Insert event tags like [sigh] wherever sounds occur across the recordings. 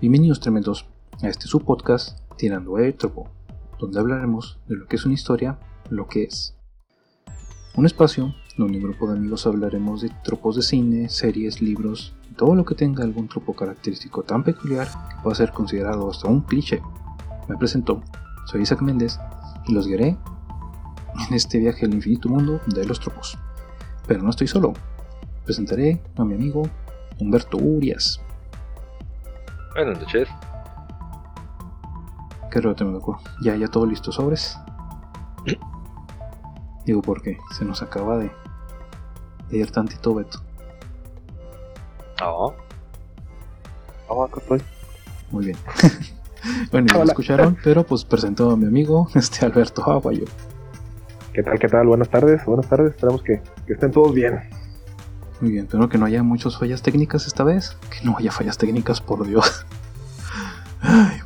Bienvenidos tremendos a este subpodcast Tirando el Tropo, donde hablaremos de lo que es una historia, lo que es. Un espacio donde un grupo de amigos hablaremos de tropos de cine, series, libros todo lo que tenga algún tropo característico tan peculiar que pueda ser considerado hasta un cliché. Me presento, soy Isaac Méndez y los guiaré en este viaje al infinito mundo de los tropos. Pero no estoy solo, presentaré a mi amigo Humberto Urias. Buenas noches. Qué raro te me tocó. Ya, ya todo listo, sobres. [clears throat] Digo porque se nos acaba de, de ir tantito Beto. No. No, acá estoy. Muy bien. [laughs] bueno, ya lo escucharon, pero pues presento a mi amigo, [laughs] este Alberto Aguayo. ¿Qué tal, qué tal? Buenas tardes, buenas tardes. Esperamos que, que estén todos bien. Muy bien, espero que no haya muchas fallas técnicas esta vez. Que no haya fallas técnicas, por Dios.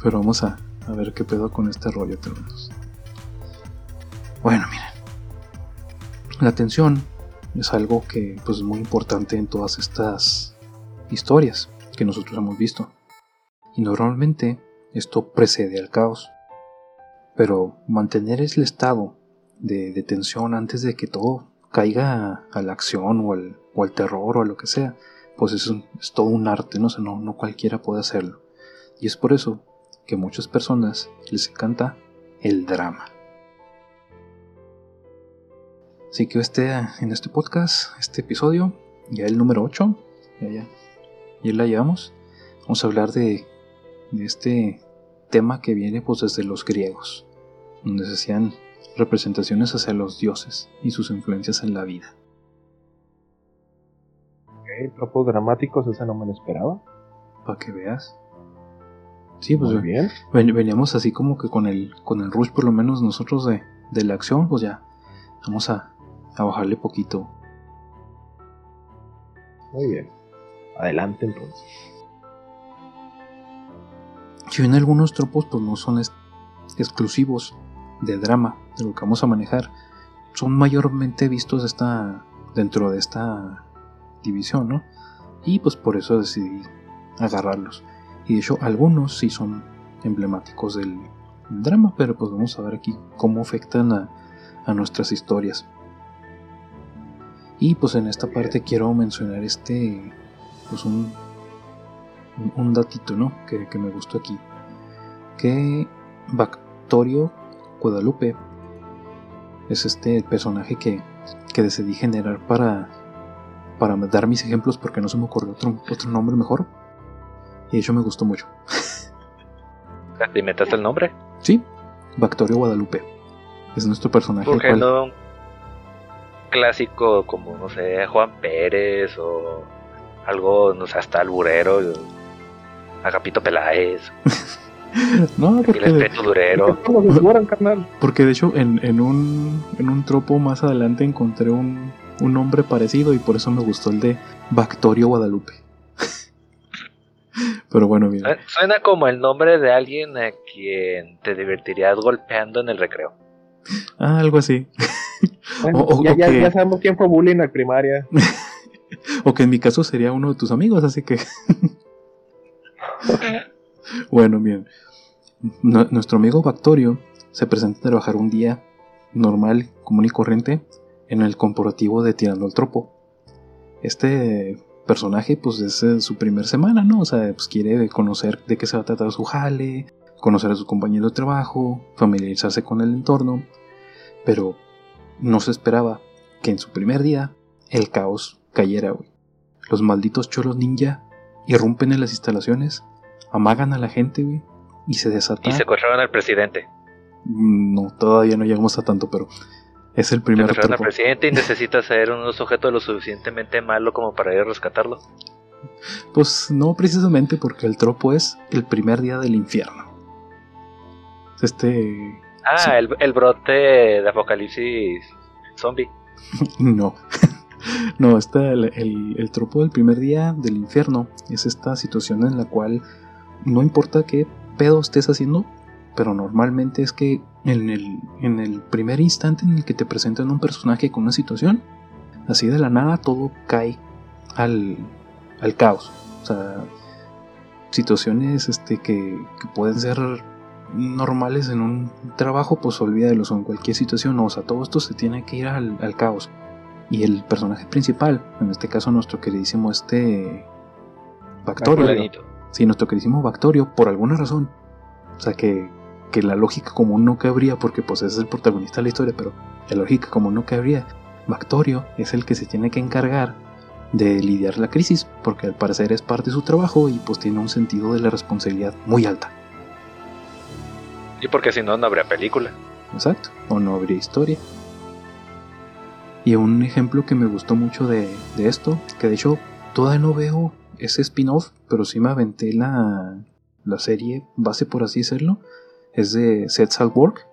Pero vamos a, ver qué pedo con este rollo, tremendos. Bueno, miren. La atención es algo que pues, es muy importante en todas estas historias que nosotros hemos visto. Y normalmente esto precede al caos. Pero mantener el estado de tensión antes de que todo caiga a la acción o al, o al terror o a lo que sea, pues es, un- es todo un arte, ¿no? O no, no cualquiera puede hacerlo. Y es por eso que a muchas personas les encanta el drama. Así que este, en este podcast, este episodio, ya el número 8, ya, ya, ya la llevamos, vamos a hablar de, de este tema que viene pues desde los griegos, donde se hacían representaciones hacia los dioses y sus influencias en la vida. Ok, tropos dramáticos, ese no me lo esperaba. Para que veas. Sí, pues Muy bien. ven- veníamos así como que con el, con el rush, por lo menos nosotros de, de la acción, pues ya vamos a, a bajarle poquito. Muy bien. Adelante entonces. Si bien algunos tropos pues no son exclusivos de drama, de lo que vamos a manejar, son mayormente vistos esta, dentro de esta división, ¿no? Y pues por eso decidí agarrarlos. Y de hecho algunos sí son emblemáticos del drama, pero pues vamos a ver aquí cómo afectan a, a nuestras historias. Y pues en esta parte quiero mencionar este, pues un, un- datito, ¿no? Que, que me gustó aquí. Que Bactorio Guadalupe es este el personaje que, que decidí generar para, para dar mis ejemplos porque no se me ocurrió otro, otro nombre mejor. Y de hecho me gustó mucho. [laughs] ¿Te inventaste el nombre? Sí, Bactorio Guadalupe. Es nuestro personaje. ¿Por qué cual- no un clásico como, no sé, Juan Pérez o algo, no sé, hasta Alburero, Agapito Peláez, [laughs] [laughs] No, el porque, Espeto Durero? Porque de hecho en, en un, en un tropo más adelante encontré un, un nombre parecido y por eso me gustó el de Bactorio Guadalupe. [laughs] Pero bueno, mira. Sue- Suena como el nombre de alguien a quien te divertirías golpeando en el recreo. Ah, algo así. Bueno, [laughs] O- o- ya, ya- ok. ya sabemos quién fue bullying en primaria. O que en mi caso sería uno de tus amigos, así que. Bueno, bien. Nu- nuestro amigo Bactorio se presenta a trabajar un día normal, común y corriente en el corporativo de Tirando el Tropo. Este personaje, pues es eh, su primer semana, ¿no? O sea, pues quiere conocer de qué se va a tratar su jale, conocer a su compañero de trabajo, familiarizarse con el entorno, pero no se esperaba que en su primer día el caos cayera, güey. Los malditos cholos ninja irrumpen en las instalaciones, amagan a la gente, güey, y se desata. Y secuestraron al presidente. Mm, No, todavía no llegamos a tanto, pero es el primer Secuestraron al presidente y necesita ser un sujeto lo suficientemente malo como para ir a rescatarlo. Pues no precisamente porque el tropo es el primer día del infierno. Este. Ah, Sí. el, el brote de apocalipsis zombie. [laughs] No. [laughs] No, este, el, el- el tropo del primer día del infierno es esta situación en la cual no importa qué pedo estés haciendo, pero normalmente es que en el, en el primer instante en el que te presentan un personaje con una situación, así de la nada todo cae al, al caos. O sea, situaciones este, que, que pueden ser normales en un trabajo, pues olvídalos o en cualquier situación. O sea, todo esto se tiene que ir al, al caos. Y el personaje principal, en este caso nuestro queridísimo este Bactorio. Sí, nuestro queridísimo Bactorio, por alguna razón. O sea, que, que la lógica común no cabría, porque pues ese es el protagonista de la historia, pero la lógica común no cabría. Bactorio es el que se tiene que encargar de lidiar la crisis, porque al parecer es parte de su trabajo y pues tiene un sentido de la responsabilidad muy alta. Y porque si no, no habría película. Exacto, o no habría historia. Y un ejemplo que me gustó mucho de, de esto, que de hecho todavía no veo ese spin-off, pero sí me aventé la, la serie base, por así decirlo, es de Sets at Work,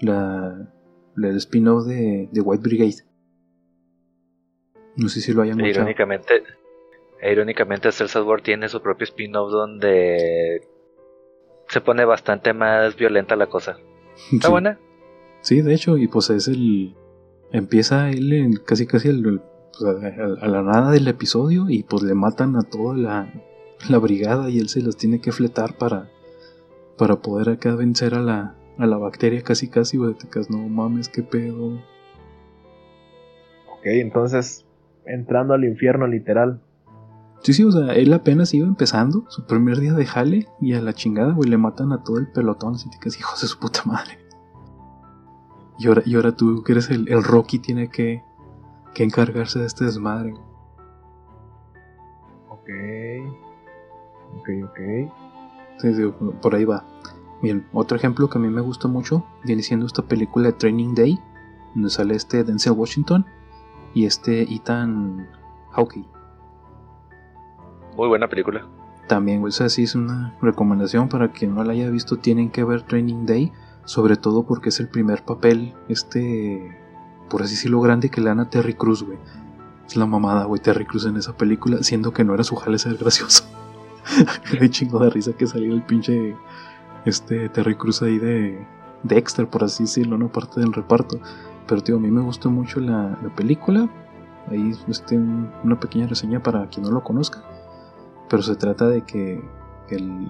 la, la- el spin-off de, de White Brigade. No sé si lo hayan E irónicamente, e irónicamente at War tiene su propio spin-off donde se pone bastante más violenta la cosa. ¿Está Sí. buena? Sí, de hecho, y pues es el. Empieza él en casi casi al- pues, a, a la nada del episodio y pues le matan a toda la, la brigada y él se los tiene que fletar para, para poder acá vencer a la, a la bacteria casi casi, güey. Te quedas, no mames, qué pedo. Ok, entonces, entrando al infierno literal. Sí, sí, o sea, él apenas iba empezando, su primer día de jale y a la chingada, güey, le matan a todo el pelotón, así te quedas, hijos de su puta madre. Y ahora, y ahora tú, que eres el, el Rocky, tiene que, que encargarse de este desmadre. Ok. Ok, ok. Sí, sí, por ahí va. Bien, otro ejemplo que a mí me gusta mucho viene siendo esta película de Training Day, donde sale este Denzel Washington y este Ethan Hawke. Muy buena película. También, güey, o sea, sí es una recomendación para quien no la haya visto, tienen que ver Training Day, sobre todo porque es el primer papel, este, por así decirlo, grande que le dan Terry Cruz, güey. Es la mamada, güey, Terry Cruz en esa película, siendo que no era su jale ser gracioso. [laughs] Me chingo de risa que salió el pinche, este, Terry Cruz ahí de, de extra, por así decirlo, no parte del reparto. Pero, tío, a mí me gustó mucho la, la película. Ahí, este, un- una pequeña reseña para quien no lo conozca pero se trata de que el,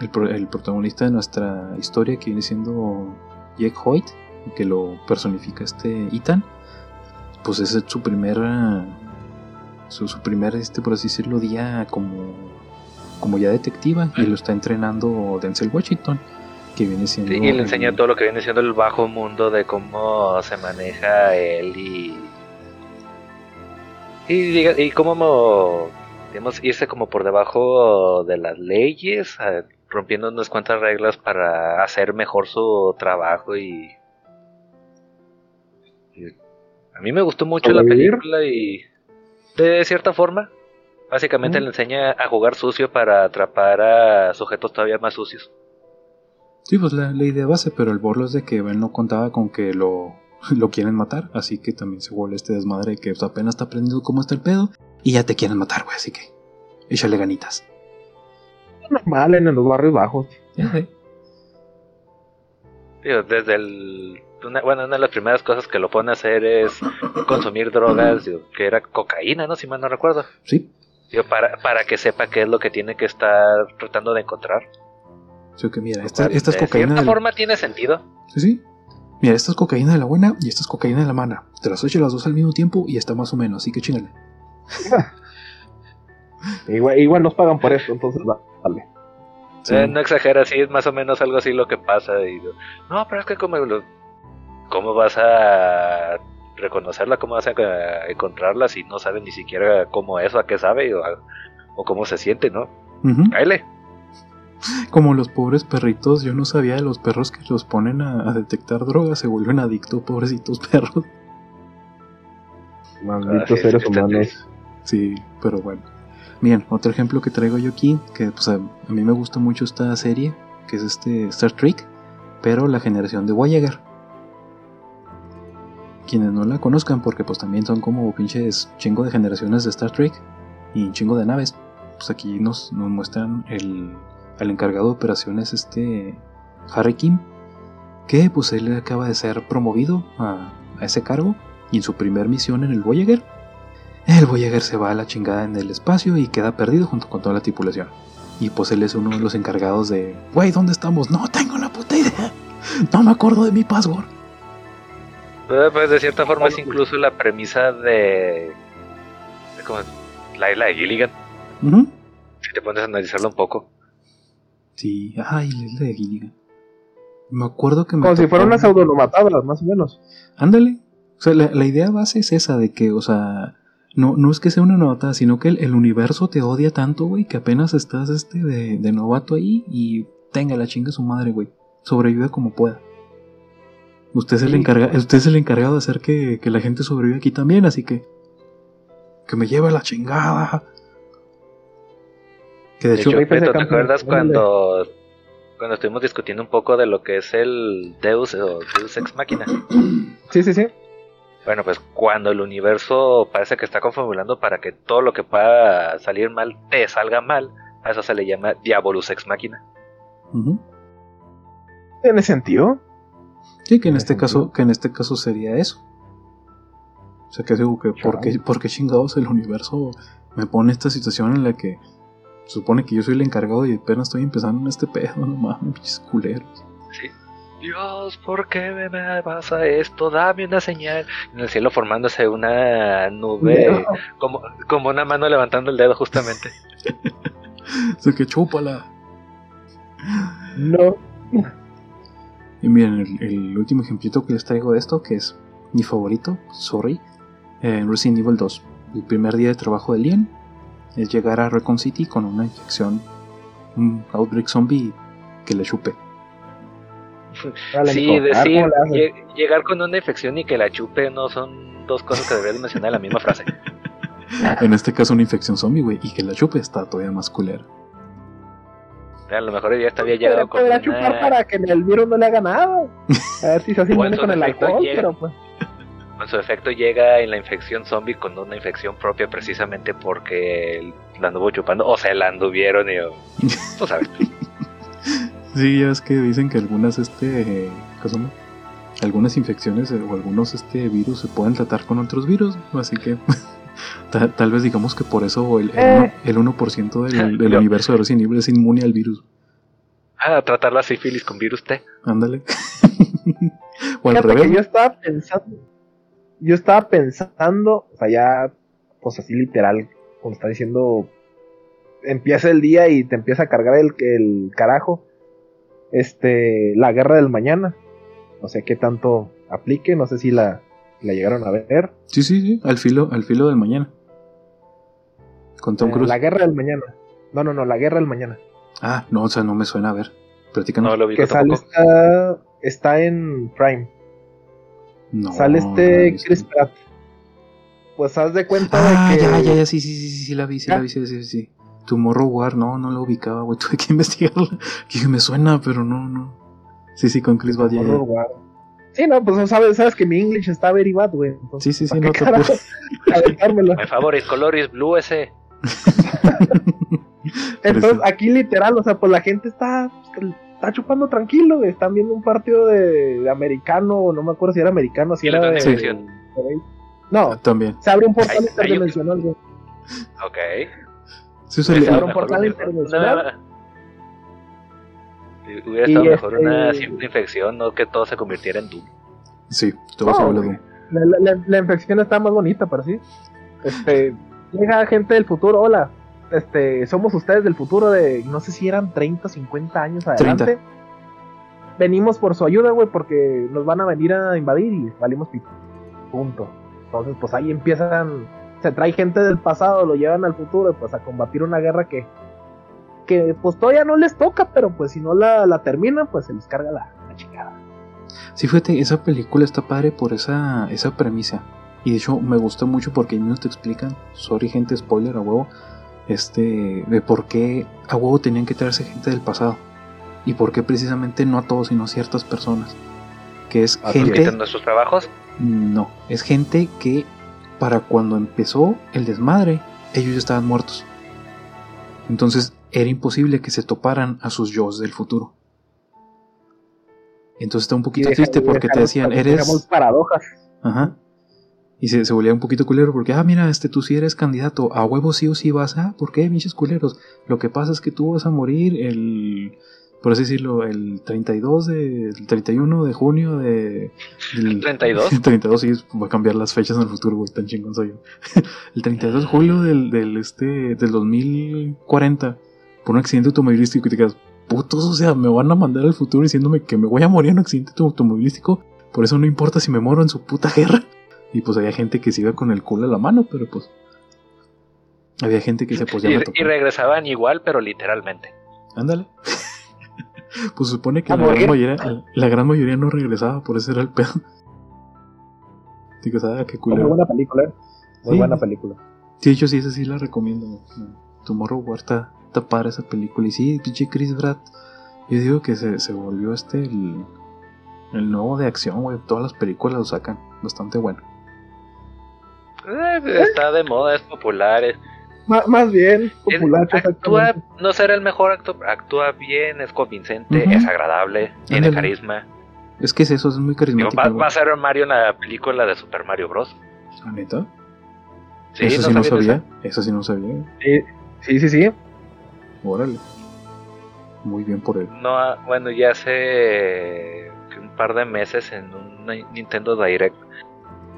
el, el protagonista de nuestra historia, que viene siendo Jack Hoyt, que lo personifica este Ethan, pues es su primer, su, su primer, este, por así decirlo, día como, como ya detectiva, y lo está entrenando Denzel Washington, que viene siendo... Sí, y le el- enseña todo lo que viene siendo el bajo mundo de cómo se maneja él y. Y, y cómo, mo- digamos, irse como por debajo de las leyes, a- rompiendo unas cuantas reglas para hacer mejor su trabajo y a mí me gustó mucho la película y. De cierta forma, básicamente le enseña a jugar sucio para atrapar a sujetos todavía más sucios. Sí, pues la, la idea base, pero el borlo es de que él no contaba con que lo, [laughs] lo quieren matar, así que también se vuelve este desmadre que pues, apenas está aprendiendo cómo está el pedo y ya te quieren matar, güey, así que échale ganitas. Normal en los barrios bajos. Ya sé. Digo, desde el. Una, bueno, una de las primeras cosas que lo pone a hacer es consumir drogas, digo, que era cocaína, ¿no? Si mal no recuerdo. Sí, Digo, para, para que sepa qué es lo que tiene que estar tratando de encontrar. sí, que mira, esta, esta es de cocaína cierta de la... forma tiene sentido. Sí, sí. Mira, esta es cocaína de la buena y esta es cocaína de la mala. Te las echo las dos al mismo tiempo y está más o menos, así que chingale. [laughs] Igual, igual nos pagan por esto, entonces va, vale. Sí. Eh, no exagera, sí, es más o menos algo así lo que pasa. Y no, pero es que como lo- ¿cómo vas a reconocerla? ¿Cómo vas a encontrarla si no sabes ni siquiera cómo es o a qué sabe o, a- o cómo se siente, ¿no? Cáele. Como los pobres perritos, yo no sabía de los perros que los ponen a, a detectar drogas, se vuelven adictos, pobrecitos perros. Malditos Ah, sí, seres humanos. Sí, pero bueno. Bien, otro ejemplo que traigo yo aquí, que pues, a, a mí me gusta mucho esta serie, que es este Star Trek, pero la generación de Voyager. Quienes no la conozcan, porque pues también son como pinches chingo de generaciones de Star Trek y chingo de naves, pues aquí nos, nos muestran el, al encargado de operaciones, este Harry Kim, que pues él acaba de ser promovido a, a ese cargo y en su primer misión en el Voyager el Voyager se va a la chingada en el espacio y queda perdido junto con toda la tripulación. Y pues él es uno de los encargados de, güey, ¿dónde estamos? No tengo la puta idea. No me acuerdo de mi password. Eh, Pues de cierta forma es incluso la premisa de. de ¿Cómo es? La isla de Gilligan. Si te pones a analizarlo un poco. Sí, ay, la isla de Gilligan. Me acuerdo que me. Como si fueran unas pseudonomatablas, más o menos. Ándale. O sea, la, la idea base es esa, de que, o sea, no, no es que sea una nota, sino que el, el universo te odia tanto, güey, que apenas estás este de, de novato ahí y tenga la chinga su madre, güey. Sobrevive como pueda. Usted es el, encarga, usted es el encargado de hacer que, que la gente sobreviva aquí también, así que. Que me lleve la chingada. Que de, De hecho, hecho, Beto, ¿te acuerdas cuando, cuando estuvimos discutiendo un poco de lo que es el Deus o Deus Ex Machina? Sí, sí, sí. Bueno, pues cuando el universo parece que está confabulando para que todo lo que pueda salir mal te salga mal, a eso se le llama Diabolus Ex Machina. Ujú. ¿Tiene sentido? Sí, que en este caso, que en este caso sería eso. O sea que digo que ¿por qué, Chale. por qué chingados el universo me pone esta situación en la que supone que yo soy el encargado y apenas estoy empezando en este pedo, [laughs] no mames, pinches culeros. Sí. Dios, ¿por qué me me pasa esto? Dame una señal. En el cielo formándose una nube, [laughs] como, como una mano levantando el dedo justamente. [laughs] O sea que chúpala. No. Y miren, el, el último ejemplito que les traigo de esto, que es mi favorito, sorry, eh, en Resident Evil 2. El primer día de trabajo de Leon es llegar a Recon City con una infección, un outbreak zombie que le chupe. Sí, decir, llegar con una infección y que la chupe no son dos cosas que deberías mencionar en la misma frase. [laughs] En este caso una infección zombie, güey, y que la chupe está todavía más culera. A lo mejor ya había llegado Pero con una... chupar para que el virus no le haga nada. A ver si se hace [laughs] en con el alcohol, llega. pero pues. Con su efecto llega en la infección zombie con una infección propia precisamente porque la anduvo chupando o se la anduvieron y [laughs] tú sabes. Sí, ya ves que dicen que algunas, este, eh, ¿cómo se llama? Algunas infecciones o algunos, este, virus se pueden tratar con otros virus, así que [laughs] ta- tal vez digamos que por eso el, el, Eh. uno- el 1% del, [laughs] universo de Resident Evil es inmune al virus. Ah, tratar la sífilis con virus T. Ándale. [laughs] o al Fíjate revés. yo estaba pensando. Yo estaba pensando, o sea, ya, pues así literal, como está diciendo, empieza el día y te empieza a cargar el, el carajo. Este, la guerra del mañana. No sé qué tanto aplique, no sé si la, la llegaron a ver. Sí, sí, sí, al filo, al filo del mañana. Con Tom Eh, Cruise. la guerra del mañana. No, no, no, la guerra del mañana. Ah, no, o sea, no me suena a ver. Platícanos. No lo vi Que sale está, está en Prime. No, sale la este. Chris Pratt. Pues haz de cuenta Ah, de que. ya, ya, ya, sí, sí, sí, sí, sí, la vi, sí, ¿Ya? la vi, sí, sí, sí. Tomorrow War, no, no lo ubicaba, güey, [laughs] tuve que investigarla. Que me suena, pero no, no. Sí, sí, con Chris Bad, ya, guau. Sí, no, pues sabes, sabes que mi English está very bad, güey. entonces, Sí, sí, sí, ¿para no te? [laughs] My favorite color is blue ese. [laughs] Entonces, aquí literal, o sea, pues la gente está, está chupando tranquilo, güey. Están viendo un partido de, de americano, o no me acuerdo si era americano, si era de. de- No, También. se abre un portal ahí- interdimensional, güey. Ok. Sí, abre estado un portal interdimensional. Hubiera estado Y mejor este- una simple infección, no que todo se convirtiera en Doom. sí, todo se vuelve güey. Doom. La, la- la- la infección está más bonita, pero sí. Este, [laughs] llega gente del futuro, hola. Este, somos ustedes del futuro de, no sé si eran 30, 50 años adelante. Venimos por su ayuda, güey, porque nos van a venir a invadir y valimos pito. Punto. Entonces, pues ahí empiezan, se trae gente del pasado, lo llevan al futuro, pues a combatir una guerra que, que pues todavía no les toca, pero pues si no la, la terminan, pues se les carga la, la chingada. Sí, fíjate, esa película está padre por esa, esa premisa. Y de hecho me gustó mucho porque ahí mismo te explican, sorry gente, spoiler a huevo, este, de por qué a huevo tenían que traerse gente del pasado. Y por qué precisamente no a todos, sino a ciertas personas. Que es gente... ¿Quitan nuestros trabajos? No, es gente que para cuando empezó el desmadre, ellos ya estaban muertos. Entonces era imposible que se toparan a sus yo del futuro. Entonces está un poquito triste porque te decían, eres... paradojas. Ajá. Y se, se volvía un poquito culero porque, ah, mira, este, tú sí eres candidato, a huevo sí o sí vas, ah, ¿por qué, pinches culeros? Lo que pasa es que tú vas a morir el, por así decirlo, el 32 de, el 31 de junio de... ¿El 32? El 32, sí, voy a cambiar las fechas en el futuro, güey, tan chingón soy yo. [laughs] el 32 de julio del, del, este, del 2040, por un accidente automovilístico y te quedas, putos, o sea, me van a mandar al futuro diciéndome que me voy a morir en un accidente automovilístico, por eso no importa si me muero en su puta guerra. Y pues había gente que se iba con el culo a la mano, pero pues. Había gente que se pues ya Y, me tocó. y regresaban igual, pero literalmente. Ándale. [laughs] pues supone que la gran, mayoría, la gran mayoría no regresaba, por eso era el pedo. Digo, ah, qué Muy culero. buena película, ¿eh? Muy Sí. buena película. Sí, de hecho, sí, esa sí la recomiendo. Tomorrow War está, está padre esa película. Y sí, pinche Chris Pratt. Yo digo que se, se volvió este el, el nuevo de acción, güey. Todas las películas lo sacan. Bastante bueno. Eh, está de moda, es popular. es- Má- más bien, es- popular. actúa, no será el mejor actor, actúa bien, es convincente, es agradable, tiene Ándale. carisma. Es que es eso, es muy Digo, carismático. va, a ser Mario en la película de Super Mario Bros. ¿La neta? Sí, eso sí no sabía. eso? Eso sí no sabía. Sí, sí. sí. Órale. Muy bien por él. No, ah, bueno, ya hace un par de meses en un Nintendo Direct.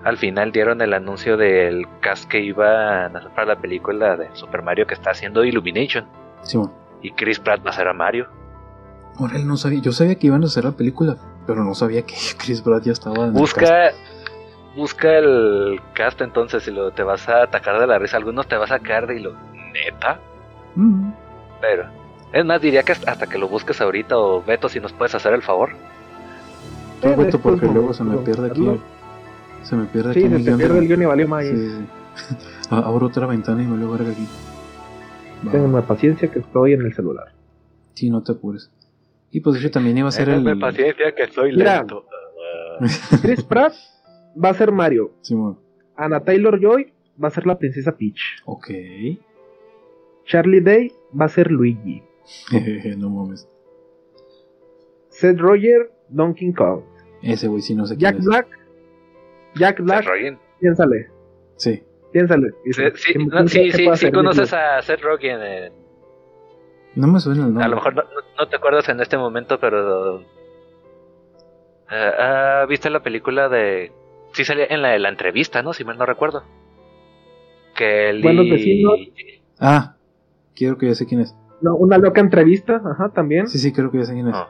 Al final dieron el anuncio del cast que iba a hacer para la película de Super Mario que está haciendo Illumination. Simón. Y Chris Pratt va a ser a Mario. Órale, no sabía. Yo sabía que iban a hacer la película. Pero no sabía que [laughs] Chris Pratt ya estaba en el cast. Busca, busca el cast entonces y lo, te vas a atacar de la risa. Algunos te vas a caer de hilo. Neta. Mm. Pero, es más, diría que hasta que lo busques ahorita o Beto, si nos puedes hacer el favor. Tú, Eh, Beto, porque luego se me pierde aquí. Se me pierde Sí, aquí se mi te pierde de- el guion y valió más. Sí, [laughs] sí. Abro otra ventana y me lo verga aquí. Tengan paciencia que estoy en el celular. Sí, no te apures. Y pues hecho también iba a ser el. Ténganme paciencia que Mira. lento. [laughs] Chris Pratt va a ser Mario. Simón. Anna Taylor Joy va a ser la princesa Peach. Ok. Charlie Day va a ser Luigi. no mames. Seth Roger, Donkey Kong. Ese güey sí no sé Jack quién es. Black. Jack Seth Black, Rogen. piénsale. Sí. Piénsale. Sí, Dice, sí, ¿quién- no, quién sí, conoces a Seth Rogen. eh, No me suena el nombre. A lo mejor no, te acuerdas en este momento, pero. eh, ah, ¿Viste la película de.? Sí, salía en la de la entrevista, ¿no? Si mal no recuerdo. Que el. Buenos vecinos. Ah, quiero que ya sé quién es. No, una loca entrevista, ajá, también. Sí, sí, creo que ya sé quién es. No,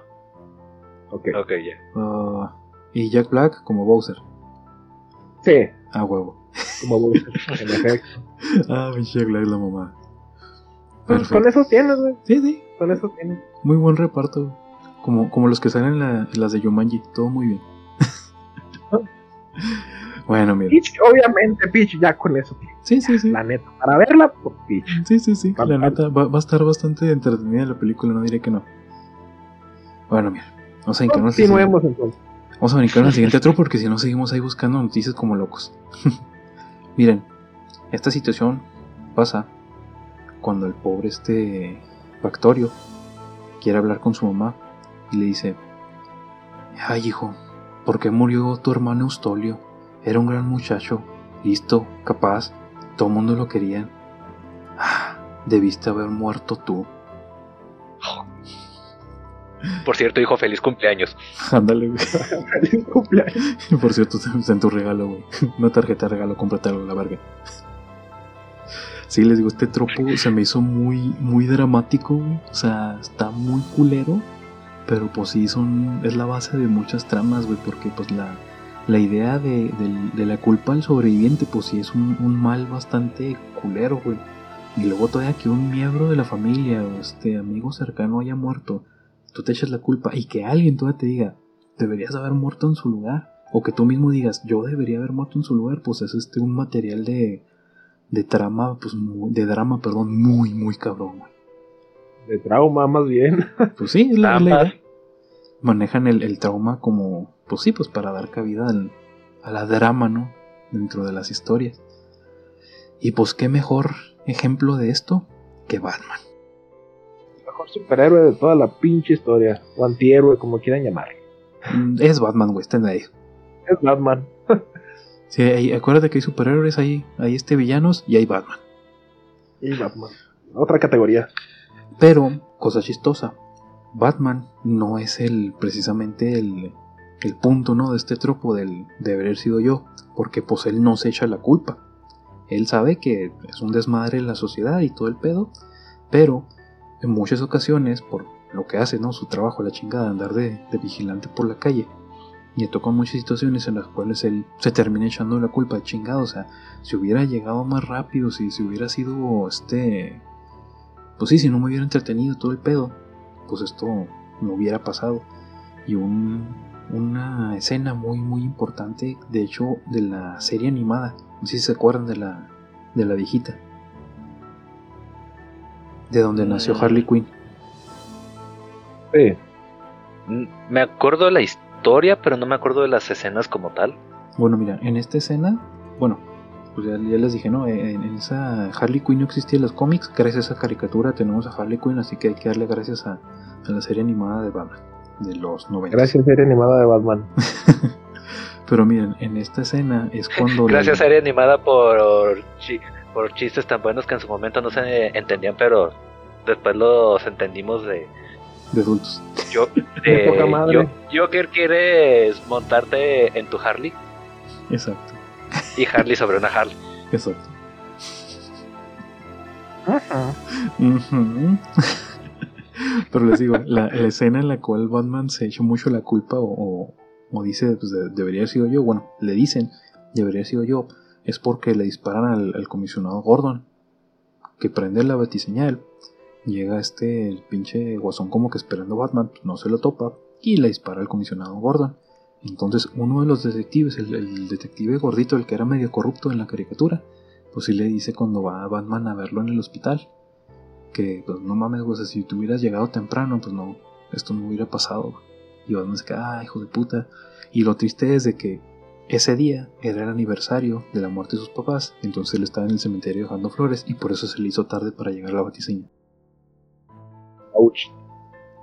Ok. ok, ya. Ah, y Jack Black como Bowser. Sí, Ah, huevo. como Bowser, [laughs] en efecto. Ah, pinche Jack Black la mamá. Pues, con eso tienes, güey. Sí, sí. Con eso tienes. Muy buen reparto. güey. Como, como los que salen en, la- en las de Yumanji. Todo muy bien. [laughs] bueno, mira. Peach, obviamente, Peach, ya con eso. Sí, sí, sí. La neta. Para verla, por Peach. Sí, sí, sí. La neta, va, va a estar bastante entretenida la película, no diré que no. Bueno, mira. Vamos a brincarnos, Continuemos entonces. vamos a brincar al siguiente otro porque si no seguimos ahí buscando noticias como locos. [laughs] Miren, esta situación pasa cuando el pobre este Factorio quiere hablar con su mamá y le dice, ay hijo, ¿por qué murió tu hermano Eustolio? Era un gran muchacho, listo, capaz, todo el mundo lo quería. Ah, debiste haber muerto tú. Por cierto, hijo, feliz cumpleaños. [laughs] Ándale, güey. Feliz cumpleaños. Por cierto, está en tu regalo, güey. Una tarjeta de regalo, cómprate algo, la verga. Sí, les digo, este tropo se me hizo muy, muy dramático, güey. O sea, está muy culero. Pero pues sí, son, es la base de muchas tramas, güey. Porque pues la, la idea de, de la culpa al sobreviviente, pues sí es un, un mal bastante culero, güey. Y luego todavía que un miembro de la familia o este amigo cercano haya muerto, tú te echas la culpa y que alguien todavía te diga, deberías haber muerto en su lugar. O que tú mismo digas, yo debería haber muerto en su lugar, pues es este un material de, de trama, pues muy- de drama, perdón, muy, muy cabrón, güey. De trauma, más bien. Pues sí, es la, la. Manejan el, el trauma como, pues sí, pues para dar cabida al- a la drama, ¿no? Dentro de las historias. Y pues qué mejor ejemplo de esto que Batman. El mejor superhéroe de toda la pinche historia. O antihéroe, como quieran llamarlo. Mm, Es Batman, güey, está en medio. Es Batman. [laughs] Sí, acuérdate que hay superhéroes, hay, hay este villanos y hay Batman. Y Batman. Otra categoría. Pero, cosa chistosa, Batman no es el precisamente el, el punto ¿no? de este tropo del, de haber sido yo, porque pues él no se echa la culpa. Él sabe que es un desmadre en la sociedad y todo el pedo, pero en muchas ocasiones, por lo que hace, ¿no? Su trabajo, la chingada, andar de, vigilante por la calle. Y le tocan muchas situaciones en las cuales él se termina echando la culpa de chingado. O sea, si hubiera llegado más rápido, si, si hubiera sido este. Pues sí, si no me hubiera entretenido todo el pedo, pues esto no hubiera pasado. Y un, una escena muy, muy importante, de hecho, de la serie animada. No sé si se acuerdan de la, de la viejita. De donde nació mm. Harley Quinn. Sí. Mm, me acuerdo de la historia, pero no me acuerdo de las escenas como tal. Bueno, mira, en esta escena, bueno, pues ya, les dije, ¿no? En, esa Harley Quinn no existía en los cómics, gracias a esa caricatura tenemos a Harley Quinn, así que hay que darle gracias a, a la serie animada de Batman, de los 90. Gracias, serie animada de Batman. [laughs] Pero miren, en esta escena es cuando... Gracias, serie animada por, por chistes tan buenos que en su momento no se entendían, pero después los entendimos de de adultos. Yo, [laughs] eh, Joker quieres montarte en tu Harley. Exacto. Y Harley sobre una Harley. Exacto. Pero les digo, la, escena en la cual Batman se echa mucho la culpa o, o, dice, pues debería haber sido yo, bueno, le dicen, debería haber sido yo, es porque le disparan al, al comisionado Gordon, que prende la batiseñal Llega este, el pinche guasón como que esperando a Batman, no se lo topa y le dispara al comisionado Gordon. Entonces uno de los detectives, el, detective gordito, el que era medio corrupto en la caricatura, pues sí le dice cuando va a Batman a verlo en el hospital, que pues no mames, güey, si tú hubieras llegado temprano, pues no, esto no hubiera pasado. Y Batman se queda, ah, hijo de puta. Y lo triste es de que ese día era el aniversario de la muerte de sus papás, entonces él estaba en el cementerio dejando flores y por eso se le hizo tarde para llegar a la batiseña.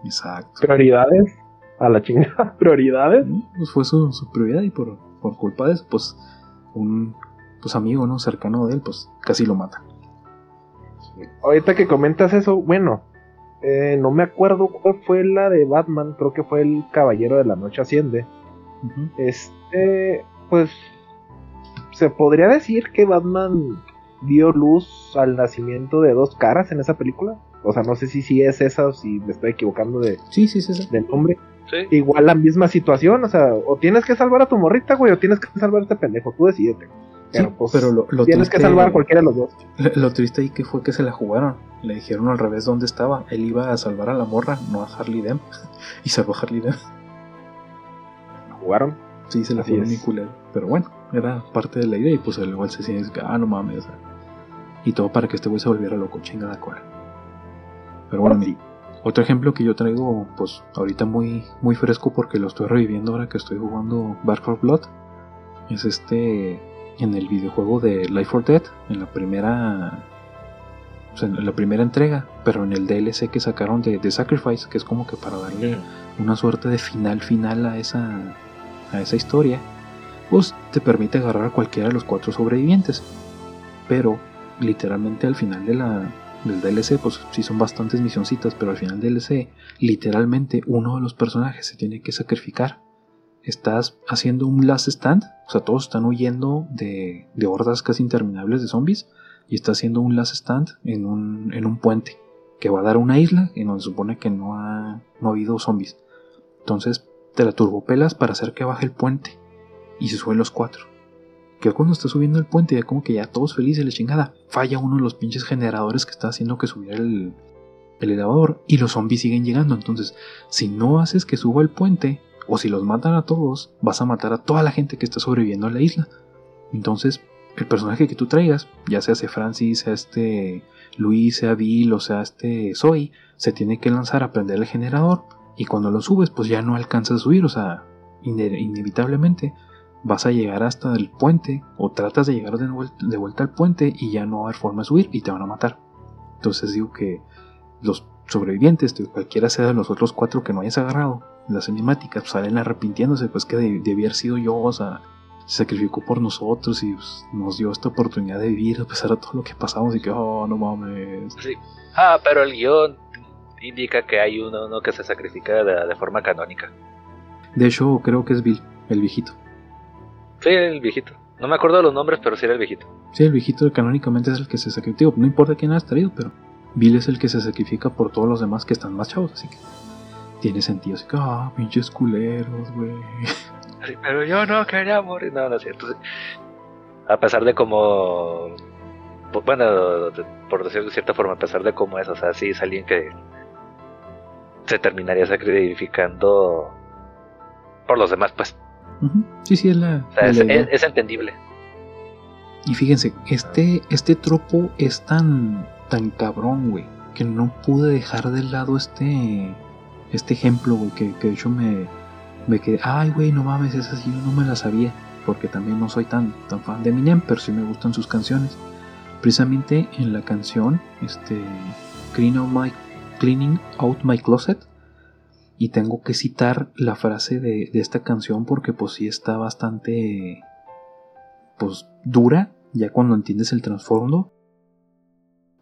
Exacto. Prioridades. A la chingada. [laughs] Prioridades. Pues fue su, prioridad y por, culpa de eso, pues un pues amigo, ¿no? Cercano de él, pues casi lo mata. Ahorita que comentas eso, bueno, eh, no me acuerdo cuál fue la de Batman, creo que fue el Caballero de la Noche Asciende. Este, pues, se podría decir que Batman dio luz al nacimiento de dos caras en esa película. O sea, no sé si, si es esa o si me estoy equivocando de, sí, sí, sí, del nombre. Igual la misma situación, o sea, o tienes que salvar a tu morrita, güey, o tienes que salvar a este pendejo, tú decidete. Pero, pues, pero lo, tienes que salvar a cualquiera de los dos. Lo, triste ahí que fue que se la jugaron. Le dijeron al revés dónde estaba. Él iba a salvar a la morra, no a Harley Dent. [laughs] y salvó a Harley Dent. ¿Jugaron? Sí, se la fueron muy culero. Pero bueno, era parte de la idea y pues igual se siente, ah, no mames. y todo para que este güey se volviera loco, chingada cola. Pero bueno, otro ejemplo que yo traigo, pues ahorita muy, muy fresco porque lo estoy reviviendo ahora que estoy jugando Back for Blood, es este en el videojuego de Life for Dead, en la primera o sea, en la primera entrega, pero en el DLC que sacaron de, de, Sacrifice, que es como que para darle una suerte de final final a esa, a esa historia, pues te permite agarrar a cualquiera de los cuatro sobrevivientes. Pero literalmente al final de la, del DLC, pues sí son bastantes misioncitas, pero al final del DLC, literalmente uno de los personajes se tiene que sacrificar. Estás haciendo un last stand, o sea, todos están huyendo de, de hordas casi interminables de zombies, y está haciendo un last stand en un, en un puente que va a dar una isla en donde se supone que no ha, no ha habido zombies. Entonces te la turbopelas para hacer que baje el puente y se suben los cuatro que cuando está subiendo el puente, ya como que ya todos felices, la chingada, falla uno de los pinches generadores que está haciendo que subiera el, elevador y los zombies siguen llegando. Entonces, si no haces que suba el puente, o si los matan a todos, vas a matar a toda la gente que está sobreviviendo a la isla. Entonces, el personaje que tú traigas, ya sea ese Francis, sea este Luis, sea Bill o sea este Zoe, se tiene que lanzar a prender el generador y cuando lo subes, pues ya no alcanzas a subir, o sea, inevitablemente vas a llegar hasta el puente o tratas de llegar de vuelta, al puente y ya no va a haber forma de subir y te van a matar. Entonces digo que los sobrevivientes, cualquiera sea de los otros cuatro que no hayas agarrado, las cinemáticas salen arrepintiéndose, pues que debía haber sido yo, o sea, se sacrificó por nosotros y pues, nos dio esta oportunidad de vivir a pesar de todo lo que pasamos y que, oh, no mames. Sí. Ah, pero el guion indica que hay uno, uno que se sacrifica de, de forma canónica. De hecho, creo que es Bill, el viejito. Sí, el viejito. No me acuerdo de los nombres, pero sí era el viejito. Sí, el viejito canónicamente es el que se sacrifica. No importa quién has traído, pero Bill es el que se sacrifica por todos los demás que están más chavos, así que tiene sentido. Así que, ah, pinches culeros, güey. Pero yo no quería morir. No, no es cierto. A pesar de como. Bueno, por decirlo de cierta forma, a pesar de cómo es, o sea, sí es alguien que se terminaría sacrificando por los demás, pues. Sí, sí, es la. O sea, la es, idea. es- es entendible. Y fíjense, este, este tropo es tan, tan cabrón, güey, que no pude dejar de lado este, este ejemplo, güey, que, que de hecho me, me quedé, ay, güey, no mames, esa sí yo no me la sabía, porque también no soy tan, tan fan de Eminem, pero sí me gustan sus canciones. Precisamente en la canción, este, Clean Out My, Cleaning Out My Closet, y tengo que citar la frase de, de esta canción porque pues sí está bastante pues dura ya cuando entiendes el trasfondo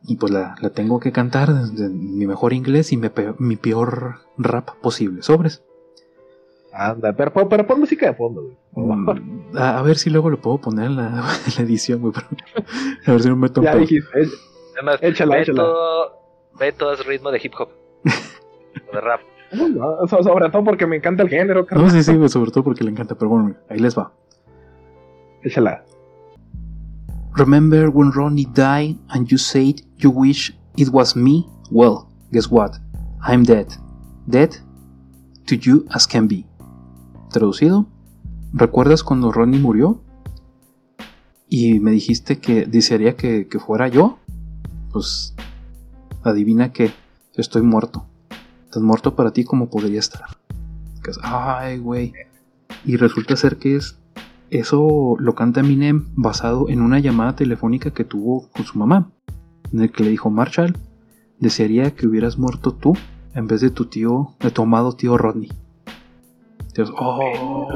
y pues la, la tengo que cantar desde mi mejor inglés y mi, pe- mi peor rap posible sobres Anda, pero, pero, pero pon música de fondo, güey. Mm, a, a ver si luego lo puedo poner en la, [laughs] en la edición güey pero- a ver si no me en ya dijiste. Échala, Beto, échala. Beto es ritmo de hip hop. o [laughs] de rap. [laughs] no, so- sobre todo porque me encanta el género, no carnal. sí sí güey, sobre todo porque le encanta pero bueno ahí les va Échala. Remember when Ronnie died and you said you wish it was me? Well, guess what? I'm dead. Dead to you as can be. Traducido, ¿recuerdas cuando Ronnie murió? Y me dijiste que desearía que, que fuera yo. Pues adivina que estoy muerto. Tan muerto para ti como podría estar. Que es, Ay, güey. Y resulta ser que es eso lo canta Eminem basado en una llamada telefónica que tuvo con su mamá, en el que le dijo Marshall, desearía que hubieras muerto tú en vez de tu tío, de tu amado tío Rodney. Entonces, oh.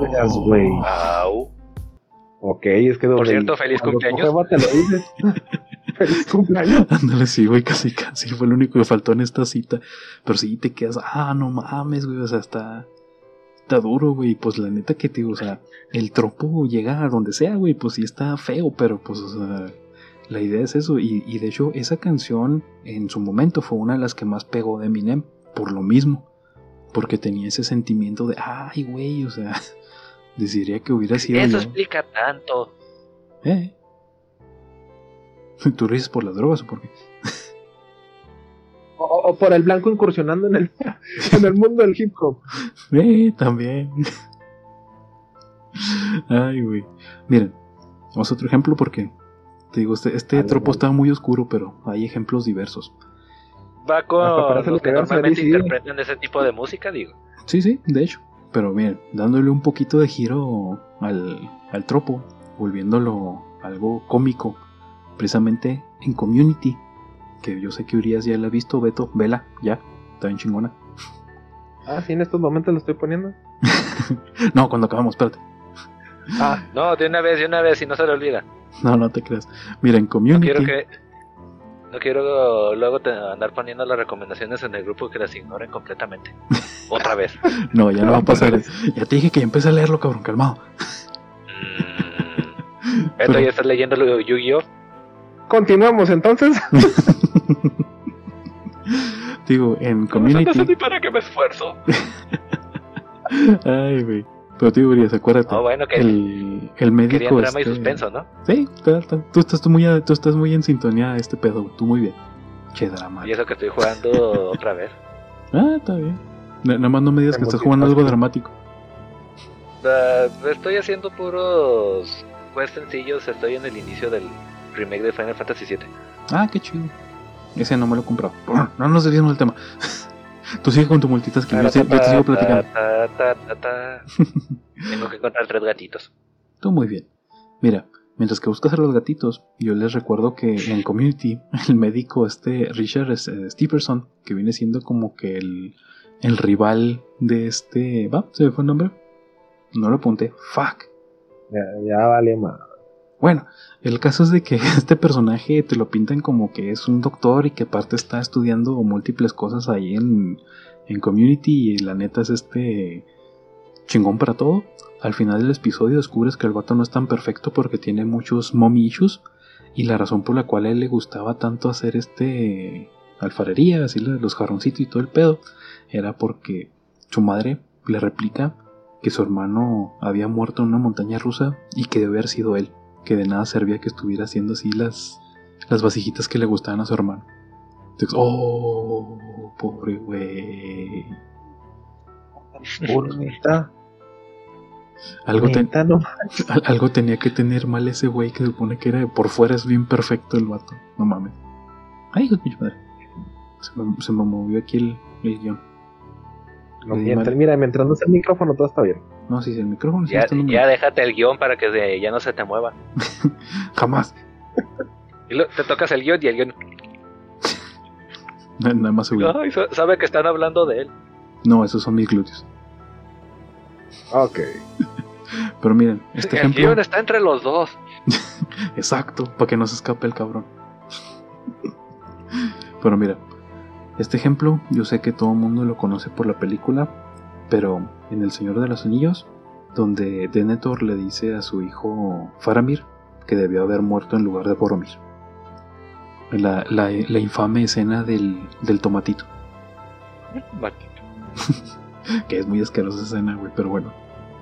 Ok, es que donde cierto, feliz cumpleaños. [laughs] feliz cumpleaños. [laughs] Ándale, sí, güey, casi, casi fue lo único que faltó en esta cita. Pero sí te quedas, ah, no mames, güey, o sea, está, está duro, güey. Pues la neta que te digo, o sea, el tropo llega a donde sea, güey, pues sí está feo, pero pues, o sea, la idea es eso. Y, y de hecho, esa canción en su momento fue una de las que más pegó de Eminem, por lo mismo. Porque tenía ese sentimiento de, ay, güey, o sea, [laughs] desearía que hubiera sido Eso yo. explica tanto. ¿Eh? [laughs] ¿Tú lo dices por las drogas o por qué? O, o por el blanco incursionando en el, [laughs] en el mundo del hip hop. Eh, también. Ay, güey. Miren, vamos a otro ejemplo porque te digo, este, este tropo dale. está muy oscuro, pero hay ejemplos diversos. Va con los que normalmente interpretan ese tipo de música, digo. Sí, sí, de hecho. Pero miren, dándole un poquito de giro al, al tropo, volviéndolo algo cómico, precisamente en Community, que yo sé que Urias ya la ha visto, Beto, vela, ya, está bien chingona. Ah, sí, en estos momentos lo estoy poniendo. [laughs] No, cuando acabamos, espérate. Ah, No, de una vez, de una vez, y no se le olvida. No, no te creas. Mira, en No Community. quiero que. No quiero luego te- andar poniendo las recomendaciones en el grupo que las ignoren completamente. [laughs] Otra vez. No, ya no va a pasar. Ya te dije que ya empecé a leerlo, cabrón, calmado. Mm. [laughs] Beto, Pero- ¿ya estás leyendo lo de Yu-Gi-Oh? Continuamos entonces. [laughs] Digo, en No Community. ti para que me esfuerzo. [laughs] Ay, güey. Pero te digo, Urias, acuérdate. No, bueno, que el, el médico. drama y este- suspenso, ¿no? Sí, está- está- tú, estás muy, a- tú estás muy en sintonía de este pedo, tú muy bien. Che drama. Y eso que estoy jugando [laughs] otra vez. Ah, está bien. Na- Nada más no me digas que estás jugando algo dramático. Ah, estoy haciendo puros quests sencillos. Estoy en el inicio del remake de Final Fantasy VII. Ah, qué chido. Ese no me lo he comprado. [clears throat] No nos desviemos del tema. [laughs] Tú sigue con tu multitasking, yo, te- yo te sigo platicando. Ta, ta, ta, ta. Tengo que encontrar tres gatitos. [laughs] Tú muy bien. Mira, mientras que buscas a los gatitos, yo les recuerdo que en Community, [laughs] el médico este Richard eh, Stevenson, que viene siendo como que el, el rival de este... ¿Va? ¿Se me fue el nombre? No lo apunté. Fuck. Ya, ya vale más. Bueno, el caso es de que [laughs] este personaje te lo pintan como que es un doctor y que aparte está estudiando múltiples cosas ahí en, en Community y la neta es este chingón para todo. Al final del episodio descubres que el vato no es tan perfecto porque tiene muchos mommy issues y la razón por la cual a él le gustaba tanto hacer este alfarería, así los jarroncitos y todo el pedo, era porque su madre le replica que su hermano había muerto en una montaña rusa y que debe haber sido él, que de nada servía que estuviera haciendo así las, las vasijitas que le gustaban a su hermano. Entonces, oh, pobre güey. Algo, algo tenía que tener mal ese güey que supone que era por fuera es bien perfecto el vato. No mames. Ay, hijo de madre. Se me, movió aquí el, el guion. No, mientras, mira, mientras no sea el micrófono, todo está bien. No, si es el micrófono. Ya, ya déjate el guion para que ya no se te mueva. [laughs] Jamás. Y te tocas el guion y el guion. [laughs] Nada más Ay, sabe que están hablando de él. No, esos son mis glúteos. Ok. [laughs] Pero miren, este el ejemplo. guion está entre los dos. Exacto, para que no se escape el cabrón. Pero mira, este ejemplo yo sé que todo el mundo lo conoce por la película, pero en El Señor de los Anillos, donde Denethor le dice a su hijo Faramir que debió haber muerto en lugar de Boromir. La, la, infame escena del, del tomatito. [laughs] que es muy asquerosa escena, güey, pero bueno.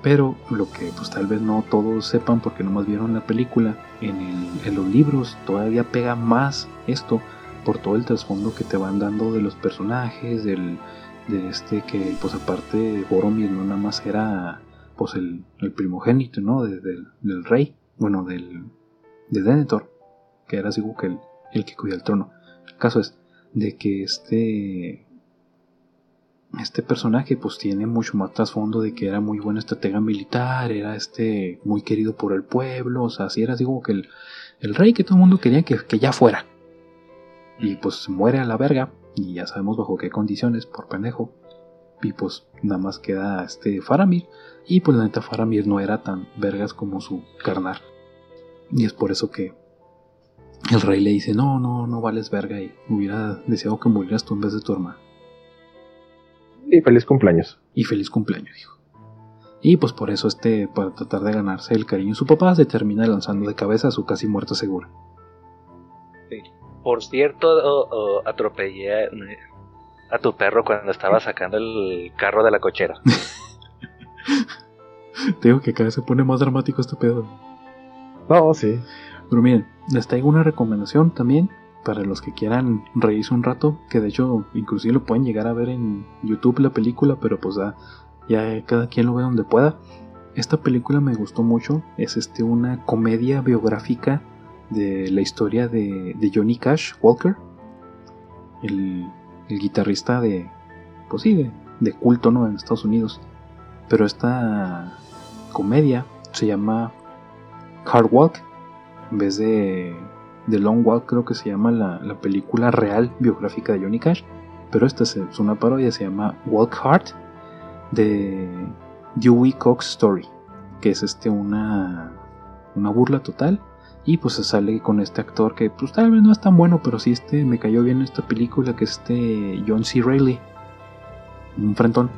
Pero lo que pues tal vez no todos sepan porque nomás vieron la película, en, en los libros todavía pega más esto por todo el trasfondo que te van dando de los personajes, del, de este que pues aparte Boromir no nada más era pues el, primogénito, ¿no? del rey, bueno, del, de Denethor, que era así como que el, el que cuida el trono. El caso es de que este este personaje pues tiene mucho más trasfondo de que era muy buena estratega militar, era este muy querido por el pueblo, o sea, así era así como que el, el rey que todo el mundo quería que, que ya fuera, y pues muere a la verga. Y ya sabemos bajo qué condiciones, por pendejo. Y pues nada más queda este Faramir. Y pues la neta Faramir no era tan vergas como su carnal. Y es por eso que el rey le dice, no, no, no vales verga. Y hubiera deseado que murieras tú en vez de tu hermano. Y feliz cumpleaños. Y feliz cumpleaños, dijo. Y pues por eso este, para tratar de ganarse el cariño de su papá, se termina lanzando de cabeza a su casi muerto segura. Por cierto, atropellé a tu perro cuando estaba sacando el carro de la cochera. [laughs] Te digo que cada vez se pone más dramático este pedo. No, sí. Pero miren, les traigo una recomendación también para los que quieran reírse un rato, que de hecho inclusive lo pueden llegar a ver en YouTube la película, pero pues ya, ya cada quien lo ve donde pueda. Esta película me gustó mucho, es este una comedia biográfica de la historia de, Johnny Cash Walker, el, guitarrista de, pues sí, de, culto ¿no? en Estados Unidos. Pero esta comedia se llama Hard Walk, en vez de, de Long Walk creo que se llama la, película real biográfica de Johnny Cash. Pero esta es una parodia, se llama Walk Hard de Dewey Cox Story, que es este una, una burla total y pues se sale con este actor que pues tal vez no es tan bueno, pero sí este me cayó bien esta película que es este John C. Reilly. Un frentón.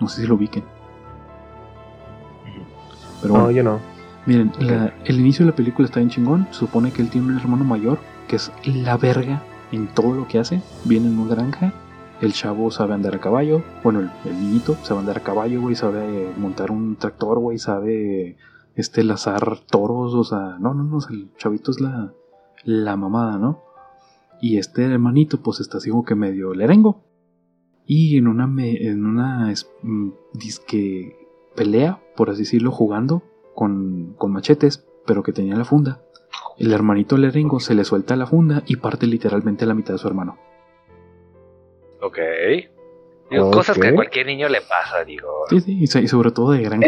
No sé si lo ubiquen. Pero no, yo no. Miren, el inicio de la película está en chingón. Supone que él tiene un hermano mayor que es la verga en todo lo que hace. Viene en una granja. El chavo sabe andar a caballo. Bueno, el, el niñito sabe andar a caballo, güey. Sabe montar un tractor, güey. Sabe este lazar toros, o sea, no, no, no, el chavito es la, la mamada, ¿no? Y este hermanito pues está así como que medio lerengo. Y en una, en una mm, disque pelea, por así decirlo, jugando con, con machetes, pero que tenía la funda. El hermanito lerengo se le suelta la funda y parte literalmente a la mitad de su hermano. Ok. Cosas que a cualquier niño le pasa, digo. Sí, sí, y sobre todo de gran...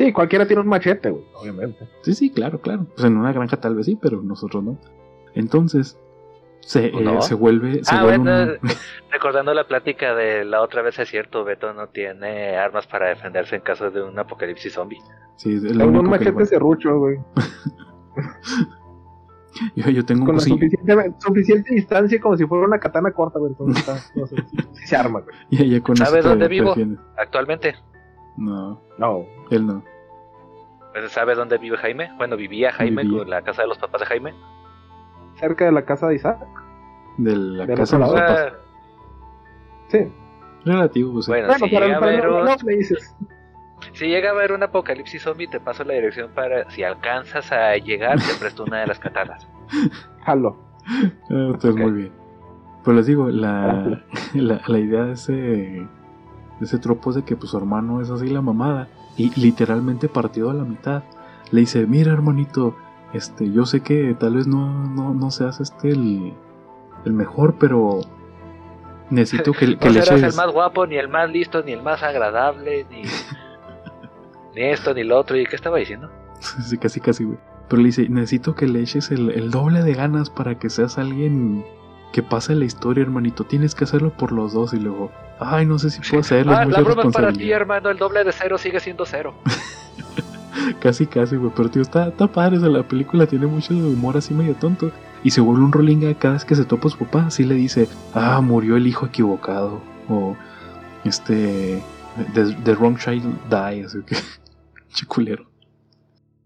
Sí, cualquiera tiene un machete, güey, obviamente. Sí, sí, claro, claro. Pues en una granja tal vez sí, pero nosotros no. Entonces, Se, eh, se vuelve. Se ah, vuelve [laughs] [laughs] recordando la plática de la otra vez, es cierto, Beto no tiene armas para defenderse en caso de un apocalipsis zombie. Sí, es un machete serrucho, güey. [laughs] yo, yo, tengo Con la suficiente, suficiente, distancia como si fuera una katana corta, güey. Entonces no sé, si se arma, güey. ¿Sabes dónde vivo actualmente? No. No. Él no. Pues, ¿Sabe dónde vive Jaime? Bueno, vivía Jaime con la casa de los papás de Jaime. Cerca de la casa de Isaac. De la casa de los papás. Sí. Relativo, pues. Bueno, si llega a ver un... Si llega a haber un apocalipsis zombie, te paso la dirección para. Si alcanzas a llegar, te presto una de las katanas. [laughs] Jalo. Ah, pues muy bien. Pues les digo, la, [laughs] la, la idea de ese, de ese tropo es de que pues, su hermano es así la mamada y literalmente partido a la mitad. Le dice, mira hermanito, este, yo sé que tal vez no, no, no seas este el, el mejor, pero necesito que, [laughs] que no le serás el más guapo, ni el más listo, ni el más agradable, ni, [laughs] ni esto, ni lo otro. ¿Y qué estaba diciendo? [laughs] sí, casi, casi, güey. Pero le dice, necesito que le eches el, el doble de ganas para que seas alguien que pase la historia, hermanito. Tienes que hacerlo por los dos. Y luego, ay, no sé si puedo hacerlo. Ah, la broma para ti, hermano. El doble de cero sigue siendo cero. [laughs] casi, casi, güey. Pero, tío, está, está padre. O la película tiene mucho humor así medio tonto. Y se vuelve un rolling cada vez que se topa su papá. Así le dice, ah, murió el hijo equivocado. O, este, the, wrong child die. Así que, [laughs] chiculero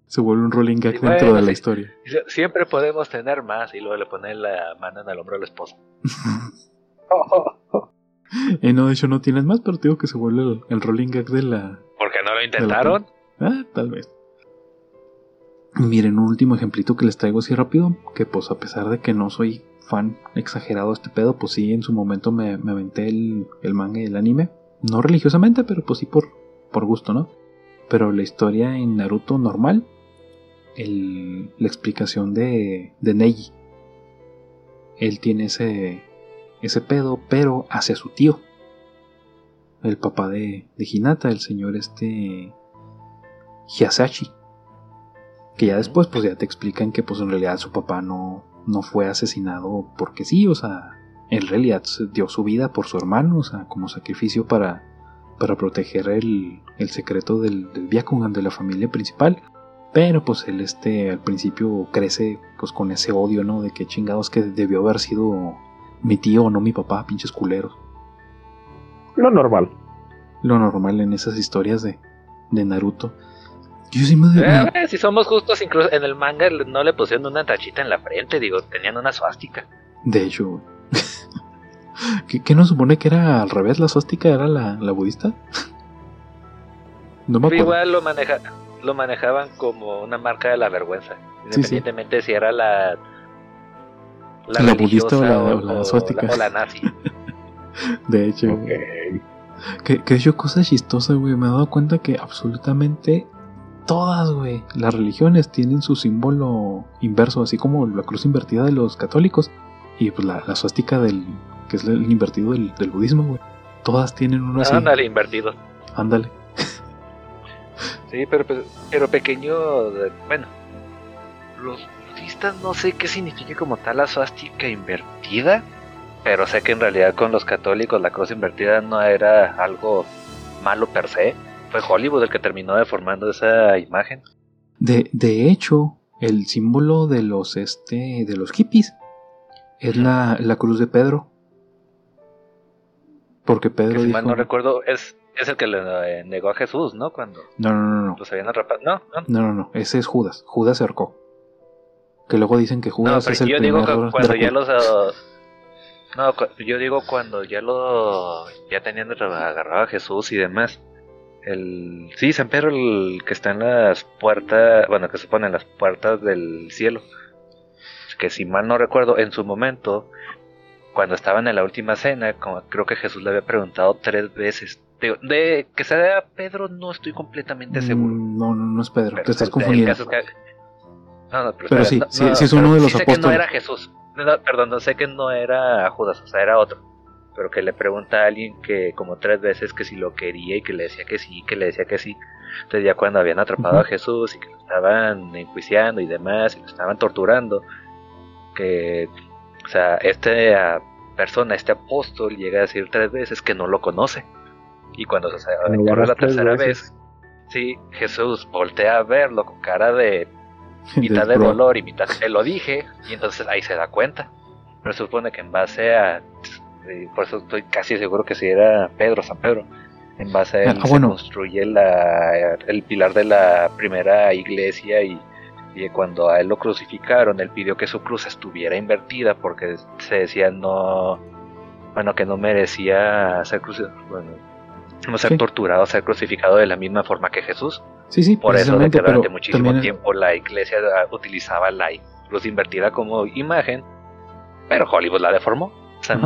se vuelve un rolling gag dentro de la historia. Siempre podemos tener más y luego le pone la mano en el hombro a la esposa. [laughs] eh, no, de hecho no tienes más, pero digo que se vuelve el, rolling gag de la... ¿Por qué no lo intentaron? Ah, tal vez. Miren, un último ejemplito que les traigo así rápido, que pues a pesar de que no soy fan exagerado de este pedo, pues sí, en su momento me, me aventé el, el, manga y el anime. No religiosamente, pero pues sí por, por gusto, ¿no? Pero la historia en Naruto normal la explicación de, de Neji. Él tiene ese, ese pedo, pero hacia su tío. El papá de, de Hinata, el señor este Hiasashi. Que ya después pues ya te explican que pues en realidad su papá no, no fue asesinado porque sí, o sea, en realidad dio su vida por su hermano, o sea, como sacrificio para, para proteger el, el secreto del, del Byakugan de la familia principal. Pero pues él este al principio crece pues con ese odio, ¿no? De que chingados que debió haber sido mi tío o no mi papá, pinches culeros. Lo normal. Lo normal en esas historias de, de Naruto. Yo sí me... Eh, si somos justos, incluso en el manga no le pusieron una tachita en la frente, digo, tenían una suástica. De hecho, [laughs] ¿Qué, ¿qué, nos supone que era al revés? ¿La suástica era la, la budista? [laughs] no me acuerdo. Igual lo maneja lo manejaban como una marca de la vergüenza, independientemente si era la la, budista o la, o, la, nazi. [laughs] de hecho, que, que hecho cosa chistosa, güey, me he dado cuenta que absolutamente todas, güey, las religiones tienen su símbolo inverso, así como la cruz invertida de los católicos y pues la, la suástica del que es el invertido del, budismo, güey. Todas tienen uno así. Ándale, invertido. Ándale. Sí, pero, pero pequeño, bueno, los budistas no sé qué significa como tal la suástica invertida, pero sé que en realidad con los católicos la cruz invertida no era algo malo per se. Fue Hollywood el que terminó deformando esa imagen. De, de hecho, el símbolo de los este de los hippies es la, la cruz de Pedro. Porque Pedro. si mal no recuerdo, es, es el que le eh, negó a Jesús, ¿no? Cuando no, no, no, no. los habían atrapado. No, no, no, no, no. Ese es Judas. Judas se ahorcó. Que luego dicen que Judas es el yo digo que cuando ya los uh, no, yo digo cuando ya lo ya tenían agarrado a Jesús y demás. El sí, San Pedro el que está en las puertas, bueno, que se pone en las puertas del cielo. Que si mal no recuerdo, en su momento cuando estaban en la última cena, como creo que Jesús le había preguntado tres veces, de que sea Pedro no estoy completamente mm, seguro. No, no, no es Pedro, te estás confundiendo. No, no, pero, sí, sí, es uno de los sí sé que no era Jesús. perdón, no sé que no era Judas, o sea, era otro. Pero que le pregunta a alguien que como tres veces que si lo quería y que le decía que sí, que le decía que sí. Entonces ya cuando habían atrapado a Jesús y que lo estaban enjuiciando y demás, y lo estaban torturando, que O sea, esta persona, este apóstol, llega a decir tres veces que no lo conoce. Y cuando se ocurre la tercera vez, sí, Jesús voltea a verlo con cara de [laughs] mitad de dolor y mitad de lo dije, y entonces ahí se da cuenta. Pero se supone que en base a. Por eso estoy casi seguro que si era Pedro, San Pedro. En base a él ah, se construye el pilar de la primera iglesia y, cuando a él lo crucificaron, él pidió que su cruz estuviera invertida porque se decía no. Bueno, que no merecía ser crucificado. Bueno, no ser torturado, ser crucificado de la misma forma que Jesús. Sí, sí, por eso de que durante muchísimo tiempo la iglesia utilizaba la cruz invertida como imagen, pero Hollywood la deformó.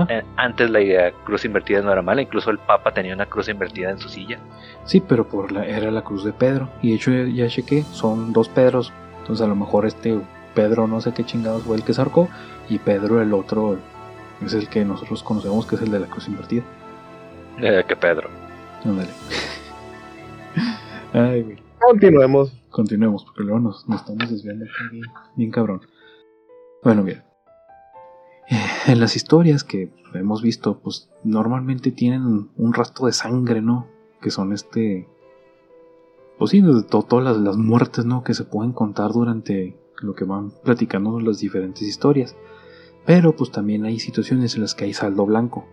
Eh, antes la cruz invertida no era mala, incluso el Papa tenía una cruz invertida en su silla. Sí, pero por la, era la cruz de Pedro. Y de hecho ya, chequé, son dos Pedros. Entonces a lo mejor este Pedro no sé qué chingados fue el que zarcó y Pedro el otro es el que nosotros conocemos que es el de la cruz invertida. Eh, que Pedro. Ándale. [laughs] Ay, güey. Continuemos. Continuemos, porque luego nos, estamos desviando bien, cabrón. Bueno, bien. Eh, en las historias que hemos visto, pues normalmente tienen un rastro de sangre, ¿no? Que son este. Pues sí, de todas las, las, muertes, ¿no? Que se pueden contar durante lo que van platicando las diferentes historias. Pero pues también hay situaciones en las que hay saldo blanco.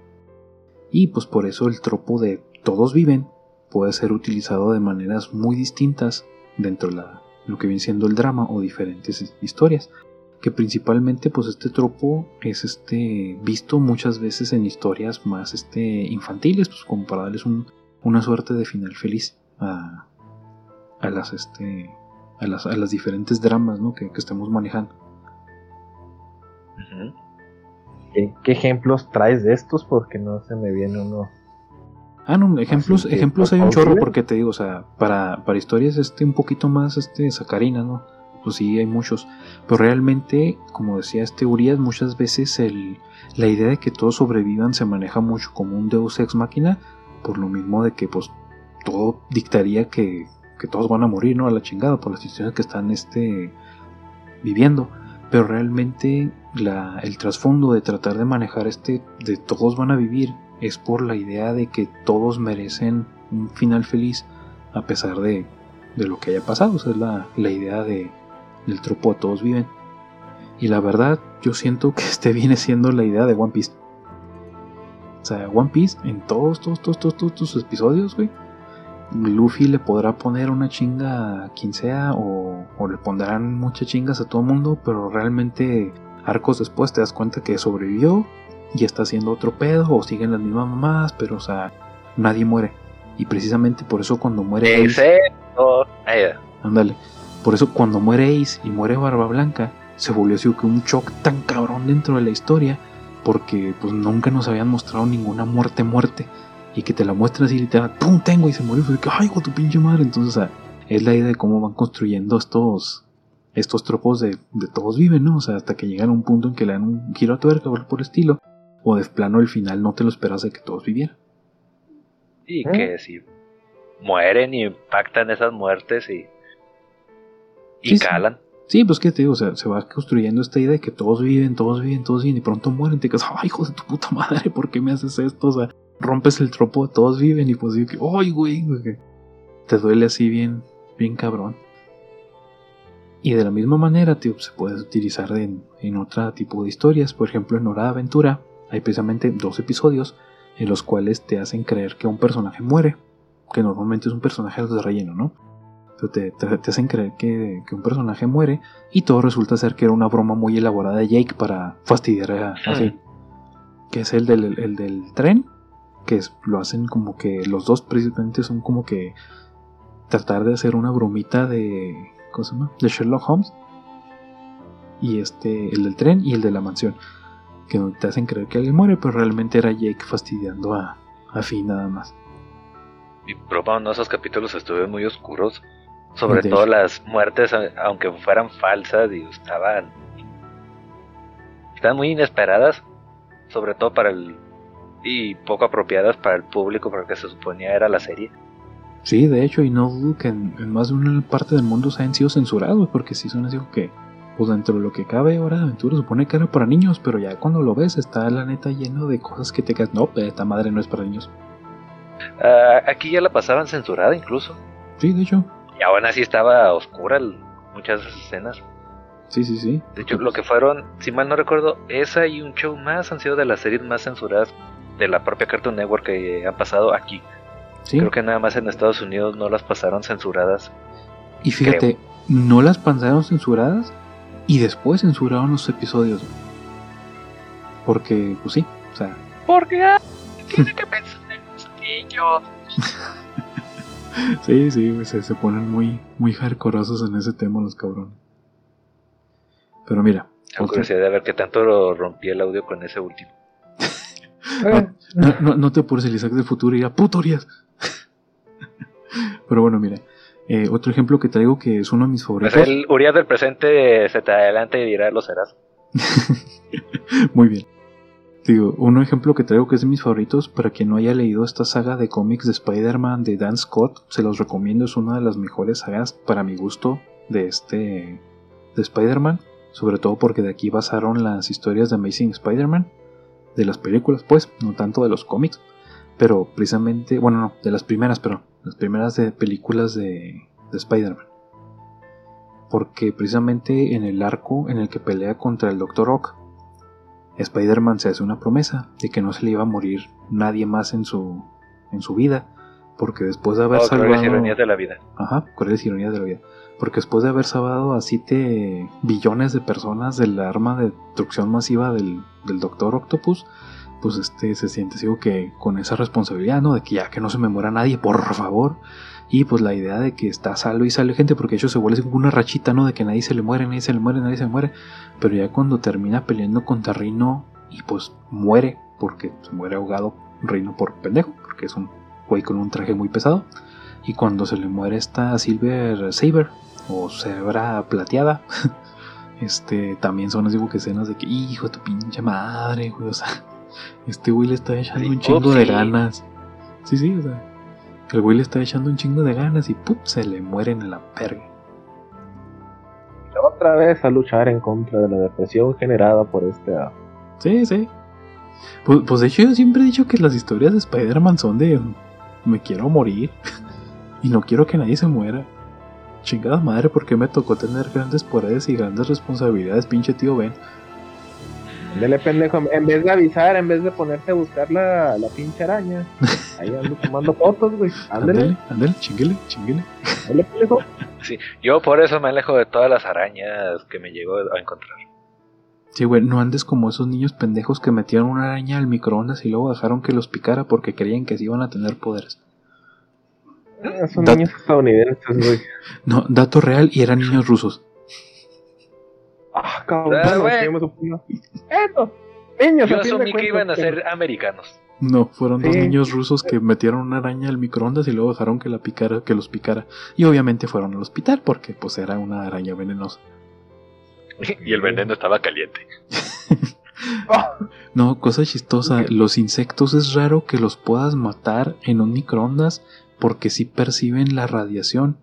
Y pues por eso el tropo de todos viven puede ser utilizado de maneras muy distintas dentro de lo que viene siendo el drama o diferentes historias que principalmente pues este tropo es este visto muchas veces en historias más este infantiles pues como para darles una suerte de final feliz a, las este a las, a las diferentes dramas ¿no? que, estamos manejando ¿Qué, ejemplos traes de estos? Porque no se me viene uno Ah, no, ejemplos, ejemplos hay un chorro porque te digo, o sea, para, para historias este un poquito más este sacarina, ¿no? Pues sí, hay muchos. Pero realmente, como decía este Urias, muchas veces el, la idea de que todos sobrevivan se maneja mucho como un deus ex máquina, por lo mismo de que pues todo dictaría que, que todos van a morir, ¿no? A la chingada, por las situaciones que están este, viviendo. Pero realmente la, el trasfondo de tratar de manejar este de todos van a vivir es por la idea de que todos merecen un final feliz a pesar de, lo que haya pasado. O es la, idea de, del tropo de todos viven. Y la verdad, yo siento que este viene siendo la idea de One Piece. O sea, One Piece en todos, todos, todos, todos, todos tus episodios, güey. Luffy le podrá poner una chinga a quien sea o, o le pondrán muchas chingas a todo el mundo, pero realmente arcos después te das cuenta que sobrevivió y está haciendo otro pedo o siguen las mismas mamadas, pero o sea, nadie muere. Y precisamente por eso cuando muere Ace, ándale, por eso cuando muere Ace y muere Barba Blanca, se volvió así que un shock tan cabrón dentro de la historia, porque pues nunca nos habían mostrado ninguna muerte muerte y que te la muestras y literal, ¡pum! tengo y se murió, fue que ay, tu pinche madre, entonces o sea, es la idea de cómo van construyendo estos estos tropos de, de, todos viven, ¿no? O sea, hasta que llegan a un punto en que le dan un giro a tuerca por estilo o de plano el final no te lo esperas de que todos vivieran. Y ¿Eh? que si mueren y impactan esas muertes y, y calan. Sí. pues que te digo, o sea, se va construyendo esta idea de que todos viven, todos viven, todos viven y pronto mueren. Te quedas, ay, hijo de tu puta madre, ¿por qué me haces esto? O sea, rompes el tropo de todos viven y pues digo que, ay, güey, te duele así bien, bien cabrón. Y de la misma manera, tío, se puede utilizar en, en otro tipo de historias. Por ejemplo, en Hora de Aventura, hay precisamente dos episodios en los cuales te hacen creer que un personaje muere, que normalmente es un personaje de relleno, ¿no? Pero te, hacen creer que, un personaje muere y todo resulta ser que era una broma muy elaborada de Jake para fastidiar a. Que es el del, el del tren, que lo hacen como que los dos precisamente son como que tratar de hacer una bromita de, ¿cómo se llama? De Sherlock Holmes. Y este, el del tren y el de la mansión que te hacen creer que alguien muere, pero realmente era Jake fastidiando a, a Finn nada más. Y probando esos capítulos estuvieron muy oscuros, sobre todo las muertes, aunque fueran falsas y estaban, estaban muy inesperadas, sobre todo para el y poco apropiadas para el público porque se suponía era la serie. Sí, de hecho, y no dudo que en, más de una parte del mundo se hayan sido censurados, porque si son así que pues dentro de lo que cabe Hora de Aventura supone que era para niños, pero ya cuando lo ves está la neta lleno de cosas que te quedas, no, esta madre no es para niños. Ah, aquí ya la pasaban censurada incluso. Sí, de hecho. Y aún así estaba oscura el- muchas de esas escenas. Sí, sí, sí. De hecho, lo que fueron, si mal no recuerdo, esa y un show más han sido de las series más censuradas de la propia Cartoon Network que han pasado aquí. Sí. Creo que nada más en Estados Unidos no las pasaron censuradas. Y fíjate, no las pasaron censuradas y después censuraron los episodios. Porque, pues sí, o sea, Porque ah, [laughs] tiene que pensar en los [laughs] niños. sí, sí, güey, se, se ponen muy, muy hardcoreosos en ese tema los cabrones. Pero mira, Tengo otra- curiosidad de ver qué tanto lo rompí el audio con ese último. [laughs] No, no, no te apures, el Isaac del futuro irá putorías. Pero bueno, mira, eh, otro ejemplo que traigo que es uno de mis Pues favoritos. el Urias del presente se te adelanta y dirá, lo serás. [laughs] Muy bien. Digo, un ejemplo que traigo que es de mis favoritos, para quien no haya leído esta saga de cómics de Spider-Man de Dan Scott, se los recomiendo, es una de las mejores sagas para mi gusto de este de Spider-Man, sobre todo porque de aquí basaron las historias de Amazing Spider-Man, de las películas pues, no tanto de los cómics, pero precisamente, bueno, no, de las primeras, pero las primeras de películas de, de Spider-Man. Porque precisamente en el arco en el que pelea contra el Dr. Ock, Spider-Man se hace una promesa de que no se le iba a morir nadie más en su, en su vida, porque después de haber Oh, salvado... ironías de la vida. Ajá, crueles ironías de la vida. Porque después de haber salvado a 7 billones de personas del arma de destrucción masiva del, del Doctor Octopus, pues este se siente sigo que con esa responsabilidad, ¿no? De que ya que no se me muera nadie, por favor. Y pues la idea de que está salvo y sale gente, porque de hecho se vuelve como una rachita, ¿no? De que nadie se le muere, nadie se le muere, nadie se le muere. Pero ya cuando termina peleando contra Rino y pues muere, porque se muere ahogado Rino por pendejo, porque es un güey con un traje muy pesado. Y cuando se le muere esta Silver Saber o cebra plateada, [laughs] este también son así como que escenas de que, hijo de tu pinche madre, güey, o sea, este güey le está echando un chingo de ganas. Sí, sí, o sea, el güey le está echando un chingo de ganas y ¡pup! se le mueren en la perga. Otra vez a luchar en contra de la depresión generada por este. ah, Sí, sí. Pues, pues de hecho yo siempre he dicho que las historias de Spider-Man son de me quiero morir [laughs] y no quiero que nadie se muera. Chingada madre, porque me tocó tener grandes poderes y grandes responsabilidades, pinche tío Ben. Ándale, pendejo. En vez de avisar, en vez de ponerte a buscar la, la pinche araña, [laughs] ahí ando tomando fotos, güey. Ándale, ándale, chinguele, chinguele. ándale, pendejo. Sí, yo por eso me alejo de todas las arañas que me llego a encontrar. Sí, güey, no andes como esos niños pendejos que metieron una araña al microondas y luego dejaron que los picara porque creían que sí iban a tener poderes. Ah, Son Dat- niños estadounidenses, güey. [laughs] No, dato real y eran niños rusos. Ah, cabrón. Ah, bueno. Eso. Niños, Yo asumí que iban a que- ser americanos. No, fueron dos niños rusos que metieron una araña al microondas y luego dejaron que la picara, que los picara. Y obviamente fueron al hospital porque pues era una araña venenosa. [laughs] Y el veneno estaba caliente. [laughs] No, cosa chistosa, los insectos es raro que los puedas matar en un microondas porque sí perciben la radiación.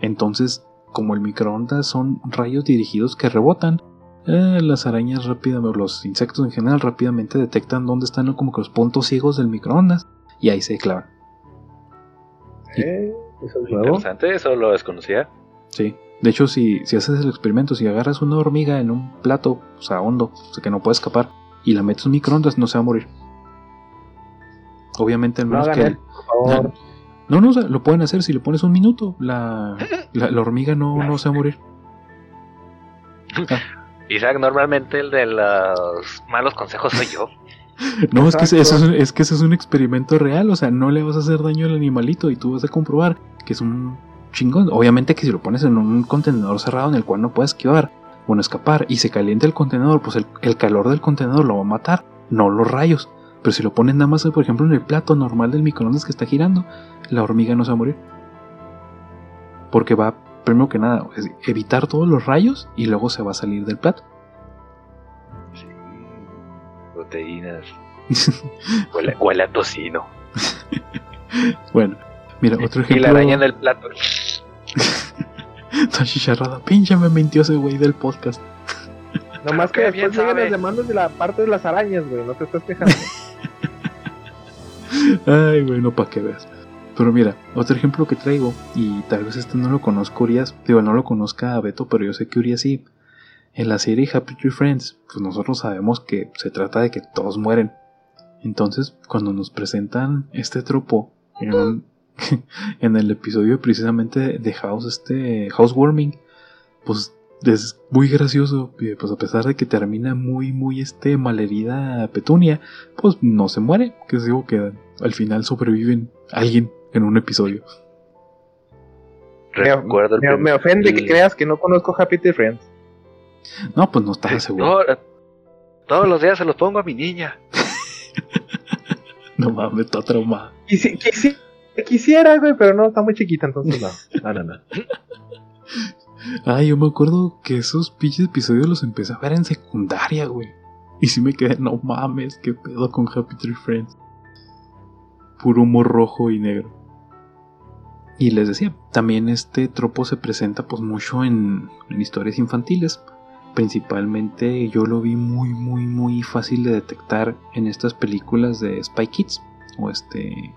Entonces, como el microondas son rayos dirigidos que rebotan, eh, las arañas rápidamente, los insectos en general rápidamente detectan dónde están como que los puntos ciegos del microondas y ahí se clavan. eh, eso es nuevo. Interesante, eso lo desconocía. Sí. De hecho, si, si haces el experimento, si agarras una hormiga en un plato, o sea, hondo, o sea, que no puede escapar, y la metes en un microondas, no se va a morir. Obviamente, al No menos que... eso, por favor. No, no, lo pueden hacer si le pones un minuto. La, la, la hormiga no, no se va a morir. [laughs] Isaac, normalmente el de los malos consejos soy yo. [laughs] No, es que, eso es, es que ese es un experimento real. O sea, no le vas a hacer daño al animalito y tú vas a comprobar que es un chingón. Obviamente que si lo pones en un contenedor cerrado en el cual no puedes esquivar o no escapar y se calienta el contenedor, pues el, el calor del contenedor lo va a matar, no los rayos. Pero si lo pones nada más, por ejemplo, en el plato normal del microondas que está girando, la hormiga no se va a morir. Porque va, primero que nada, es evitar todos los rayos y luego se va a salir del plato. Sí, proteínas. [laughs] Huele, huele a tocino. [laughs] bueno, mira, otro Y ejemplo. la araña en el plato. [laughs] Está chicharrada. Pinche me mintió ese güey del podcast. Nomás que bien después llegan sabe. las demandas de la parte de las arañas, güey. No te estás quejando. [laughs] Ay, bueno, para que veas. Pero mira, otro ejemplo que traigo, y tal vez este no lo conozco Urias, digo, no lo conozca a Beto, pero yo sé que Urias sí. En la serie Happy Tree Friends, pues nosotros sabemos que se trata de que todos mueren. Entonces, cuando nos presentan este tropo en, un- [laughs] en el episodio precisamente de House, este Housewarming, pues es muy gracioso. Pues a pesar de que termina muy, muy este malherida Petunia, pues no se muere, que es digo que al final sobreviven alguien en un episodio. Me- Recuerdo el me, ofende que creas que no conozco Happy Tree Friends. No, pues no estaba seguro. No, todos los días se los pongo a mi niña. [laughs] No mames, está traumada. Quisi- quisi- quisiera, güey, pero no, está muy chiquita, entonces no. [laughs] No, no, no. Ay, yo me acuerdo que esos pinches episodios los empecé a ver en secundaria, güey. Y sí me quedé, no mames, qué pedo con Happy Tree Friends. Puro humor rojo y negro. Y les decía, también este tropo se presenta pues mucho en, en historias infantiles. Principalmente yo lo vi muy, muy, muy fácil de detectar en estas películas de Spy Kids. O este...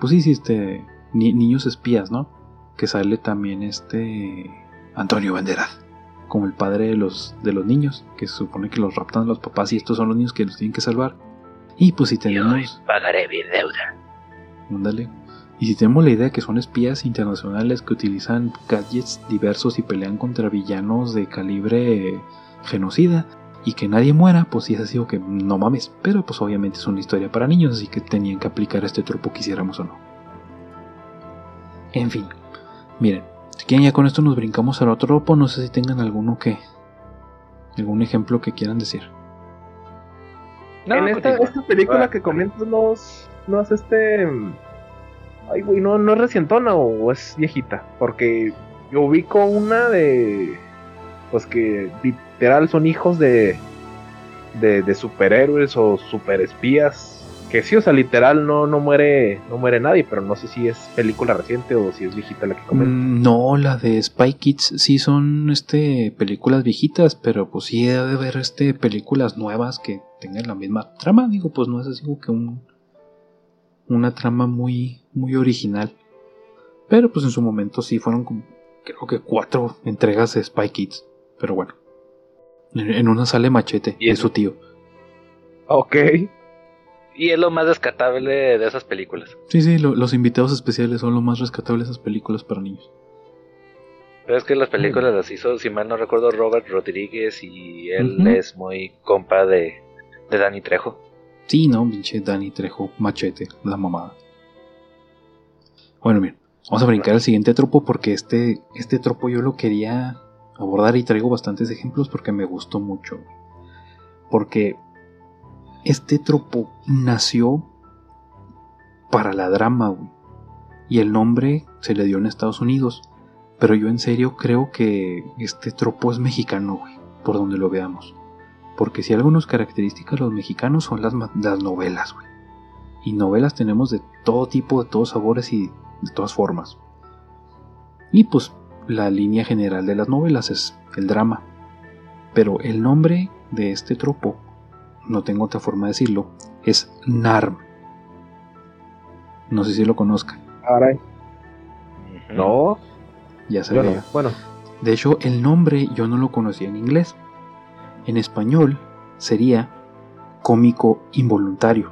Pues sí, sí, este... ni- niños espías, ¿no? Que sale también este Antonio Banderas como el padre de los de los niños que se supone que los raptan los papás y estos son los niños que los tienen que salvar y pues si tenemos pagaré mi deuda. ándale y si tenemos la idea que son espías internacionales que utilizan gadgets diversos y pelean contra villanos de calibre genocida y que nadie muera, pues sí es así o que no mames, pero pues obviamente es una historia para niños, así que tenían que aplicar este truco quisiéramos o no. En fin, miren, si quieren ya con esto nos brincamos al otro tropo, no sé si tengan alguno que... algún ejemplo que quieran decir. No, en esta, esta película que comentas no es, no es este... Ay, güey, no, no es recientona o es viejita. Porque yo ubico una de... Pues que literal son hijos de... De, de superhéroes o superespías. Que sí, o sea, literal no, no muere no muere nadie, pero no sé si es película reciente o si es viejita la que comentas. Mm, No, la de Spy Kids sí son este películas viejitas, pero pues sí debe de haber este películas nuevas que tengan la misma trama, digo, pues no es así como que un una trama muy muy original. Pero pues en su momento sí fueron como creo que cuatro entregas de Spy Kids, pero bueno. En, en una sale Machete Y en- su tío. Ok. Y es lo más descartable de esas películas. Sí, sí, lo- los invitados especiales son lo más rescatable de esas películas para niños. Pero es que las películas las hizo, si mal no recuerdo, Robert Rodríguez y él es muy compa de, de Danny Trejo. Sí, no, pinche Dani Trejo, machete, la mamada. Bueno, bien, vamos a brincar al siguiente tropo porque este, este tropo yo lo quería abordar y traigo bastantes ejemplos porque me gustó mucho. Porque este tropo nació para la drama, güey. Y el nombre se le dio en Estados Unidos. Pero yo en serio creo que este tropo es mexicano, güey. Por donde lo veamos. Porque si algo nos caracteriza a los mexicanos son las, las novelas, güey. Y novelas tenemos de todo tipo, de todos sabores y de todas formas. Y pues la línea general de las novelas es el drama. Pero el nombre de este tropo, no tengo otra forma de decirlo, es NARM. No sé si lo conozcan, Caray. No, ya se ve. no. Bueno, De hecho, el nombre yo no lo conocía en inglés. En español sería cómico involuntario,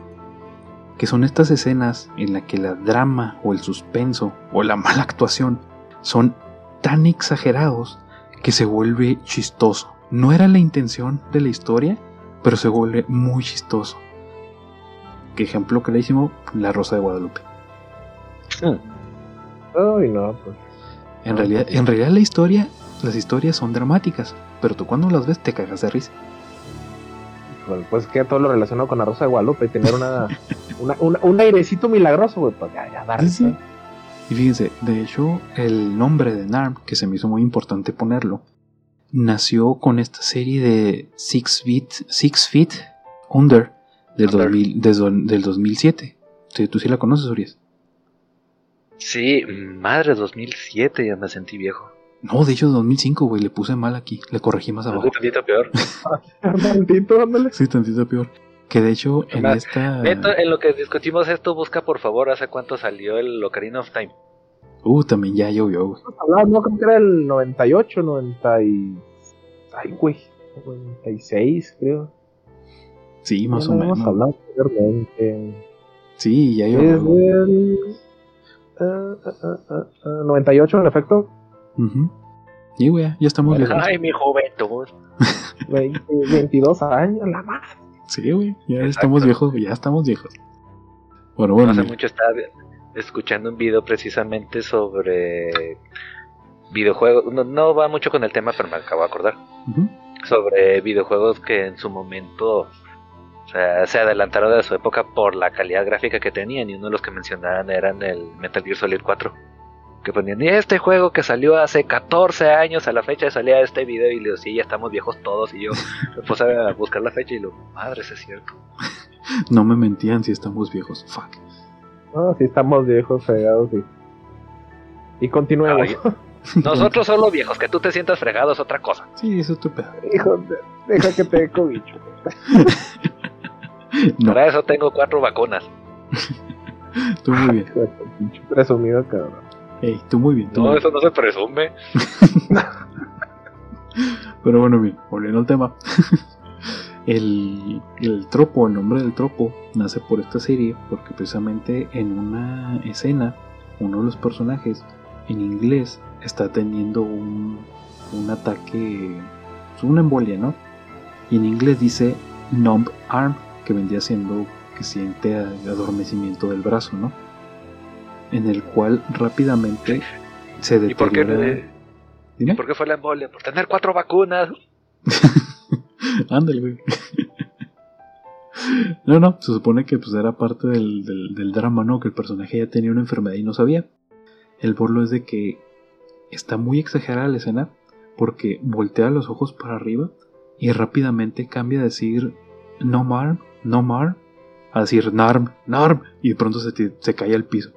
que son estas escenas en las que la drama o el suspenso o la mala actuación son tan exagerados que se vuelve chistoso. No era la intención de la historia, pero se vuelve muy chistoso. Que ejemplo clarísimo, La Rosa de Guadalupe. ay, no, pues. En realidad, en realidad la historia, las historias son dramáticas, pero tú cuando las ves te cagas de risa. Bueno, pues que todo lo relacionado con la Rosa de Guadalupe y tener una, [laughs] una, una- un airecito milagroso, güey, pues ya, ya, dar Sí, sí. Y fíjense, de hecho, el nombre de Narm, que se me hizo muy importante ponerlo, nació con esta serie de Six Feet, Six Feet Under del, Under. 2000 desde- del 2007. Sí, ¿Tú sí la conoces, Urias? Sí, madre, 2007 ya me sentí viejo. No, de hecho 2005, güey, le puse mal aquí, le corregí más abajo. Tantito peor. [laughs] tantito, ándale. Sí, tantito peor. Que de hecho en esta... Neto, en lo que discutimos esto, busca por favor hace cuánto salió el Ocarina of Time. Uh, también ya llovió, güey. Hablaba, no, creo que era el 98, 90 y... Ay, güey, 96, creo. Sí, más Ya o menos. hablado anteriormente. Sí, ya Es llovió. del... ah, ah, ah, ah, ah, 98, en efecto. Ujú. Y güey, ya estamos viejos. Ay, mi juventud. [laughs] 20, 22 años, la más. Sí, güey, ya Exacto. estamos viejos, güey, ya estamos viejos. Bueno, bueno, No hace mucho estaba escuchando un video precisamente sobre videojuegos. No, no va mucho con el tema, pero me acabo de acordar. Sobre videojuegos que en su momento o sea, se adelantaron de su época por la calidad gráfica que tenían. Y uno de los que mencionaban eran el Metal Gear Solid 4. Que ponían, y este juego que salió hace 14 años a la fecha de salida de este video. Y le digo, sí, ya estamos viejos todos. Y yo me puse a buscar la fecha y lo, madre, es cierto. [laughs] No me mentían si estamos viejos. Fuck. No, sí estamos viejos, fregados, sí. Y continuemos. Ay. [laughs] Nosotros solo viejos, que tú te sientas fregado es otra cosa. Sí, eso es tu pedo. Hijo, de- deja que te dé cobicho. [laughs] No, Para eso tengo cuatro vacunas. tú muy bien. Presumido, cabrón. Ey, tú muy bien. Tú No, muy eso no se presume. [laughs] Pero bueno, bien, volviendo al tema. El, el tropo, el nombre del tropo, nace por esta serie porque precisamente en una escena, uno de los personajes en inglés está teniendo un, un ataque, una embolia, ¿no? Y en inglés dice numb arm, que vendría siendo que siente adormecimiento del brazo, ¿no? En el cual rápidamente se ¿Y por qué, deteriora. ¿Y Dime. por qué fue la embolia? Por tener cuatro vacunas. [laughs] [laughs] Ándale, güey. [laughs] No, no, se supone que pues era parte del, del, del drama, ¿no? Que el personaje ya tenía una enfermedad y no sabía. El borlo es de que está muy exagerada la escena porque voltea los ojos para arriba y rápidamente cambia a decir no marm, no marm, a decir narm, narm y de pronto se, te- se cae al piso.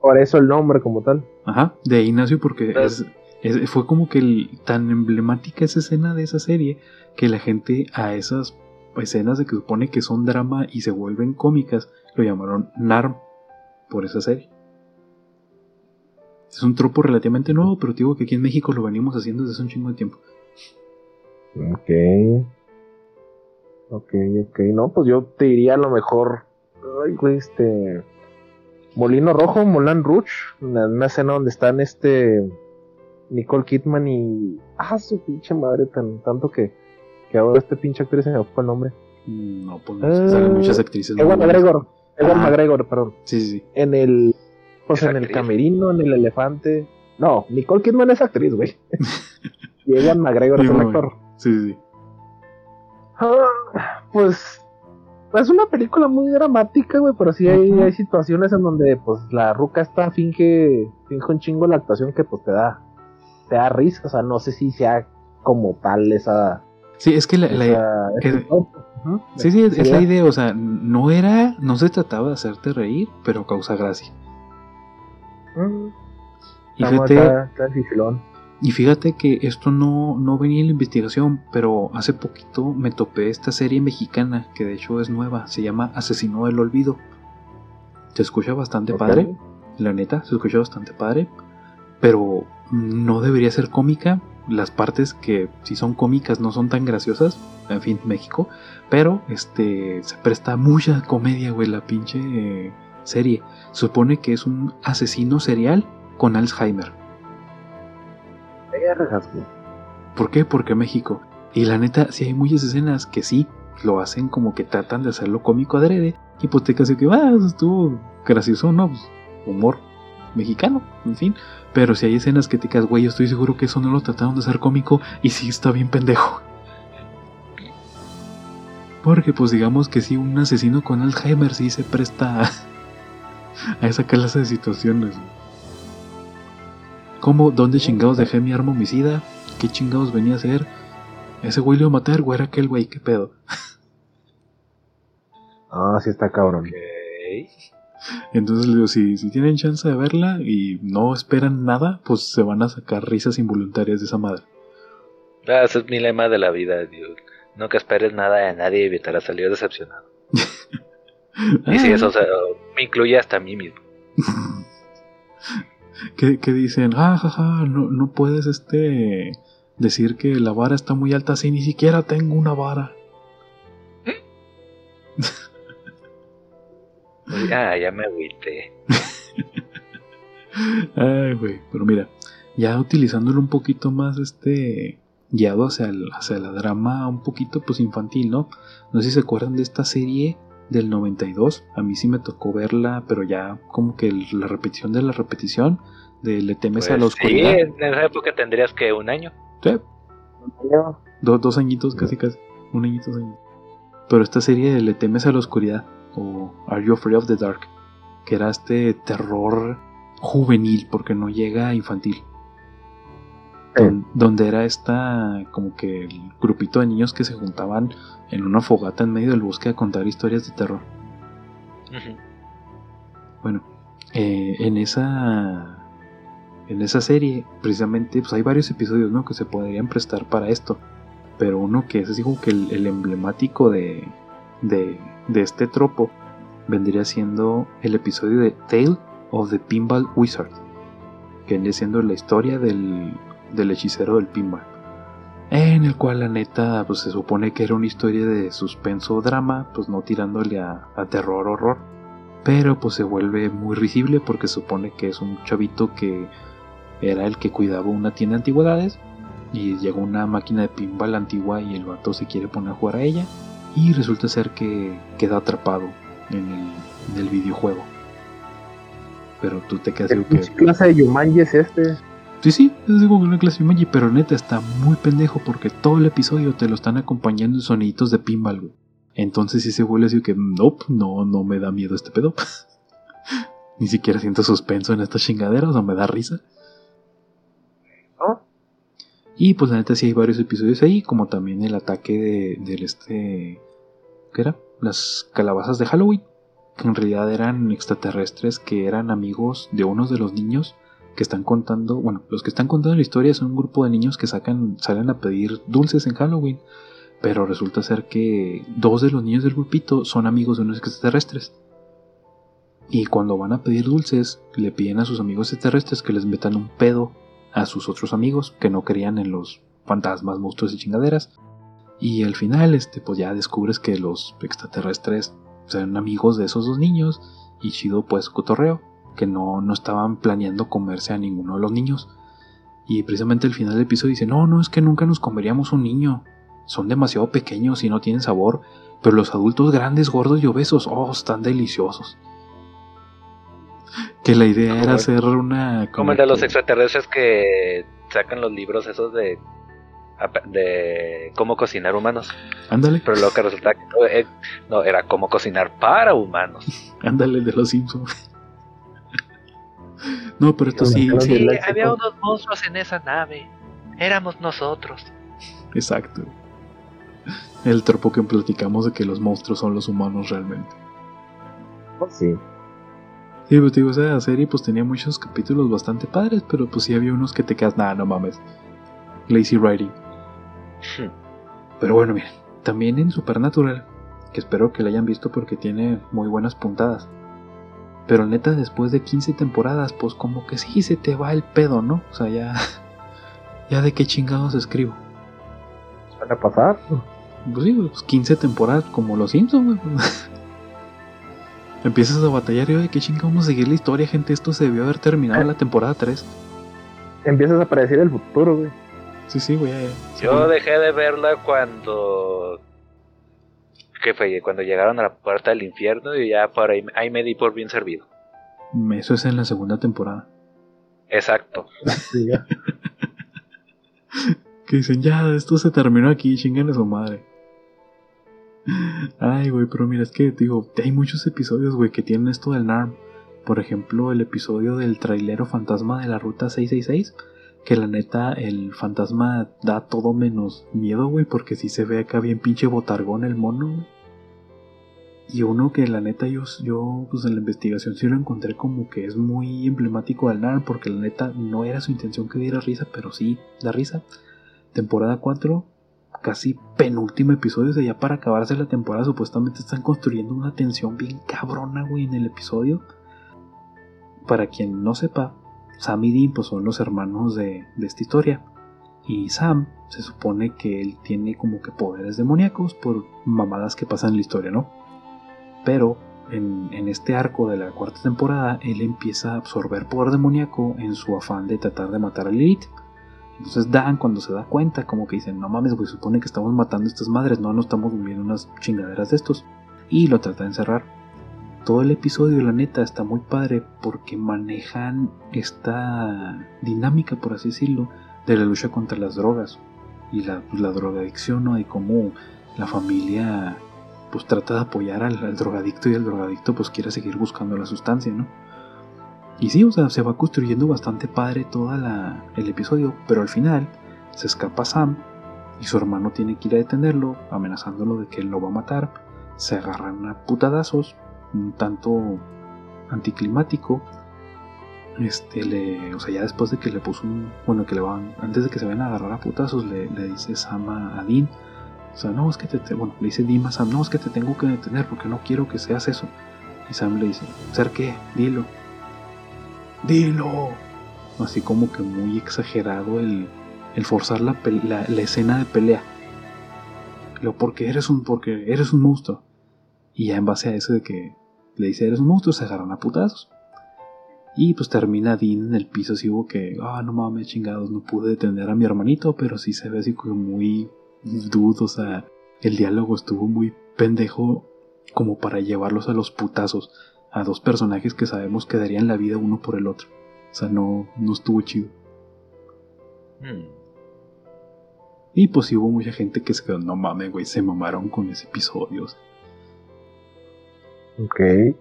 Por eso el nombre como tal. Ajá, de ahí nació porque Pues- es- fue como que tan emblemática esa escena de esa serie que la gente a esas escenas de que supone que son drama y se vuelven cómicas lo llamaron NARM por esa serie. Es un tropo relativamente nuevo, pero te digo que aquí en México lo venimos haciendo desde hace un chingo de tiempo. Ok. Ok, ok. No, pues yo te diría a lo mejor. Ay, güey, este. Molino Rojo, Moulin Rouge. Una, una escena donde están este. Nicole Kidman y. Ah, su pinche madre, tan, tanto que. Que ahora este pinche actriz se me fue el nombre. No, pues no, salen muchas actrices. Ewan. McGregor. Ewan Ah. McGregor, perdón. Sí, sí, sí. En el. Pues ¿Es en el camerino, en el elefante. No, Nicole Kidman es actriz, güey. [laughs] y Ewan McGregor es el Ewan. actor. Sí, sí, sí. Ah, pues es una película muy dramática, güey, pero sí hay, hay situaciones en donde pues la ruca está finge, finge un chingo la actuación que pues te da, te da risa, o sea, no sé si sea como tal esa, Sí, es que la, la- esa-. Ujú. Sí, sí, es, es la idea, o sea, no era, no se trataba de hacerte reír, pero causa gracia. Y fíjate, y fíjate que esto no, no venía en la investigación, pero hace poquito me topé esta serie mexicana, que de hecho es nueva, se llama Asesino del Olvido. Se escucha bastante padre, la neta, se escucha bastante padre, pero no debería ser cómica. Las partes que sí son cómicas no son tan graciosas, en fin, México, pero este se presta mucha comedia, güey, la pinche eh, serie. Supone que es un asesino serial con Alzheimer. ¿Por qué? Porque México. Y la neta, sí hay muchas escenas que sí lo hacen como que tratan de hacerlo cómico adrede. Y pues te casi que, ah, eso estuvo gracioso, ¿no? Pues, humor mexicano, en fin. Pero si hay escenas que te quedas, güey, yo estoy seguro que eso no lo trataron de hacer cómico y sí está bien pendejo. Porque pues digamos que sí, un asesino con Alzheimer sí se presta a, [laughs] a esa clase de situaciones. ¿Cómo? ¿Dónde chingados dejé mi arma homicida? ¿Qué chingados venía a hacer? Ese güey lo iba a matar, güey, era aquel güey, qué pedo. Ah, sí está cabrón. Ok. Entonces les digo, si, si tienen chance de verla y no esperan nada, pues se van a sacar risas involuntarias de esa madre. Ah, ese es mi lema de la vida, Dios. Nunca esperes nada de nadie y evitarás salir decepcionado. [laughs] y si eso o sea, me incluye hasta a mí mismo. [laughs] que, que dicen, ah, no, no puedes este decir que la vara está muy alta si ni siquiera tengo una vara. [laughs] ah, ya me agüité. [laughs] Ay, güey, pero mira, ya utilizándolo un poquito más, este, guiado hacia, el, hacia la drama un poquito, pues infantil, ¿no? No sé si se acuerdan de esta serie del 92, a mí sí me tocó verla, pero ya como que la repetición de la repetición, de Le temes a la Pues oscuridad. Sí, en esa época tendrías que un año. Sí, Do- dos añitos, casi casi. Un añito, dos añitos. Pero esta serie de Le temes a la oscuridad, o Are You Afraid of the Dark, que era este terror juvenil, porque no llega a infantil. Don- donde era esta, como que el grupito de niños que se juntaban en una fogata en medio del bosque a contar historias de terror. Bueno, eh, en esa en esa serie, precisamente, pues hay varios episodios, ¿no? Que se podrían prestar para esto. Pero uno que es así como que el, el emblemático de, de, de este tropo vendría siendo el episodio de Tale of the Pinball Wizard. Que viene siendo la historia del, del hechicero del pinball. En el cual la neta, pues se supone que era una historia de suspenso drama, pues no tirándole a, terror horror pero pues se vuelve muy risible porque supone que es un chavito que era el que cuidaba una tienda de antigüedades y llegó una máquina de pinball antigua y el vato se quiere poner a jugar a ella y resulta ser que queda atrapado en el, en el videojuego. Pero tú te quedas ¿Qué digo que clase de Yumanji es este? Sí, sí, es como una clase de Yumanji, pero neta está muy pendejo porque todo el episodio te lo están acompañando en soniditos de pinball, güey. Entonces sí se vuelve así que, nope, no, no me da miedo este pedo. [laughs] Ni siquiera siento suspenso en estas chingaderas, o me da risa. ¿No? Y pues la neta sí hay varios episodios ahí, como también el ataque de, del este... ¿Qué era? Las calabazas de Halloween. Que en realidad eran extraterrestres que eran amigos de unos de los niños que están contando, bueno, los que están contando la historia son un grupo de niños que sacan, salen a pedir dulces en Halloween, pero resulta ser que dos de los niños del grupito son amigos de unos extraterrestres. Y cuando van a pedir dulces, le piden a sus amigos extraterrestres que les metan un pedo a sus otros amigos que no creían en los fantasmas, monstruos y chingaderas. Y al final, este, pues ya descubres que los extraterrestres son amigos de esos dos niños y chido pues cotorreo que no, no estaban planeando comerse a ninguno de los niños. Y precisamente al final del episodio dice, no, no, es que nunca nos comeríamos un niño. Son demasiado pequeños y no tienen sabor. Pero los adultos grandes, gordos y obesos, oh, están deliciosos. Que la idea Como era hacer una... Como el de los extraterrestres que sacan los libros esos de de cómo cocinar humanos. Ándale, Pero lo que resulta que no, eh, no, era cómo cocinar para humanos. ándale de los Simpsons. [laughs] no, pero esto sí, sí, léxico. unos monstruos en esa nave. Éramos nosotros. exacto. El tropo que platicamos de que los monstruos son los humanos realmente. Oh, sí. Sí, pues te digo, esa serie pues tenía muchos capítulos bastante padres, pero pues sí había unos que te quedas, nada, no mames. Lazy writing. Pero bueno, miren, también en Supernatural, que espero que la hayan visto porque tiene muy buenas puntadas. Pero neta, después de 15 temporadas, pues como que sí se te va el pedo, ¿no? O sea, ya. [laughs] Ya de qué chingados escribo. Suele pasar. Pues sí, pues 15 temporadas como los Simpsons, güey. [laughs] Empiezas a batallar y de qué chingados vamos a seguir la historia, gente. Esto se debió haber terminado en la temporada 3. Empiezas a predecir el futuro, güey. Sí, sí, güey. Yo dejé de verla cuando. ¿Qué fue? Cuando llegaron a la puerta del infierno y ya por ahí, ahí me di por bien servido. Eso es en la segunda temporada. Exacto. Sí, ya. [laughs] Que dicen, ya, esto se terminó aquí, chingan a su madre. Ay, güey, pero mira, es que, digo, hay muchos episodios, güey, que tienen esto del NARM. Por ejemplo, el episodio del trailero fantasma de la ruta 666. Que la neta, el fantasma da todo menos miedo, güey, porque si se ve acá bien pinche botargón el mono. Y uno que la neta yo, yo pues en la investigación sí lo encontré como que es muy emblemático del NAR porque la neta no era su intención que diera risa, pero sí da risa. Temporada 4, casi penúltimo episodio, o sea, ya para acabarse la temporada supuestamente están construyendo una tensión bien cabrona, güey, en el episodio. Para quien no sepa, Sam y Dean pues, son los hermanos de, de esta historia. Y Sam se supone que él tiene como que poderes demoníacos por mamadas que pasan en la historia, ¿no? Pero en, este arco de la cuarta temporada, él empieza a absorber poder demoníaco en su afán de tratar de matar a Lilith. Entonces Dan cuando se da cuenta como que dicen, no mames, güey, supone que estamos matando a estas madres, no, no estamos viviendo unas chingaderas de estos. Y lo trata de encerrar. Todo el episodio, la neta, está muy padre porque manejan esta dinámica, por así decirlo, de la lucha contra las drogas y la, drogadicción, ¿no? Y cómo la familia pues trata de apoyar al, drogadicto y el drogadicto pues quiere seguir buscando la sustancia, ¿no? Y sí, o sea, se va construyendo bastante padre todo el episodio, pero al final se escapa Sam y su hermano tiene que ir a detenerlo, amenazándolo de que él lo va a matar. Se agarran a putadazos, un tanto anticlimático. Este, le, o sea, ya después de que le puso un, bueno, que le van, antes de que se vayan a agarrar a putazos, le, dice Sam a Dean, o sea, no, es que te, bueno, le dice Dima Sam, no, es que te tengo que detener porque no quiero que seas eso. Y Sam le dice, ¿ser qué? Dilo. Dilo. Así como que muy exagerado el, forzar la, la, escena de pelea. Lo porque eres un, porque eres un monstruo. Y ya en base a eso de que le dice eres un monstruo, se agarran a putazos. Y pues termina Dean en el piso así hubo que, ah, no mames, chingados, no pude detener a mi hermanito, pero sí se ve así como muy dude, o sea, el diálogo estuvo muy pendejo como para llevarlos a los putazos a dos personajes que sabemos que darían la vida uno por el otro. O sea, no, no estuvo chido. Hmm. Y pues sí hubo mucha gente que se quedó, no mames, güey, se mamaron con ese episodio. Ok. [laughs]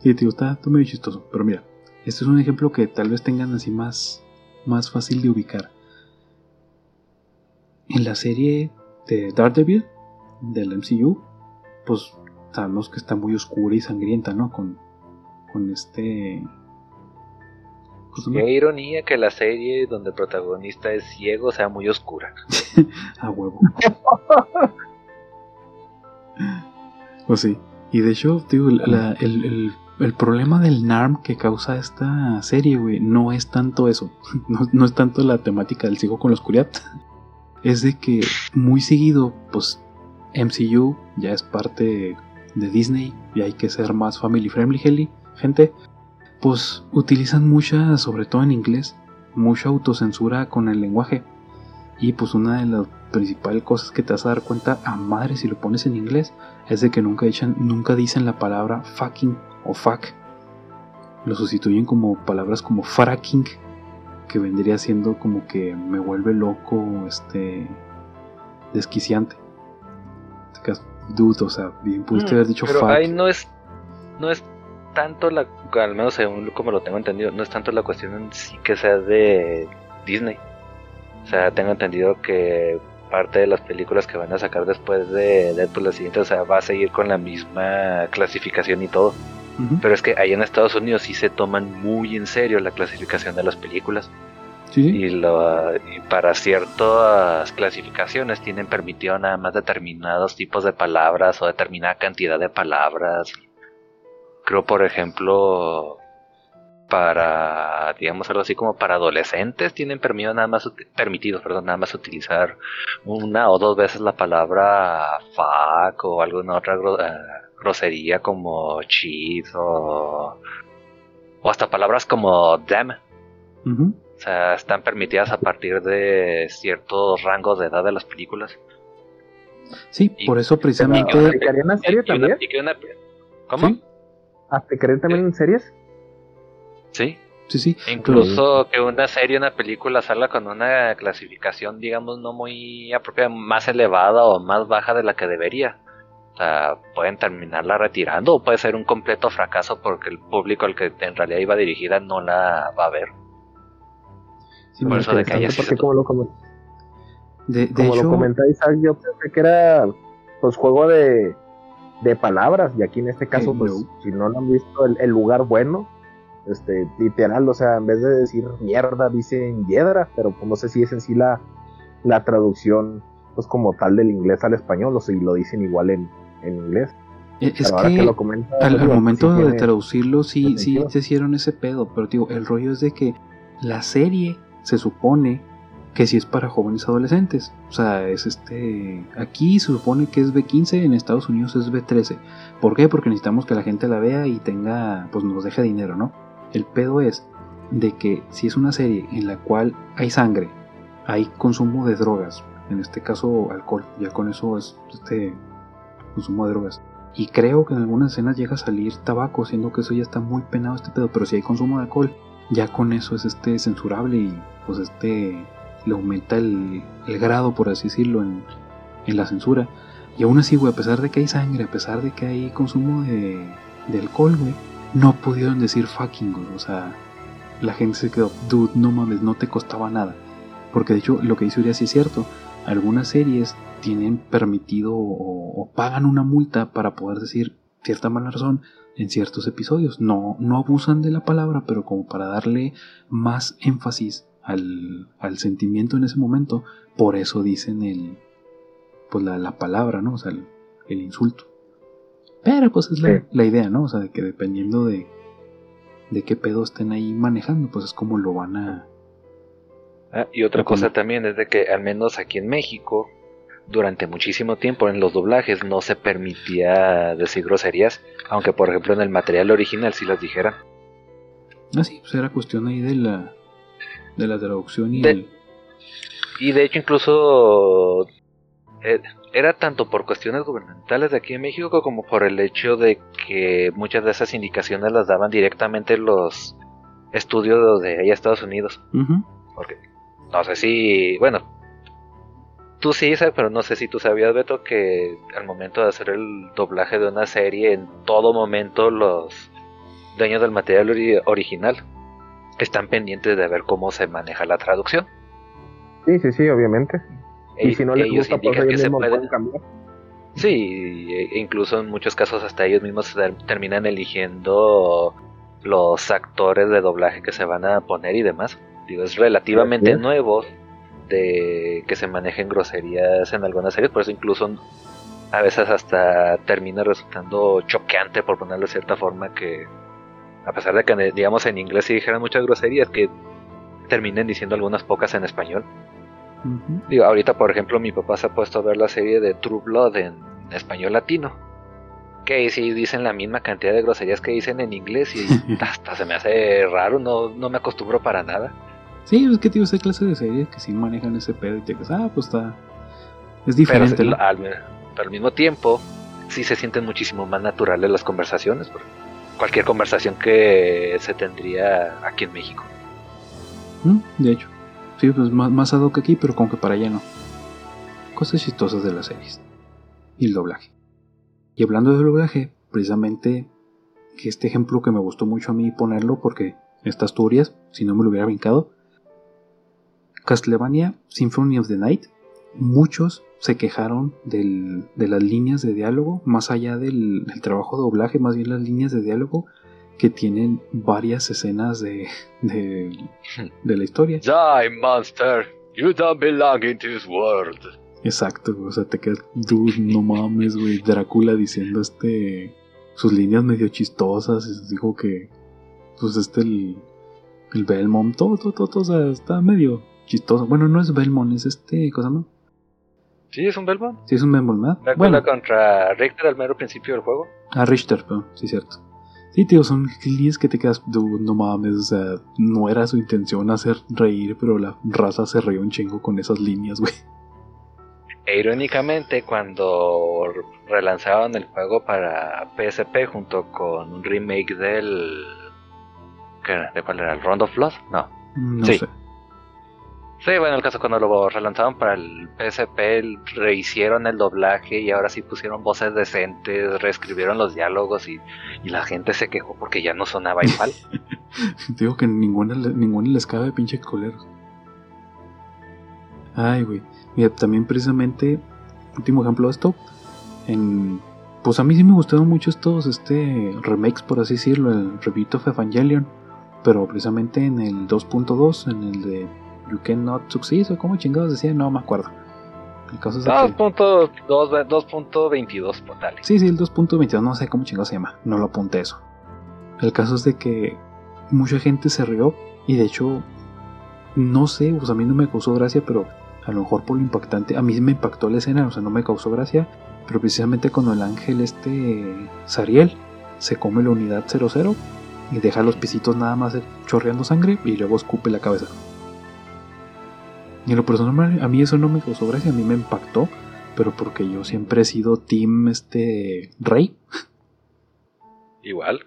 sí, tío, está, está medio chistoso. Pero mira, este es un ejemplo que tal vez tengan así más, más fácil de ubicar en la serie de Daredevil del MCU, pues sabemos que está muy oscura y sangrienta, ¿no? Con, con este... Qué ironía que la serie donde el protagonista es ciego sea muy oscura. [laughs] A huevo. [laughs] pues sí. Y de hecho, digo, el, el, problema del NARM que causa esta serie, güey, no es tanto eso. [laughs] No, no, es tanto la temática del ciego con la oscuridad [laughs] es de que muy seguido, pues MCU ya es parte de Disney y hay que ser más family friendly, gente, pues utilizan mucha, sobre todo en inglés, mucha autocensura con el lenguaje. Y pues una de las principales cosas que te vas a dar cuenta a madre si lo pones en inglés es de que nunca, echan, nunca dicen la palabra fucking o fuck. Lo sustituyen como palabras como fracking que vendría siendo como que me vuelve loco, este, desquiciante. Dude, o sea, bien pudiste mm, haber dicho Pero ahí no es, no es tanto la, al menos según como lo tengo entendido, no es tanto la cuestión en sí que sea de Disney. O sea, tengo entendido que parte de las películas que van a sacar después de Deadpool la siguiente, o sea, va a seguir con la misma clasificación y todo. Pero es que ahí en Estados Unidos sí se toman muy en serio la clasificación de las películas. Y, lo, para ciertas clasificaciones tienen permitido nada más determinados tipos de palabras o determinada cantidad de palabras. Creo, por ejemplo, para, digamos algo así como para adolescentes, tienen permitido nada más, permitido, perdón, nada más utilizar una o dos veces la palabra fuck o alguna otra eh, grosería como cheat o, o hasta palabras como damn. O sea, están permitidas a partir de ciertos rangos de edad de las películas. Sí, por eso precisamente. ¿Aplicarían en serie también? ¿Cómo? ¿Sí? ¿Aplicarían también en series? Sí. Sí, sí. Incluso que una serie, una película salga con una clasificación, digamos, no muy apropiada, más elevada o más baja de la que debería pueden terminarla retirando o puede ser un completo fracaso porque el público al que en realidad iba dirigida no la va a ver. Por eso de que haya porque como lo, de, como lo comenta Isaac, yo pensé que era pues juego de de palabras. Y aquí en este caso, pues, si no lo han visto, el, lugar bueno, este, literal, o sea, en vez de decir mierda, dicen hiedra, pero pues no sé si es en sí la, la traducción, pues como tal del inglés al español, o si lo dicen igual en, en inglés. Eh, es que, al, momento de traducirlo sí, sí se hicieron ese pedo, pero digo, el rollo es de que la serie se supone que si es para jóvenes adolescentes. O sea, es este. Aquí se supone que es B15, en Estados Unidos es B13. ¿Por qué? Porque necesitamos que la gente la vea y tenga. Pues nos deje dinero, ¿no? El pedo es de que si es una serie en la cual hay sangre, hay consumo de drogas, en este caso alcohol, ya con eso es este consumo de drogas. Y creo que en algunas escenas llega a salir tabaco, siendo que eso ya está muy penado este pedo, pero si hay consumo de alcohol, ya con eso es este censurable y pues este le aumenta el, grado, por así decirlo, en, la censura. Y aún así, güey, a pesar de que hay sangre, a pesar de que hay consumo de, alcohol, güey, no pudieron decir fucking. O sea, la gente se quedó, dude, no mames, no te costaba nada. Porque de hecho, lo que dice Urias sí es cierto. Algunas series tienen permitido o, o, pagan una multa para poder decir cierta mala razón en ciertos episodios. No, no abusan de la palabra, pero como para darle más énfasis al, sentimiento en ese momento, por eso dicen el, pues la, palabra, ¿no? O sea, el, insulto. Pero pues es la, idea, ¿no? O sea, de que dependiendo de, de qué pedo estén ahí manejando, pues es como lo van a... Ah, y otra cosa también es de que al menos aquí en México, durante muchísimo tiempo en los doblajes no se permitía decir groserías, aunque por ejemplo en el material original sí las dijeran. Ah, sí, pues era cuestión ahí de la, de la traducción y de, y de hecho incluso era tanto por cuestiones gubernamentales de aquí en México como por el hecho de que muchas de esas indicaciones las daban directamente los estudios de allá Estados Unidos porque no sé si bueno tú sí sabes pero no sé si tú sabías Beto que al momento de hacer el doblaje de una serie en todo momento los dueños del material original están pendientes de ver cómo se maneja la traducción. Sí, sí, sí, obviamente. Y si no les gusta, pues ellos mismos pueden cambiar. Sí, e incluso en muchos casos hasta ellos mismos terminan eligiendo los actores de doblaje que se van a poner y demás. Digo, es relativamente nuevo de que se manejen groserías en algunas series, por eso incluso a veces hasta termina resultando choqueante, por ponerlo de cierta forma, que a pesar de que digamos en inglés sí dijeran muchas groserías, que terminen diciendo algunas pocas en español. Digo, ahorita por ejemplo mi papá se ha puesto a ver la serie de True Blood en español latino. Que sí dicen la misma cantidad de groserías que dicen en inglés y [laughs] hasta se me hace raro, no, no me acostumbro para nada. Sí, es que tío, esa clase de series que sí manejan ese pedo y te dices, ah, pues está. Es diferente. Pero, al, al, mismo tiempo, sí se sienten muchísimo más naturales las conversaciones cualquier conversación que se tendría aquí en México. Mm, de hecho, sí, pues más, más ad aquí, pero como que para allá no. Cosas chistosas de las series. Y el doblaje. Y hablando del doblaje, precisamente este ejemplo que me gustó mucho a mí ponerlo porque estas Asturias, si no me lo hubiera brincado. Castlevania Symphony of the Night, muchos se quejaron de las líneas de diálogo, más allá del, trabajo de doblaje, más bien las líneas de diálogo que tienen varias escenas de, de, la historia. [laughs] Die, monster. You don't belong in this world. Exacto, o sea, te quedas, dude, no mames, güey. Drácula diciendo este. sus líneas medio chistosas. Dijo que. Pues este, el. El Belmont, todo, todo, todo, o sea, está medio chistoso. Bueno, no es Belmont, es este, cosa no Sí, es un Belmont. Sí, es un Belmont, ¿verdad? bueno. contra Richter al mero principio del juego. Ah, Richter, pero sí, cierto. Sí, tío, son líneas que te quedas, no mames, o sea, no era su intención hacer reír, pero la raza se reía un chingo con esas líneas, güey. E irónicamente, cuando relanzaron el juego para PSP junto con un remake del. ¿Qué era? ¿De cuál era? ¿El Round of Blood? No. No sé. Sí, bueno, el caso cuando lo relanzaron para el PSP, rehicieron el doblaje y ahora sí pusieron voces decentes, reescribieron los diálogos y, la gente se quejó porque ya no sonaba igual. [laughs] Digo que ninguna, ninguna les cabe pinche coleros. Ay, güey. Mira, también precisamente, último ejemplo de esto, en pues a mí sí me gustaron mucho estos este, remakes, por así decirlo, el Rebuild of Evangelion, pero precisamente en el 2.2, en el de You Cannot Succeed, o como chingados decía, no me acuerdo. El caso es que... 2.22 portales. Sí, sí, el 2.22, no sé cómo chingados se llama, no lo apunté eso. El caso es de que mucha gente se rió y de hecho, no sé, pues a mí no me causó gracia, pero a lo mejor por lo impactante, a mí me impactó la escena, o sea, no me causó gracia, pero precisamente cuando el ángel este Sariel se come la unidad 00 y deja los pisitos nada más chorreando sangre y luego escupe la cabeza. Y en lo personal a mí eso no me causó gracia, a mí me impactó, pero porque yo siempre he sido team este rey. Igual.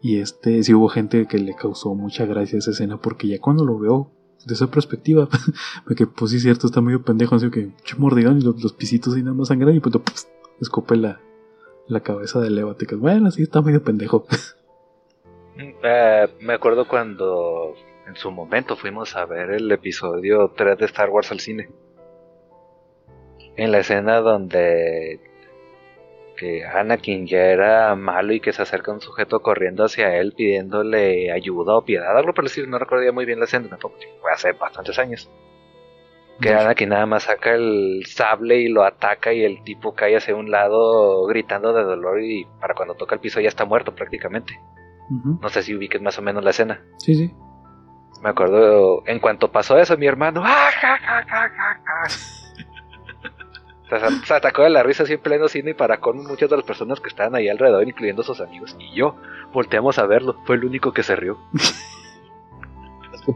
Y este sí hubo gente que le causó mucha gracia esa escena porque ya cuando lo veo de esa perspectiva, [laughs] porque pues sí cierto, está medio pendejo, así que mordidón y los, pisitos y nada más sangran y pues escupe la, la cabeza de Leva. que bueno, sí está medio pendejo. [laughs] Mm, eh, me acuerdo cuando en su momento fuimos a ver el episodio 3 de Star Wars al cine. En la escena donde que Anakin ya era malo y que se acerca un sujeto corriendo hacia él pidiéndole ayuda o piedad, algo parecido, no recordía muy bien la escena tampoco, fue hace bastantes años. Que Anakin nada más saca el sable y lo ataca y el tipo cae hacia un lado gritando de dolor y para cuando toca el piso ya está muerto prácticamente. No sé si ubiques más o menos la escena. Sí, sí. Me acuerdo, en cuanto pasó eso, mi hermano ¡ah, [laughs] se atacó de la risa así en pleno cine y para con muchas de las personas que estaban ahí alrededor, incluyendo sus amigos. Y yo, volteamos a verlo, fue el único que se rió. [laughs]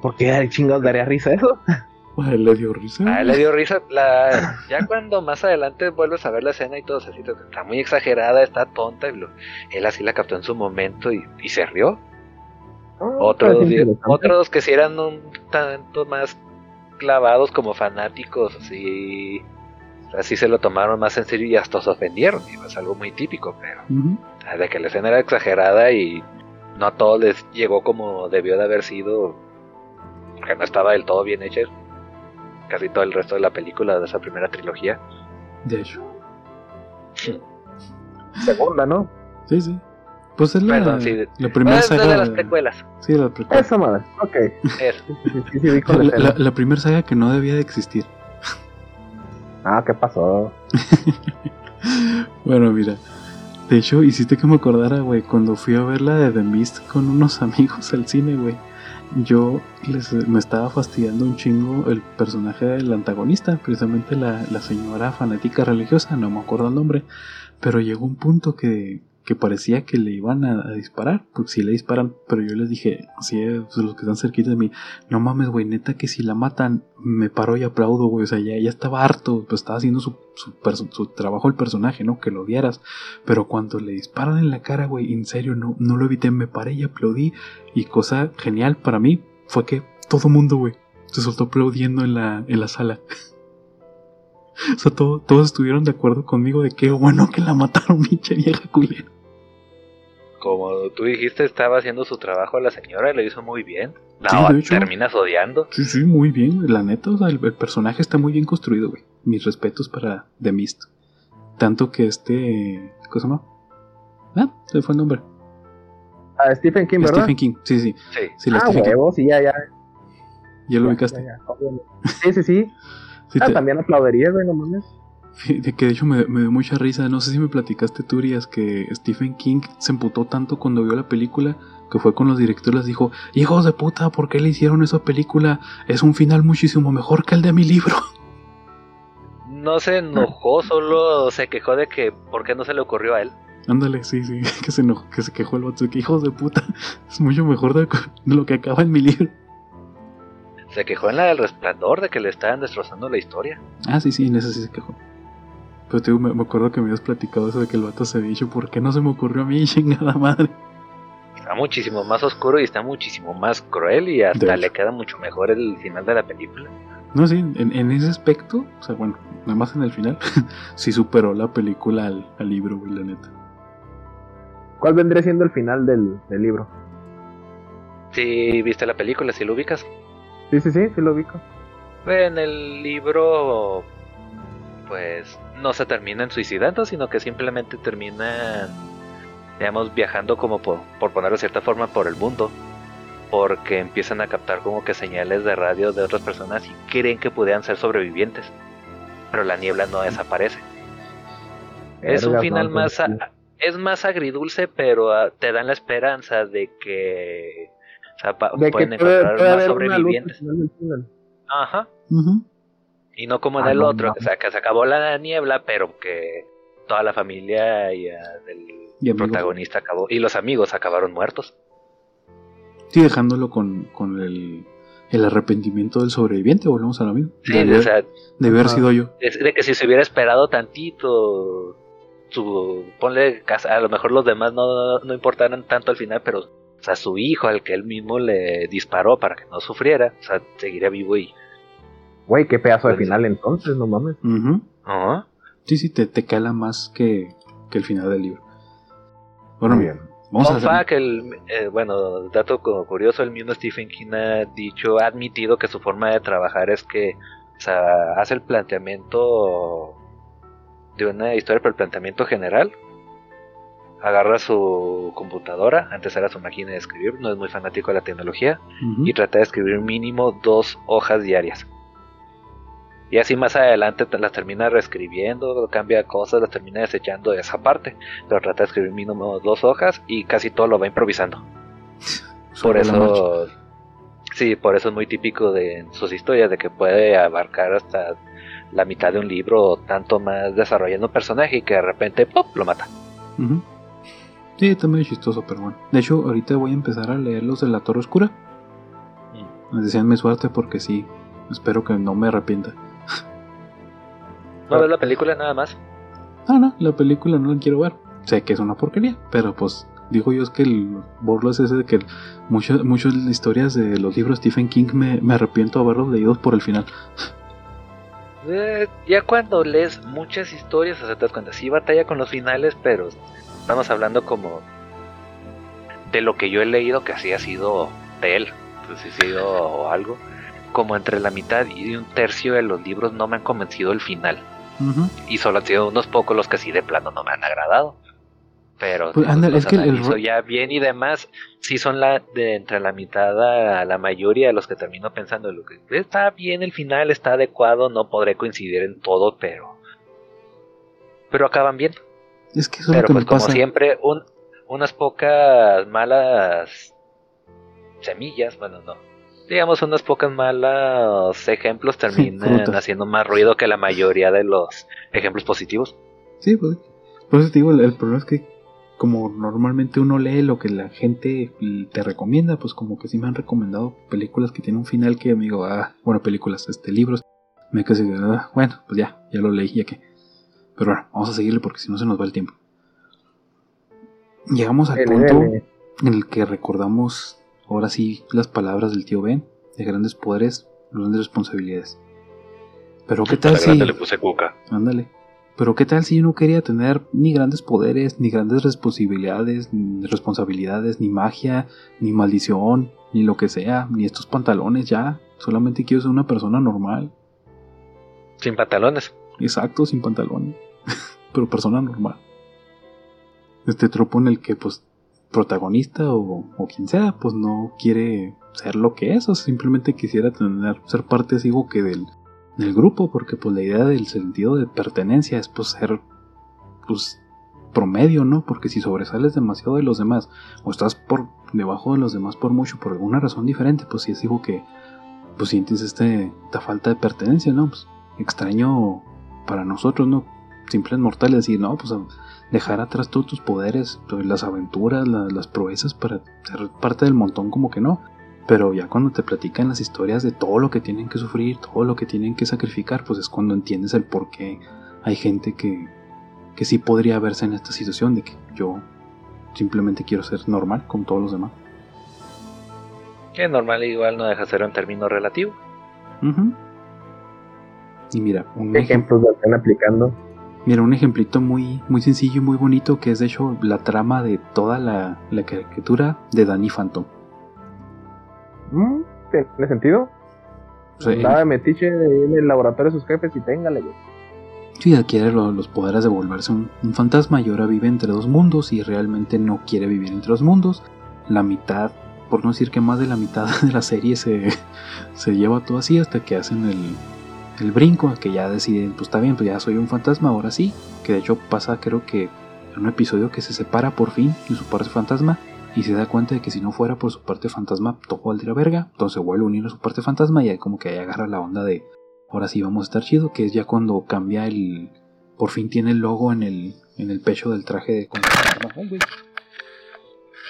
¿Por qué chingados daría risa eso? A [laughs] él le dio risa. A él le dio risa. La... Ya cuando más adelante vuelves a ver la escena y todo así, está muy exagerada, está tonta. Y Él así la captó en su momento y, se rió. Ah, otros, otros que sí eran un tanto más clavados como fanáticos, así así se lo tomaron más en serio y hasta se ofendieron. Y es algo muy típico, pero de que la escena era exagerada y no a todos les llegó como debió de haber sido, porque no estaba del todo bien hecha. Casi todo el resto de la película de esa primera trilogía. De hecho. Segunda, ¿no? Sí, sí. Pues es la, la primera saga. de las precuelas. Sí, la precuela. Esa madre, ok. Eso. la, la primera saga que no debía de existir. Ah, ¿qué pasó? [laughs] bueno, mira. De hecho, hiciste que me acordara, güey, cuando fui a ver la de The Mist con unos [laughs] amigos al cine, güey. Yo les, me estaba fastidiando un chingo el personaje del antagonista, precisamente la, la señora fanática religiosa, no me acuerdo el nombre, pero llegó un punto que, que parecía que le iban a, disparar, porque si le disparan, pero yo les dije, si es los que están cerquita de mí, no mames, güey, neta que si la matan, me paro y aplaudo, güey, o sea, ya, ya estaba harto, pues estaba haciendo su, su, su, trabajo el personaje, ¿no? Que lo odiaras, pero cuando le disparan en la cara, güey, en serio, no, no lo evité, me paré y aplaudí, y cosa genial para mí fue que todo mundo, güey, se soltó aplaudiendo en la, en la sala. [laughs] O sea, todos estuvieron de acuerdo conmigo de que bueno que la mataron, [laughs] pinche vieja culera como tú dijiste, estaba haciendo su trabajo a la señora y lo hizo muy bien. No, terminas odiando. Sí, sí, muy bien. La neta, o sea, el, personaje está muy bien construido, güey. Mis respetos para The Mist. Tanto que este. ¿Cómo se llama? Ah, se fue el nombre. Ah, Stephen King, ¿verdad? Stephen King, sí, sí. Sí, sí ah, huevo, sí, ya, ya. ¿Ya lo ubicaste? sí, sí, sí. Ah, también aplaudiría, güey, no mames. De que de hecho me, dio mucha risa. No sé si me platicaste, Turias, que Stephen King se emputó tanto cuando vio la película que fue con los directores. Dijo: Hijos de puta, ¿por qué le hicieron esa película? Es un final muchísimo mejor que el de mi libro. [laughs] No se enojó, solo se quejó de que por qué no se le ocurrió a él. Ándale, sí, sí, [laughs] que se enojó, que se quejó el otro, que hijos de puta, [laughs] es mucho mejor de, lo que acaba en mi libro. Se quejó en la del resplandor de que le estaban destrozando la historia. Ah, sí, sí, en esa sí se quejó. Pero te me, acuerdo que me habías platicado eso de que el vato se había dicho, ¿por qué no se me ocurrió a mí, [laughs] chingada madre? Está muchísimo más oscuro y está muchísimo más cruel y hasta le queda mucho mejor el final de la película. No, sí, en, ese aspecto, o sea, bueno, nada más en el final, [laughs] sí superó la película al, libro, güey, la neta. ¿Cuál vendría siendo el final del, libro? Si viste la película, si lo ubicas. Sí, sí, sí, sí lo ubico. En el libro pues no se terminan suicidando, sino que simplemente terminan, digamos, viajando como por, por ponerlo de cierta forma por el mundo, porque empiezan a captar como que señales de radio de otras personas y creen que pudieran ser sobrevivientes, pero la niebla no desaparece. Es un final más, es más agridulce, pero ah, te dan la esperanza de que, pueden encontrar más sobrevivientes. Ajá. Y no como en ah, el otro, o sea, que se acabó la niebla, pero que toda la familia y, ah, del protagonista acabó. Y los amigos acabaron muertos. Sí, dejándolo con, con el, el, arrepentimiento del sobreviviente, volvemos a lo mismo. Sí, de, o sea, de haber sido yo. De, que si se hubiera esperado tantito, su, ponle, a lo mejor los demás no, no importaran tanto al final, pero o sea, su hijo, al que él mismo le disparó para que no sufriera, o sea, seguiría vivo y Güey, qué pedazo de final entonces, no mames. Sí, sí, te, te cala más que, que, el final del libro. Bueno, bien. Vamos a hacer... que el, eh, bueno, dato curioso, el mismo Stephen King ha dicho, ha admitido que su forma de trabajar es que, o sea, hace el planteamiento de una historia, pero el planteamiento general. Agarra su computadora, antes era su máquina de escribir, no es muy fanático de la tecnología, y trata de escribir mínimo dos hojas diarias. Y así más adelante las termina reescribiendo, cambia cosas, las termina desechando de esa parte. Pero trata de escribir mínimo dos hojas y casi todo lo va improvisando. [laughs] por eso, sí, por eso es muy típico de sus historias, de que puede abarcar hasta la mitad de un libro, tanto más desarrollando un personaje y que de repente ¡pop! lo mata. Sí, también es chistoso, pero bueno. De hecho, ahorita voy a empezar a leer los de la Torre Oscura. Mm. mi suerte porque sí, espero que no me arrepienta. ¿No ves la película nada más? No, no, la película no la quiero ver. Sé que es una porquería, pero pues digo yo es que el borlo es ese de que muchas muchas historias de los libros Stephen King me, me arrepiento de haberlos leído por el final. Eh, ya cuando lees muchas historias, o sea, te das cuenta, sí batalla con los finales, pero estamos hablando como de lo que yo he leído que así ha sido de él, pues ha sido algo, como entre la mitad y un tercio de los libros no me han convencido el final. Y solo han sido unos pocos los que sí de plano no me han agradado. Pero pues, es que el... ya bien y demás, sí son la de entre la mitad a la mayoría de los que termino pensando lo que está bien el final, está adecuado, no podré coincidir en todo, pero pero acaban bien. Es que eso pero pues como siempre, un, unas pocas malas semillas, bueno, no, digamos, unas pocas malas ejemplos terminan haciendo más ruido que la mayoría de los ejemplos positivos. Sí, pues. Por eso te digo, el, problema es que como normalmente uno lee lo que la gente te recomienda, pues como que sí me han recomendado películas que tienen un final que amigo, ah, bueno, películas, este, libros, me quedé ah, bueno, pues ya, ya lo leí, ya que. Pero bueno, vamos a seguirle porque si no se nos va el tiempo. Llegamos al punto en el que recordamos Ahora sí, las palabras del tío Ben, de grandes poderes, grandes responsabilidades. Pero qué tal si... le puse cuca. Ándale. Pero qué tal si yo no quería tener ni grandes poderes, ni grandes responsabilidades, ni responsabilidades, ni magia, ni maldición, ni lo que sea, ni estos pantalones ya. Solamente quiero ser una persona normal. Sin pantalones. Exacto, sin pantalones. [laughs] Pero persona normal. Este tropo en el que pues protagonista o, quien sea, pues no quiere ser lo que es, o simplemente quisiera tener, ser parte así que del, del grupo, porque pues la idea del sentido de pertenencia es pues ser pues promedio, ¿no? Porque si sobresales demasiado de los demás o estás por debajo de los demás por mucho, por alguna razón diferente, pues sí es digo que pues sientes este, esta falta de pertenencia, ¿no? Pues extraño para nosotros, ¿no? Simples mortales decir, no, pues dejar atrás todos tus poderes, pues, las aventuras, las proezas para ser parte del montón como que no. Pero ya cuando te platican las historias de todo lo que tienen que sufrir, todo lo que tienen que sacrificar, pues es cuando entiendes el por qué hay gente que, que sí podría verse en esta situación de que yo simplemente quiero ser normal como todos los demás. Que normal igual no deja de ser un término relativo. Y mira, un ejemplo lo están aplicando Mira, un ejemplito muy, muy sencillo y muy bonito que es de hecho la trama de toda la, caricatura de Danny Phantom. Mm, ¿Tiene sentido? Nada de metiche en el laboratorio de sus jefes y téngale, Sí, adquiere los poderes de volverse un, fantasma y ahora vive entre dos mundos y realmente no quiere vivir entre dos mundos. La mitad, por no decir que más de la mitad [laughs] de la serie se, se lleva todo así hasta que hacen el, el brinco, que ya deciden, pues está bien, pues ya soy un fantasma, ahora sí. Que de hecho pasa creo que en un episodio que se separa por fin de su parte fantasma y se da cuenta de que si no fuera por su parte fantasma, todo valdría verga. Entonces vuelve a unir a su parte fantasma y ahí como que ahí agarra la onda de ahora sí vamos a estar chido, que es ya cuando cambia el. Por fin tiene el logo en el, en el pecho del traje de.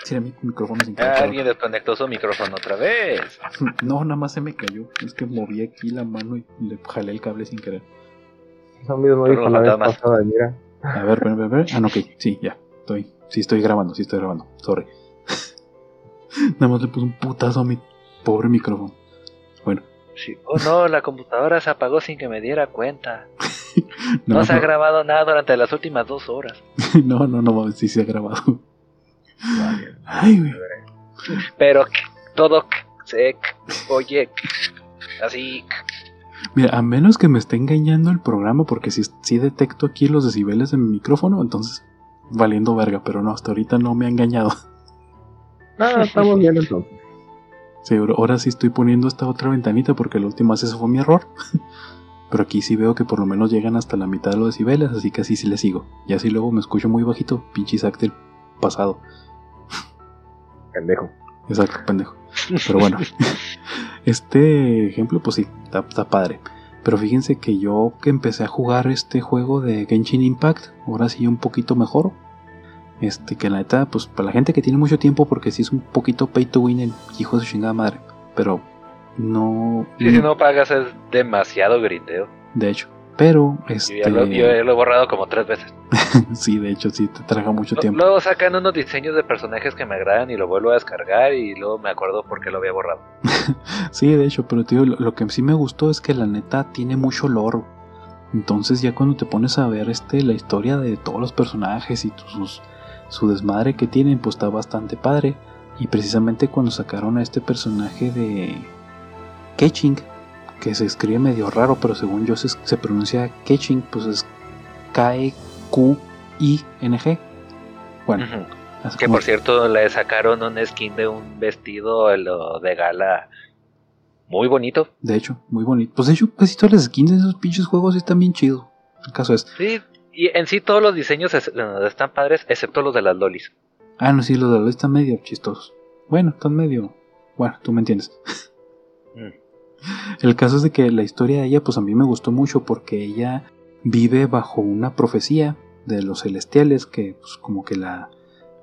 Sí, mi micrófono sin Alguien desconectó su micrófono otra vez. [laughs] no, nada más se me cayó. Es que moví aquí la mano y le jalé el cable sin querer. Eso mismo dijo la vez pasada, mira. A ver, a ver, a ver. Ah, no, ok. Sí, ya. Estoy. Sí, estoy grabando, sí estoy grabando. Sorry. [laughs] nada más le puse un putazo a mi pobre micrófono. Bueno. Sí. Oh no, la computadora se apagó sin que me diera cuenta. [laughs] no, se ha grabado nada durante las últimas dos horas. no, no, no, sí se ha grabado. Ay, güey. Pero todo se oye así. Mira, a menos que me esté engañando el programa, porque si, si detecto aquí los decibeles de mi micrófono, entonces valiendo verga, pero no, hasta ahorita no me ha engañado. Ah, estamos bien entonces. Sí, ahora sí estoy poniendo esta otra ventanita porque la última vez eso fue mi error. [laughs] Pero aquí sí veo que por lo menos llegan hasta la mitad de los decibeles, así que así sí le sigo. Y así luego me escucho muy bajito, pinche del pasado. Pendejo. Exacto, pendejo. Pero bueno, [laughs] este ejemplo, pues sí, está, padre. Pero fíjense que yo que empecé a jugar este juego de Genshin Impact, ahora sí un poquito mejor. Este, que la neta, pues para la gente que tiene mucho tiempo, porque sí es un poquito pay to win el hijo de su chingada madre. Pero no. si no pagas es demasiado griteo. De hecho. Pero, este... Yo, lo, he borrado como tres veces. [laughs] sí, de hecho, sí, te traga mucho tiempo. Luego sacan unos diseños de personajes que me agradan y lo vuelvo a descargar y luego me acuerdo por qué lo había borrado. [laughs] sí, de hecho, pero tío, lo, que sí me gustó es que la neta tiene mucho lore. Entonces ya cuando te pones a ver este la historia de todos los personajes y sus, su desmadre que tienen, pues está bastante padre. Y precisamente cuando sacaron a este personaje de Ketching, que se escribe medio raro, pero según yo se, pronuncia Ketching, pues es K-E-Q-I-N-G. Bueno. Que por cierto le sacaron un skin de un vestido de gala muy bonito. De hecho, muy bonito. Pues de hecho, casi todas las skins de esos pinches juegos están bien chidos. El caso es. Sí, y en sí todos los diseños están padres, excepto los de las lolis. Ah, no, sí, los de las lolis están medio chistosos. Bueno, están medio. Bueno, tú me entiendes. [laughs] El caso es de que la historia de ella, pues a mí me gustó mucho porque ella vive bajo una profecía de los celestiales que, pues, como que la,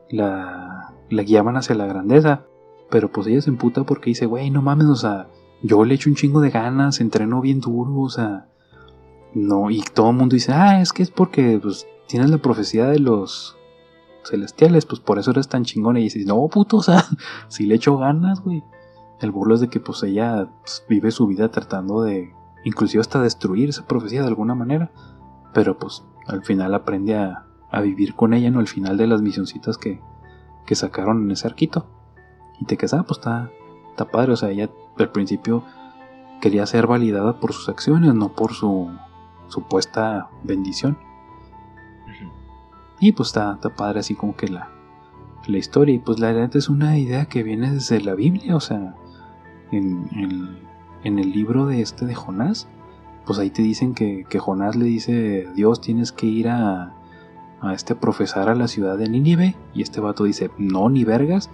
la, la guiaban hacia la grandeza. Pero pues ella se emputa porque dice, güey, no mames, o sea, yo le echo un chingo de ganas, entreno bien duro, o sea, no, y todo el mundo dice, ah, es que es porque pues, tienes la profecía de los celestiales, pues por eso eres tan chingón. Y dices, no, puto, o sea, [laughs] si le echo ganas, güey. El burlo es de que pues ella pues, vive su vida tratando de, inclusive hasta destruir esa profecía de alguna manera. Pero pues al final aprende a, vivir con ella, ¿no? Al final de las misioncitas que, que sacaron en ese arquito. Y te quedas, ah, pues está, está padre. O sea, ella al principio quería ser validada por sus acciones, no por su supuesta bendición. Y pues está, está, padre así como que la, la historia. Y pues la verdad es una idea que viene desde la Biblia. O sea, en, el libro de este de Jonás, pues ahí te dicen que, Jonás le dice, Dios tienes que ir a, este profesar a la ciudad de Nínive. Y este vato dice, no, ni vergas.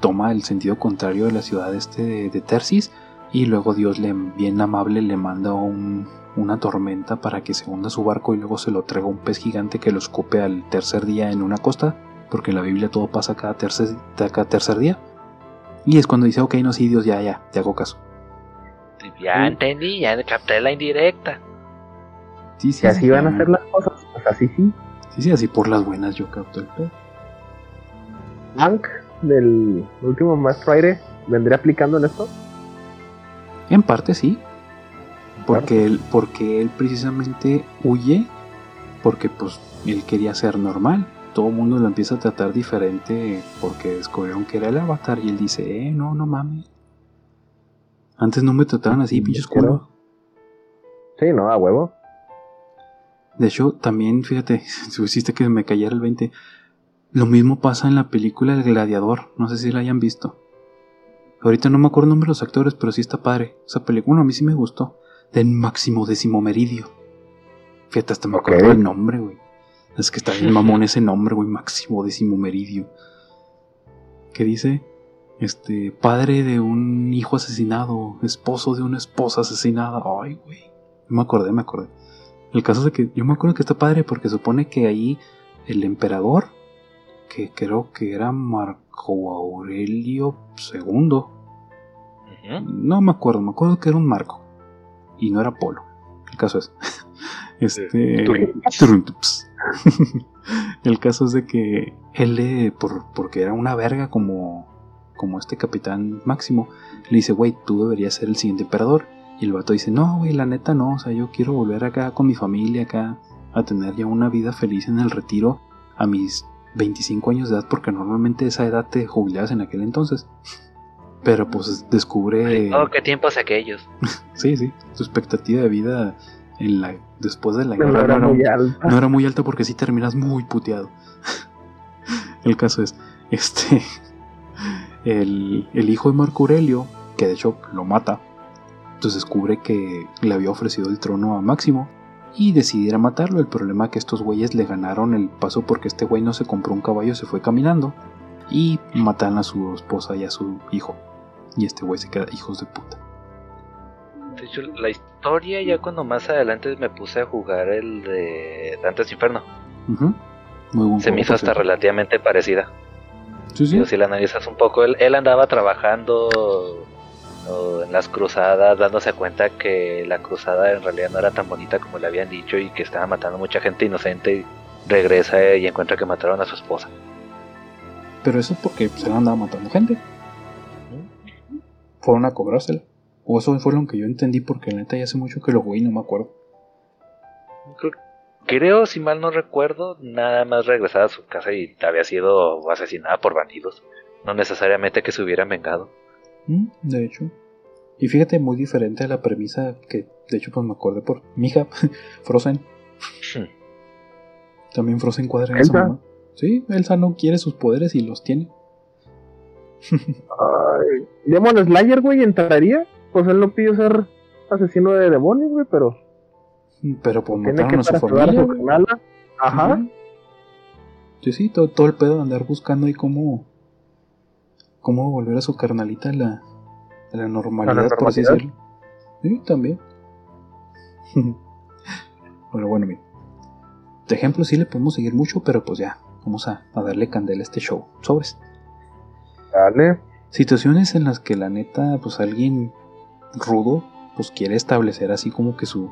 Toma el sentido contrario de la ciudad este de, de Tersis. Y luego Dios le, bien amable le manda un, una tormenta para que se hunda su barco y luego se lo traiga un pez gigante que lo escupe al tercer día en una costa, porque en la Biblia todo pasa cada tercer día. Y es cuando dice, ok, no, sí, Dios, ya, ya, te hago caso. Ya entendí, ya capté la indirecta. Sí, sí, así van a hacer las cosas, pues así sí. Sí, sí, así por las buenas yo capto el pedo. Hank del último Master Aire vendría aplicando en esto? En parte sí. Porque él, porque él precisamente huye porque pues él quería ser normal. Todo el mundo lo empieza a tratar diferente porque descubrieron que era el avatar y él dice, eh, no, no mames. Antes no me trataban así, pinches culo. Sí, no, a huevo. De hecho, también, fíjate, [laughs] si hiciste que me cayera el 20. Lo mismo pasa en la película El Gladiador. No sé si la hayan visto. Ahorita no me acuerdo el nombre de los actores, pero sí está padre. Esa película, a mí sí me gustó. Del máximo décimo meridio. Fíjate, hasta me acuerdo del nombre, güey. Es que está bien mamón ese nombre, güey. Máximo décimo meridio. ¿Qué dice? Este, padre de un hijo asesinado, esposo de una esposa asesinada. Ay, güey. Me acordé, me acordé. El caso es de que yo me acuerdo que está padre porque supone que ahí el emperador, que creo que era Marco Aurelio II. No me acuerdo, me acuerdo que era un Marco. Y no era Polo. El caso es. [laughs] este. [laughs] el caso es de que él, por, porque era una verga como, como este capitán máximo, le dice, güey, tú deberías ser el siguiente emperador. Y el vato dice, no, güey, la neta no, o sea, yo quiero volver acá con mi familia, acá, a tener ya una vida feliz en el retiro a mis 25 años de edad, porque normalmente esa edad te jubilabas en aquel entonces. [laughs] Pero pues descubre... Oh, qué tiempos aquellos. [laughs] sí, sí, tu expectativa de vida en la, después de la guerra no era, muy alta. no era muy alta porque sí terminas muy puteado. [laughs] el caso es, este, el, el hijo de Marco Aurelio, que de hecho lo mata, entonces descubre que le había ofrecido el trono a Máximo y decidiera matarlo. El problema es que estos güeyes le ganaron el paso porque este güey no se compró un caballo, se fue caminando y matan a su esposa y a su hijo. Y este güey se queda hijos de puta. De hecho, la historia ya cuando más adelante me puse a jugar el de Dantes Inferno. se me hizo hasta relativamente parecida. Sí, sí. si la analizas un poco, él, él andaba trabajando en las cruzadas dándose cuenta que la cruzada en realidad no era tan bonita como le habían dicho y que estaba matando mucha gente inocente y regresa y encuentra que mataron a su esposa. Pero eso es porque se andaba matando gente. Fueron a cobrársela. O eso fue lo que yo entendí porque neta ya hace mucho que lo jugué y no me acuerdo. Creo, si mal no recuerdo, nada más regresada a su casa y había sido asesinada por bandidos. No necesariamente que se hubieran vengado. Mm, de hecho. Y fíjate, muy diferente a la premisa que, de hecho, pues me acordé por mi hija, [laughs] Frozen. Hmm. También Frozen cuadra en Elsa. Sí, Elsa no quiere sus poderes y los tiene. [laughs] Ay, Demon Slayer, güey, entraría. Pues él no pidió ser asesino de demonios, güey, pero. Pero pues mataron a su familia. Ajá. Sí, sí, todo, todo el pedo de andar buscando ahí cómo cómo volver a su carnalita a la, la normalidad, por así decirlo. Sí, también. [laughs] pero bueno, mira. De ejemplo sí le podemos seguir mucho, pero pues ya, vamos a, darle candela a este show. Sobres. Dale. Situaciones en las que la neta, pues alguien rudo, pues quiere establecer así como que su...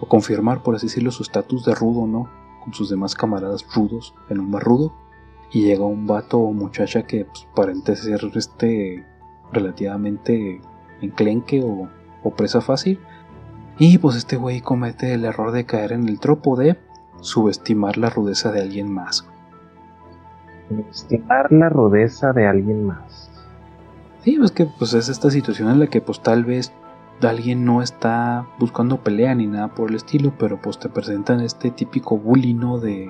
o confirmar, por así decirlo, su estatus de rudo, ¿no? Con sus demás camaradas rudos en un bar rudo y llega un vato o muchacha que pues, parece ser este relativamente enclenque o, o presa fácil. Y pues este güey comete el error de caer en el tropo de subestimar la rudeza de alguien más. Subestimar la rudeza de alguien más. Sí, pues que pues es esta situación en la que pues tal vez alguien no está buscando pelea ni nada por el estilo, pero pues te presentan este típico bully, ¿no? De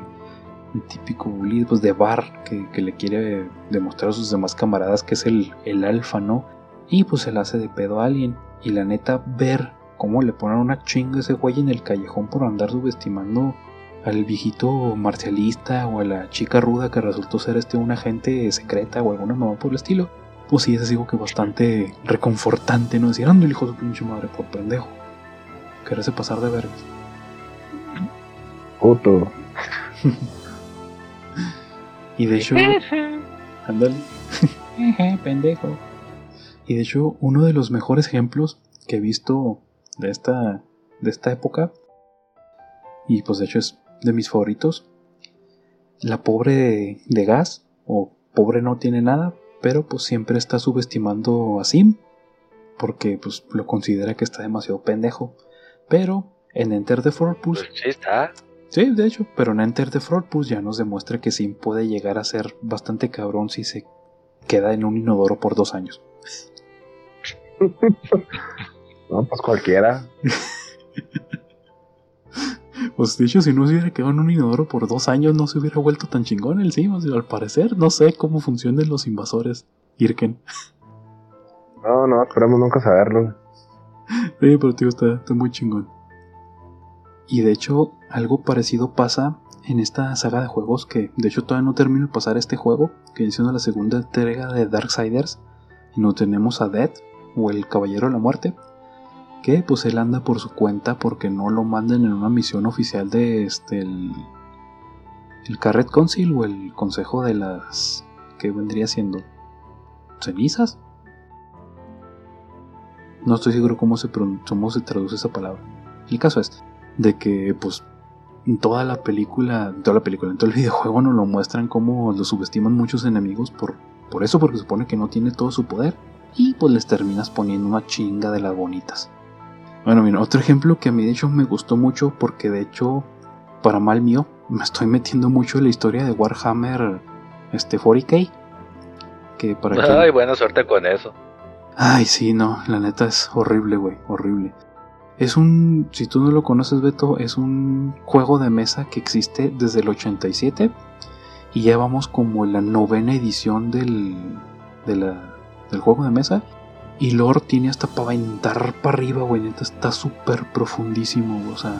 típico bully pues, de bar que, le quiere demostrar a sus demás camaradas que es el, el alfa, ¿no? Y pues se le hace de pedo a alguien. Y la neta, ver cómo le ponen una chinga a ese güey en el callejón por andar subestimando al viejito marcialista o a la chica ruda que resultó ser este una agente secreta o alguna mamá por el estilo. Pues sí, es algo que bastante reconfortante, ¿no? Decir, ando el hijo de su pinche madre por pendejo. Quererse pasar de vergas. Puto. [laughs] Y de hecho. Ándale. [laughs] pendejo. Y de hecho, uno de los mejores ejemplos que he visto de esta, de esta época, y pues de hecho es de mis favoritos, la pobre de, gas, o pobre no tiene nada, pero pues siempre está subestimando a Sim, porque pues lo considera que está demasiado pendejo. Pero en Enter the Fortress... Pues sí está. Sí, de hecho, pero en Enter the pues ya nos demuestra que Sim puede llegar a ser bastante cabrón si se queda en un inodoro por dos años. [laughs] no, pues cualquiera. [laughs] Pues de hecho, si no se hubiera quedado en un inodoro por dos años, no se hubiera vuelto tan chingón el sí. al parecer, no sé cómo funcionan los invasores. Irken. [laughs] No, no, esperamos nunca saberlo. [laughs] Sí, pero tío, está, está muy chingón. Y de hecho, algo parecido pasa en esta saga de juegos que de hecho todavía no termino de pasar este juego, que es la segunda entrega de Darksiders. Y no tenemos a Dead, o el Caballero de la Muerte, que pues él anda por su cuenta porque no lo mandan en una misión oficial de este el, el Carret Council o el Consejo de las que vendría siendo cenizas. No estoy seguro cómo se, cómo se traduce esa palabra. El caso es de que pues en toda la película, en toda la película, en todo el videojuego nos lo muestran como lo subestiman muchos enemigos por, por eso, porque supone que no tiene todo su poder. Y pues les terminas poniendo una chinga de las bonitas. Bueno, mira, otro ejemplo que a mí de hecho me gustó mucho porque de hecho, para mal mío, me estoy metiendo mucho en la historia de Warhammer este 40k. Que para Ay, buena suerte con eso. Ay, sí, no, la neta es horrible, güey, horrible. Es un, si tú no lo conoces, Beto, es un juego de mesa que existe desde el 87 y ya vamos como en la novena edición del, del juego de mesa. Y Lord tiene hasta para aventar para arriba, güey, neta, está súper profundísimo, o sea,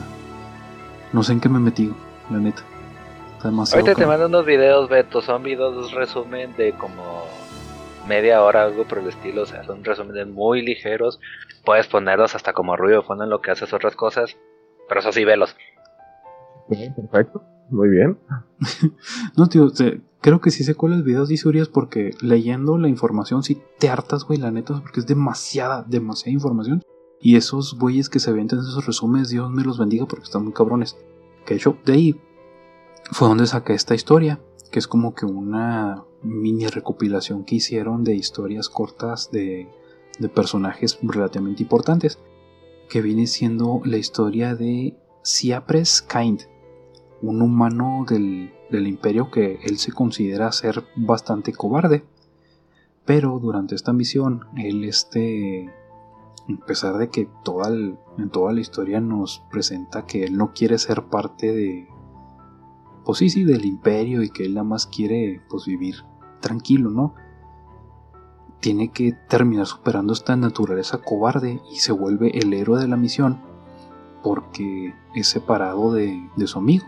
no sé en qué me metí, la neta. Está demasiado Ahorita te mando unos videos, Beto, son videos resumen de como media hora, algo por el estilo, o sea, son resúmenes muy ligeros, puedes ponerlos hasta como ruido de fondo en lo que haces otras cosas, pero eso sí, velos. perfecto, muy bien. [laughs] no, tío, creo que sí sé cuáles videos dice Urias porque leyendo la información sí te hartas, güey, la neta, porque es demasiada, demasiada información. Y esos güeyes que se ven en esos resúmenes, Dios me los bendiga porque están muy cabrones. Que de hecho, de ahí fue donde saqué esta historia, que es como que una mini recopilación que hicieron de historias cortas de, personajes relativamente importantes, que viene siendo la historia de Siapres Kind, un humano del, imperio que él se considera ser bastante cobarde, pero durante esta misión él este a pesar de que toda en toda la historia nos presenta que él no quiere ser parte de, pues sí, sí, del imperio y que él nada más quiere pues vivir tranquilo, ¿no? Tiene que terminar superando esta naturaleza cobarde y se vuelve el héroe de la misión porque es separado de, su amigo,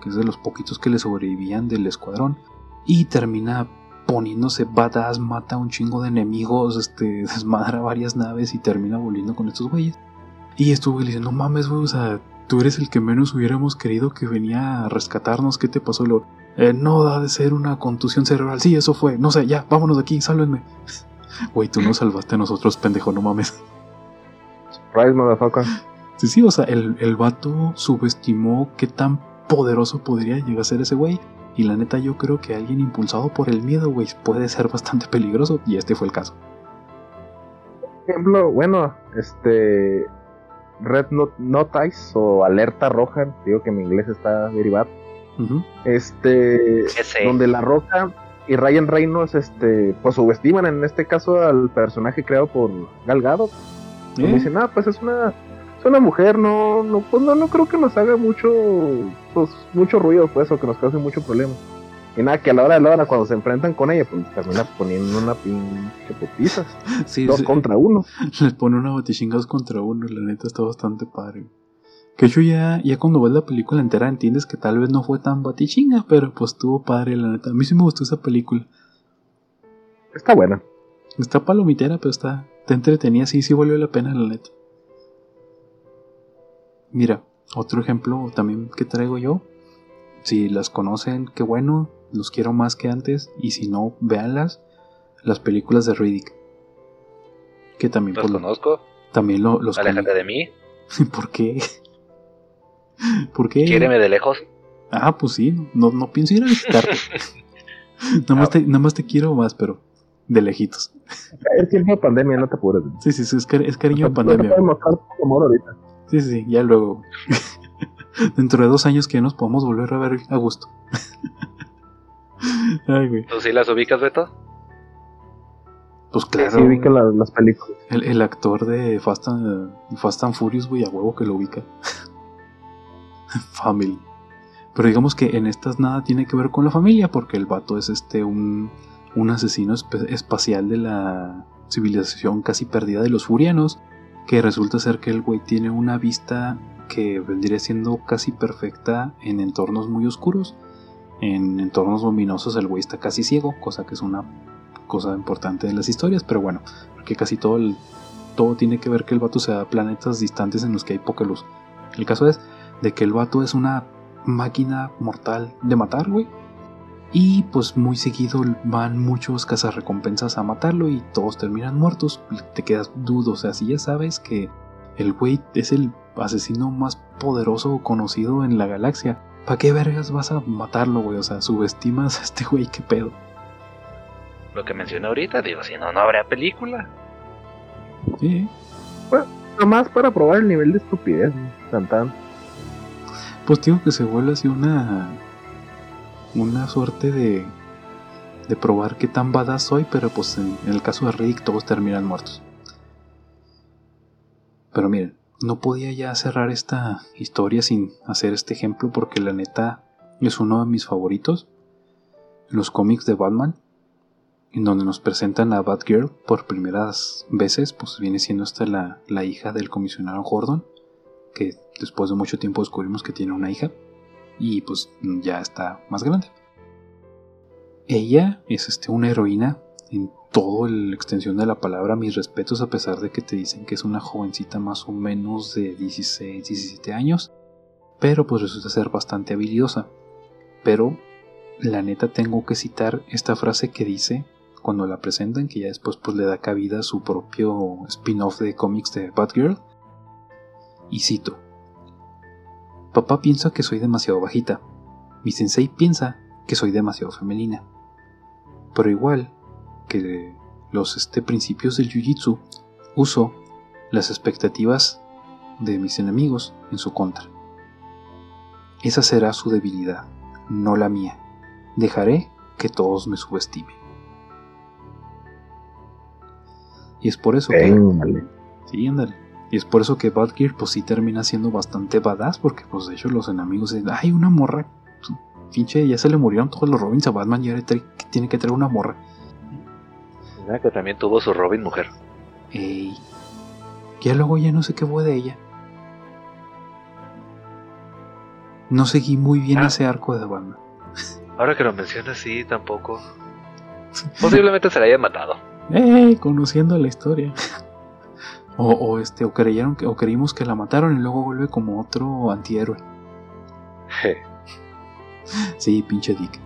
que es de los poquitos que le sobrevivían del escuadrón, y termina poniéndose badass, mata a un chingo de enemigos, este, [laughs] desmadra varias naves y termina volviendo con estos güeyes. Y estuve diciendo, no mames, güey, o sea, tú eres el que menos hubiéramos querido que venía a rescatarnos. ¿Qué te pasó? Lo, eh, no da de ser una contusión cerebral. Sí, eso fue. No sé, ya, vámonos de aquí, sálvenme. [laughs] Güey, tú nos salvaste a nosotros, pendejo, no mames. Surprise, motherfucker. Sí, sí, o sea, el, el vato subestimó qué tan poderoso podría llegar a ser ese güey. Y la neta, yo creo que alguien impulsado por el miedo, güey, puede ser bastante peligroso. Y este fue el caso. ejemplo, bueno, este. Red Notice o Alerta Roja, digo que mi inglés está derivado. Este, donde La Roca y Ryan Reynolds, este, pues subestiman en este caso al personaje creado por Galgado. Y dicen, ah, pues es una, es una mujer, no, no, pues no, no creo que nos haga mucho, pues mucho ruido, pues, o que nos cause mucho problema. Y nada, que a la hora de la hora, cuando se enfrentan con ella, pues termina poniendo una pinche putiza. [laughs] dos contra uno. [laughs] Les pone una batichingas contra uno, la neta está bastante padre. Que hecho ya, ya cuando ves la película entera entiendes que tal vez no fue tan batichinga, pero pues estuvo padre, la neta. A mí sí me gustó esa película. Está buena. Está palomitera, pero está, te entretenía, sí, sí valió la pena, la neta. Mira, otro ejemplo también que traigo yo. Si las conocen, qué bueno los quiero más que antes y si no, véanlas, las películas de Riddick. Que también los conozco. También lo, los Alejate de mí. [laughs] ¿Por qué? [laughs] ¿Por qué? Quiereme de lejos. Ah, pues sí, no, no pienso ir a visitarte. [laughs] nada, más te, nada más te quiero más, pero de lejitos. Es tiempo de pandemia, no te apures. Sí, sí, sí, es, es cariño de pandemia. Sí, sí, ya luego. [laughs] Dentro de dos años que nos podamos volver a ver a gusto. [laughs] ¿Tú sí las ubicas, Beto? Pues claro. Sí, ubica las, películas. El, actor de Fast and, Fast and Furious, güey, a huevo que lo ubica. [laughs] Family. Pero digamos que en estas nada tiene que ver con la familia, porque el vato es este un, un asesino espacial de la civilización casi perdida de los furianos, que resulta ser que el güey tiene una vista que vendría siendo casi perfecta en entornos muy oscuros. En entornos luminosos el güey está casi ciego, cosa que es una cosa importante de las historias, pero bueno, porque casi todo el, todo tiene que ver que el vato sea planetas distantes en los que hay poca luz. El caso es de que el vato es una máquina mortal de matar, güey. Y pues muy seguido van muchos cazarrecompensas a matarlo y todos terminan muertos. Te quedas dudo, o sea, si ya sabes que el güey es el asesino más poderoso conocido en la galaxia, ¿para qué vergas vas a matarlo, güey? O sea, subestimas a este güey, qué pedo. Lo que mencioné ahorita, digo, si no, no habría película. Sí. Bueno, nomás para probar el nivel de estupidez, tan Pues digo que se vuelve así una una suerte de, de probar qué tan badass soy, pero pues en, el caso de Rick todos terminan muertos. Pero miren, no podía ya cerrar esta historia sin hacer este ejemplo porque la neta es uno de mis favoritos. Los cómics de Batman, en donde nos presentan a Batgirl por primeras veces, pues viene siendo esta la, la hija del comisionado Gordon, que después de mucho tiempo descubrimos que tiene una hija y pues ya está más grande. Ella es este, una heroína en toda la extensión de la palabra, mis respetos a pesar de que te dicen que es una jovencita más o menos de 16, 17 años, pero pues resulta ser bastante habilidosa. Pero la neta tengo que citar esta frase que dice cuando la presentan, que ya después pues le da cabida a su propio spin-off de cómics de Batgirl. Y cito, Papá piensa que soy demasiado bajita. Mi sensei piensa que soy demasiado femenina. Pero igual que los este, principios del jiu-jitsu, uso las expectativas de mis enemigos en su contra. Esa será su debilidad, no la mía. Dejaré que todos me subestimen. Y es por eso que... Sí, ándale. Y es por eso que Batgear pues sí termina siendo bastante badass porque pues de hecho los enemigos dicen, ay una morra, pinche ya se le murieron todos los Robins a Batman y ahora tiene que traer una morra. que también tuvo su Robin mujer. Ey, ya luego ya no sé qué fue de ella. No seguí muy bien ah. ese arco de Batman. Ahora que lo mencionas, sí, tampoco. [laughs] Posiblemente se la haya matado. Eh, conociendo la historia. O, este, o creyeron que, o creímos que la mataron y luego vuelve como otro antihéroe. sí, pinche Dick.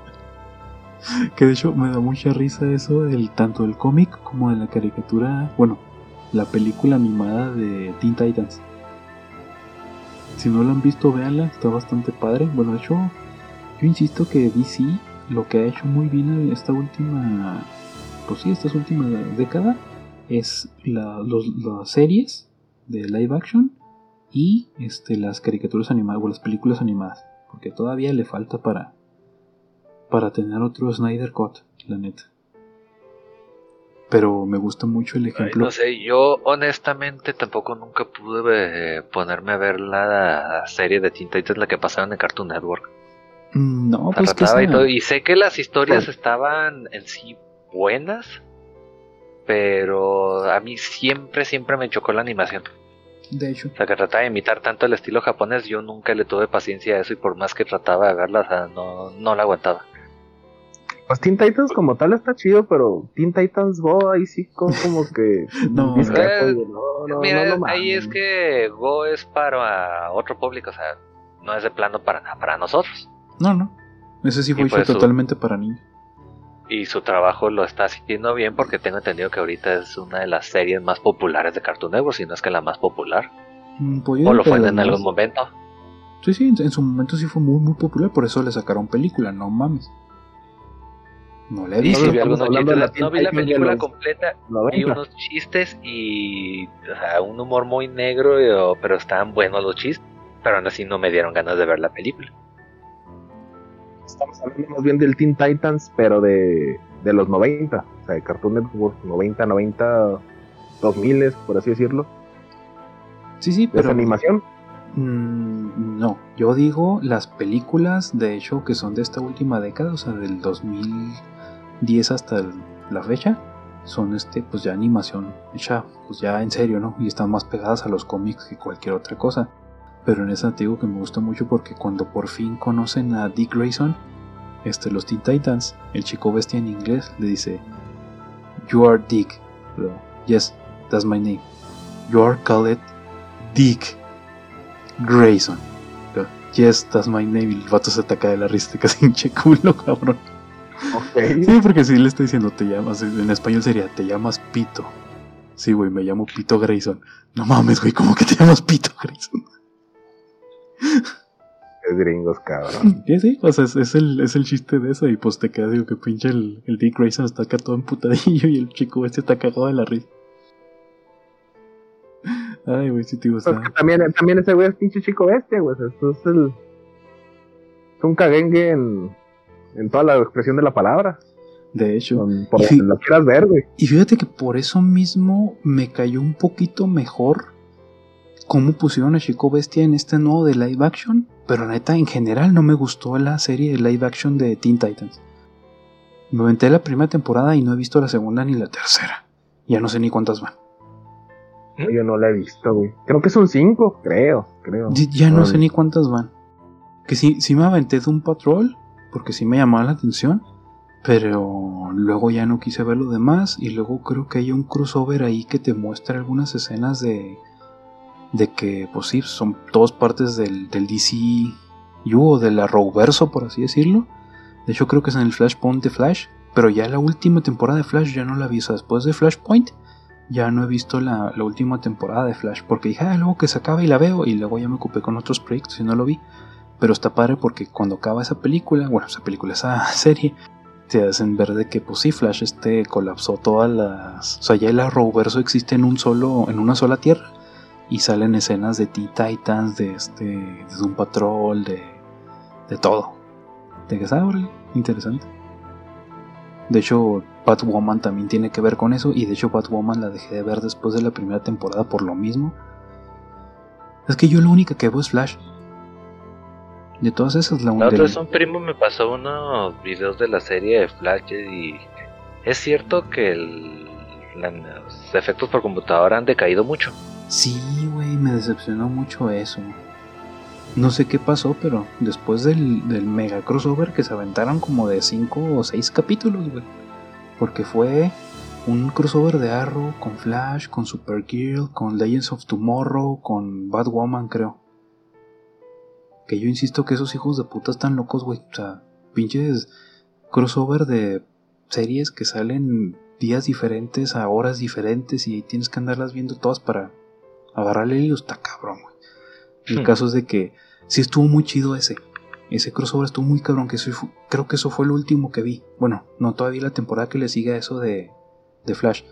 [laughs] que de hecho me da mucha risa eso del tanto del cómic como de la caricatura, bueno, la película animada de Teen Titans. Si no la han visto, véanla, está bastante padre. Bueno, de hecho, yo insisto que DC lo que ha hecho muy bien en esta última, pues sí, esta última década es las series de live action y este, las caricaturas animadas o las películas animadas. Porque todavía le falta para, para tener otro Snyder Cut, la neta. Pero me gusta mucho el ejemplo. no sé, yo honestamente tampoco nunca pude eh, ponerme a ver la serie de Teen Titans, la que pasaban en Cartoon Network. Mm, no, pues que y, y, sé que las historias estaban en sí buenas, pero a mí siempre, siempre me chocó la animación. De hecho. O sea, que trataba de imitar tanto el estilo japonés, yo nunca le tuve paciencia a eso y por más que trataba de verla, o sea, no, no la aguantaba. Pues Teen Titans como tal está chido, pero Teen Titans Go ahí sí como, que... [laughs] no, eh, no, mira, ahí es que Go es para otro público, o sea, no es de plano para, para nosotros. No, no. Ese sí fue hecho totalmente para niños y su trabajo lo está haciendo bien porque tengo entendido que ahorita es una de las series más populares de Cartoon Network, si no es que la más popular. Mm, pues o lo fue en algún momento. Sí, sí, en su momento sí fue muy, muy popular, por eso le sacaron película, no mames. No le he visto. no vi la película completa, vi unos chistes y o sea, un humor muy negro, pero estaban buenos los chistes, pero aún así no me dieron ganas de ver la película estamos hablando más bien del Teen Titans, pero de, de los 90, o sea, de Cartoon Network 90, 90, 2000, por así decirlo. Sí, sí, pero. animación. Mm, no, yo digo las películas, de hecho, que son de esta última década, o sea, del 2010 hasta la fecha, son este, pues ya animación hecha, pues ya en serio, ¿no? Y están más pegadas a los cómics que cualquier otra cosa. Pero en ese antiguo que me gusta mucho porque cuando por fin conocen a Dick Grayson, este, los Teen Titans, el chico bestia en inglés le dice, You are Dick. yes, that's my name. You are called Dick Grayson. yes, that's my name. Y el vato se ataca de la risa, casi [laughs] hinche culo, cabrón. Sí, porque si le está diciendo te llamas, en español sería te llamas Pito. Sí, güey, me llamo Pito Grayson. No mames, güey, ¿cómo que te llamas Pito Grayson? [laughs] Es gringos, cabrón. [laughs] Sí, sí, pues es, el, es el chiste de eso. Y pues te digo, que pinche el, el Dick Grayson está acá todo emputadillo [laughs] y el chico este está cagado de la risa. Ay, güey, sí te gusta. Pues también, también ese güey es pinche chico bestia, güey. Eso es el. Es un caguengue en, en toda la expresión de la palabra. De hecho, por lo quieras ver, güey. Y fíjate que por eso mismo me cayó un poquito mejor cómo pusieron a Chico Bestia en este nuevo de live action. Pero neta, en general no me gustó la serie de live action de Teen Titans. Me aventé la primera temporada y no he visto la segunda ni la tercera. Ya no sé ni cuántas van. Yo no la he visto, güey. Creo que son cinco, creo, creo. Ya, no, sé ni cuántas van. Que sí, sí me aventé de un patrol, porque sí me llamaba la atención. Pero luego ya no quise ver lo demás. Y luego creo que hay un crossover ahí que te muestra algunas escenas de. De que, pues sí, son todas partes del, del DCU o del Arrowverso, por así decirlo. De hecho, creo que es en el Flashpoint de Flash. Pero ya la última temporada de Flash ya no la vi. Después de Flashpoint ya no he visto la, última temporada de Flash porque dije, ah, luego que se acaba y la veo y luego ya me ocupé con otros proyectos y no lo vi. Pero está padre porque cuando acaba esa película, bueno, esa película, esa [laughs] serie, te hacen ver de que pues sí, Flash este colapsó todas las... O sea, ya el Arrowverso existe en un solo, en una sola tierra y salen escenas de Teen Titans, de este, de Doom Patrol, de, de todo. De que, ah, interesante. De hecho, Batwoman también tiene que ver con eso y de hecho Batwoman la dejé de ver después de la primera temporada por lo mismo. Es que yo lo único que veo es Flash. De todas esas, la, otra vez un primo me pasó unos videos de la serie de Flash y es cierto que los efectos por computadora han decaído mucho. Sí, güey, me decepcionó mucho eso. No sé qué pasó, pero después del, del mega crossover que se aventaron como de 5 o 6 capítulos, güey porque fue un crossover de Arrow con Flash, con Supergirl, con Legends of Tomorrow, con Batwoman, creo. Que yo insisto que esos hijos de puta están locos, güey. O sea, pinches crossover de series que salen días diferentes, a horas diferentes, y tienes que andarlas viendo todas para agarrarle el hilo. Está cabrón, güey. El hmm. caso es de que sí estuvo muy chido ese. Ese crossover estuvo muy cabrón, que creo que eso fue lo último que vi. Bueno, no todavía la temporada que le sigue a eso de, de Flash.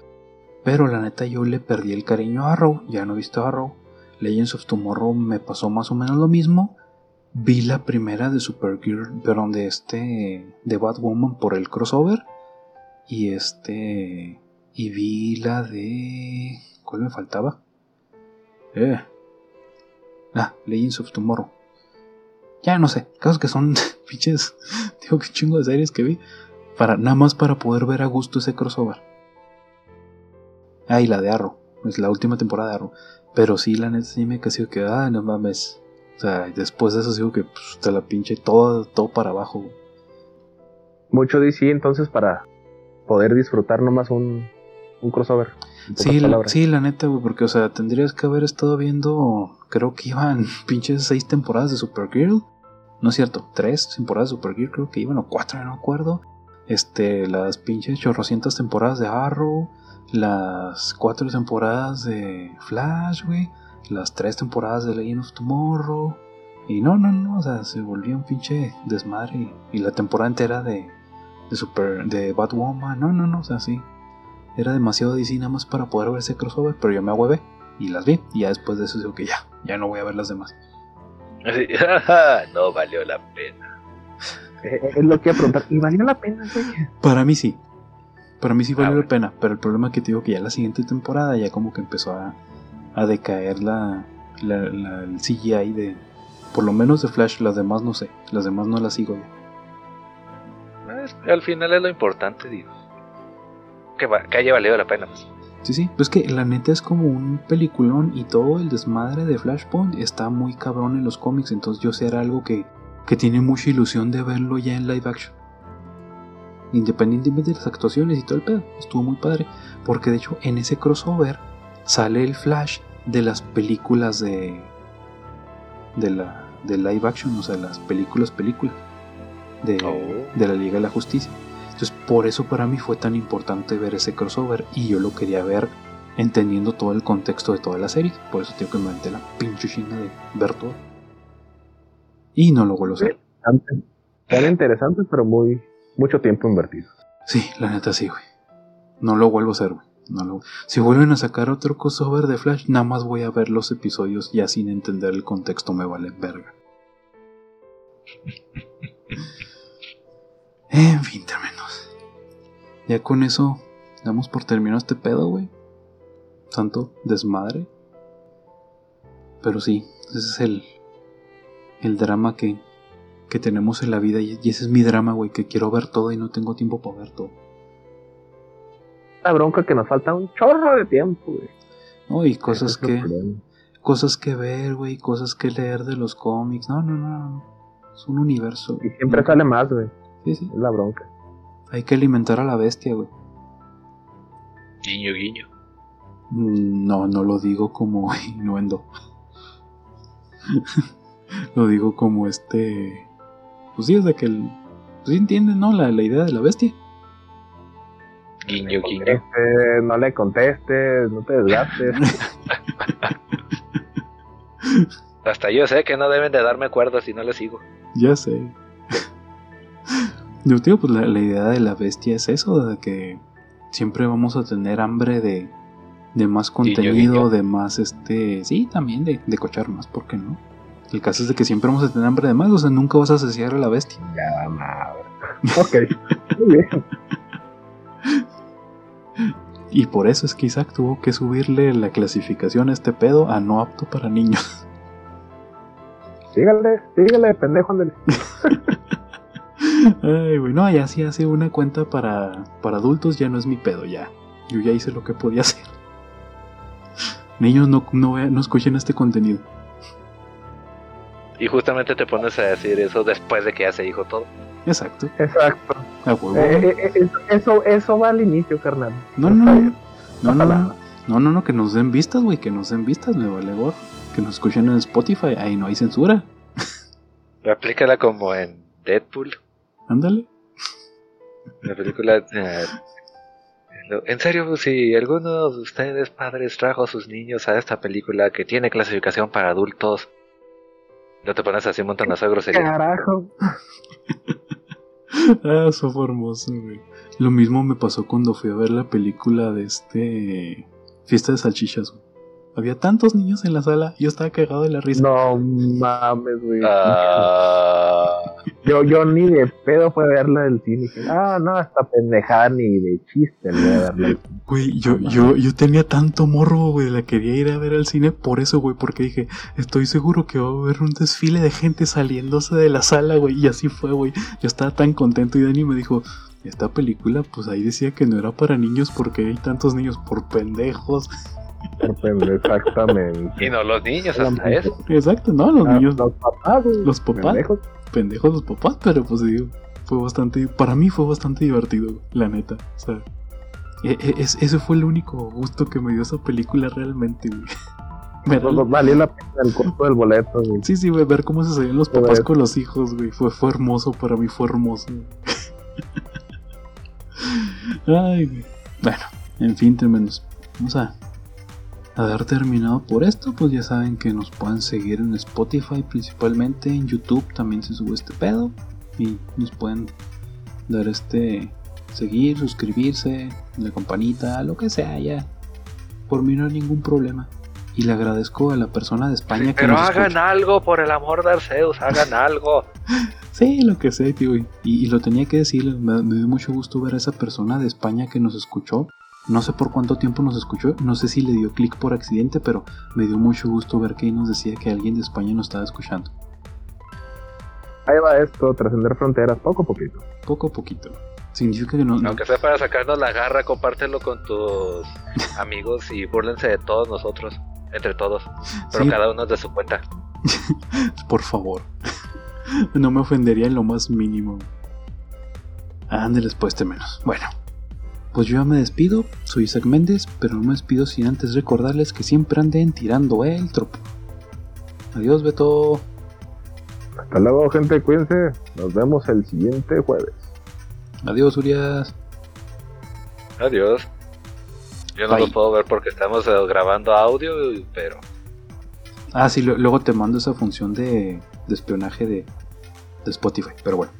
Pero la neta yo le perdí el cariño a Arrow, ya no he visto a Arrow. Legends of Tomorrow me pasó más o menos lo mismo. Vi la primera de Supergirl, perdón, de este, de Batwoman por el crossover. Y este, y vi la de... ¿Cuál me faltaba? Eh. Ah, Legends of Tomorrow. Ya no sé, casos que son [laughs] pinches, digo que chingo de series que vi, para, nada más para poder ver a gusto ese crossover. Ah, y la de Arrow, es la última temporada de Arrow. Pero sí, la neta sí me casi que, ah, no mames. O sea, después de eso digo que pues, te la pinche todo, todo para abajo. Mucho DC entonces para poder disfrutar nomás un, un crossover. Sí la, sí, la neta, güey, porque, o sea, tendrías que haber estado viendo, creo que iban [laughs] pinches seis temporadas de Supergirl. No es cierto, tres temporadas de Supergirl, creo que iban, o cuatro, no me acuerdo. Este, las pinches chorrocientas temporadas de Arrow, las cuatro temporadas de Flash, güey, las tres temporadas de Legend of Tomorrow. Y no, no, no, o sea, se volvió un pinche desmadre. Y, la temporada entera de, de Super, de Batwoman, no, no, no, o sea, sí era demasiado DC nada más para poder ver ese crossover, pero yo me ahuevé y las vi. Y ya después de eso digo que ya, ya no voy a ver las demás. [laughs] no valió la pena. Eh, es lo que iba a preguntar. ¿Y valió la pena, güey? Para mí sí. Para mí sí valió ah, la pena. Pero el problema es que te digo que ya la siguiente temporada ya como que empezó a, a decaer la, la, la- el CGI de. Por lo menos de Flash, las demás no sé. Las demás no las sigo ya. Al final es lo importante, digo. Que, va- que haya valido la pena. pues. Sí, sí, pues que la neta es como un peliculón y todo el desmadre de Flashpoint está muy cabrón en los cómics, entonces yo sé era algo que, que tiene mucha ilusión de verlo ya en live action. Independientemente de las actuaciones y todo el pedo, estuvo muy padre, porque de hecho en ese crossover sale el Flash de las películas de de la de live action, o sea, las películas películas de, Oh. de la Liga de la Justicia. Entonces, por eso para mí fue tan importante ver ese crossover y yo lo quería ver entendiendo todo el contexto de toda la serie. Por eso tengo que me aventé la pinche china de ver todo. Y no lo vuelvo a hacer. Antes. Era interesante, pero muy mucho tiempo invertido. Sí, la neta sí, güey. No lo vuelvo a hacer, güey. No lo... Si vuelven a sacar otro crossover de Flash, nada más voy a ver los episodios ya sin entender el contexto, me vale verga. En fin, términos. Ya con eso damos por terminado este pedo, güey. Santo desmadre. Pero sí, ese es el, el drama que, que tenemos en la vida y, ese es mi drama, güey, que quiero ver todo y no tengo tiempo para ver todo. La bronca que nos falta un chorro de tiempo, güey. No, y cosas es que, cosas que ver, güey, cosas que leer de los cómics. No, no, no, no. Es un universo. Y siempre sale más, güey. Sí, sí. Es la bronca. Hay que alimentar a la bestia, güey. Guiño, guiño. Mm, No, no lo digo como [laughs] innuendo. lo digo como este. Pues sí, es de que el. Pues sí entienden, ¿no? La, la idea de la bestia. Guiño, guiño. Este, no le contestes, no te desgastes. [laughs] Hasta yo sé que no deben de darme cuerdas si no les sigo. Ya sé. Yo digo, pues la, la idea de la bestia es eso, de que siempre vamos a tener hambre de, de más contenido, de más este. Sí, también de, de cochar más, ¿por qué no? El caso es de que siempre vamos a tener hambre de más, o sea, nunca vas a saciar a la bestia. ya, madre. Ok. Muy bien. Y por eso es que Isaac tuvo que subirle la clasificación a este pedo a no apto para niños. Sígale, sígale, pendejo, ándale. [laughs] Ay, güey, no, ya sí hace una cuenta para, para adultos, ya no es mi pedo, ya. Yo ya hice lo que podía hacer. Niños, no, no, no escuchen este contenido. Y justamente te pones a decir eso después de que ya se dijo todo. Exacto, Exacto. a huevo. Eh, eh, eh, eso- eso, va al inicio, carnal. No, no, no, no, no, no, no, no, no, que nos den vistas, güey, que nos den vistas, me vale gorro. Que nos escuchen en Spotify, ahí no hay censura. Aplícala como en Deadpool, Ándale. la película. eh, en serio, si alguno de ustedes padres trajo a sus niños a esta película que tiene clasificación para adultos, no te pones así un montonazo de grosería. Carajo. [laughs] Ah, eso fue hermoso, güey. Lo mismo me pasó cuando fui a ver la película de este. Fiesta de salchichas, güey. Había tantos niños en la sala, yo estaba cagado de la risa. No mames, güey. Ah, [laughs] Yo, yo ni de pedo fue a verla del cine. Dije, ah, no, esta pendejada ni de chiste le voy a verla. al cine". Güey, yo, yo, yo tenía tanto morro, güey, la quería ir a ver al cine por eso, güey, porque dije, estoy seguro que va a haber un desfile de gente saliéndose de la sala, güey, y así fue, güey. Yo estaba tan contento y Dani me dijo, esta película, pues ahí decía que no era para niños porque hay tantos niños por pendejos. Exactamente. y no los niños, hasta eso. Exacto, ¿no? Los Ah, niños, Los papás, güey. los papás, pendejos. pendejos los papás, pero pues digo, fue bastante, para mí fue bastante divertido, la neta. O sea, e- e- es- ese fue el único gusto que me dio esa película realmente, güey. Ver [laughs] No, no, valió la pena el costo del boleto, güey. Sí, sí, güey, ver cómo se salían los papás con los hijos, güey. Fue, fue hermoso, para mí fue hermoso. [laughs] Ay, güey. Bueno, en fin, tremendos. Vamos a, dar terminado por esto. Pues ya saben que nos pueden seguir en Spotify principalmente. En YouTube también se sube este pedo. Y nos pueden dar este. Seguir, suscribirse, la campanita, lo que sea, ya. Por mí no hay ningún problema. Y le agradezco a la persona de España que Pero nos hagan escucha. algo, por el amor de Arceus, hagan algo. [laughs] Sí, lo que sé, tío. Y, y lo tenía que decir, me, me dio mucho gusto ver a esa persona de España que nos escuchó. No sé por cuánto tiempo nos escuchó, no sé si le dio clic por accidente, pero me dio mucho gusto ver que ahí nos decía que alguien de España nos estaba escuchando. Ahí va esto, trascender fronteras, poco a poquito. Poco a poquito. Significa que no. no- Aunque sea para sacarnos la garra, compártelo con tus [laughs] amigos y búrlense de todos nosotros, entre todos, pero Sí. cada uno de su cuenta. [laughs] Por favor. [laughs] no me ofendería en lo más mínimo. Ándeles pues menos. Bueno. Pues yo ya me despido, soy Isaac Méndez, pero no me despido sin antes recordarles que siempre anden tirando el tropo. Adiós, Beto. Hasta luego, gente, cuídense. Nos vemos el siguiente jueves. Adiós, Urias. Adiós. Yo no Bye. lo puedo ver porque estamos eh, grabando audio, pero Ah, sí, lo- luego te mando esa función de, de espionaje de, de Spotify, pero bueno.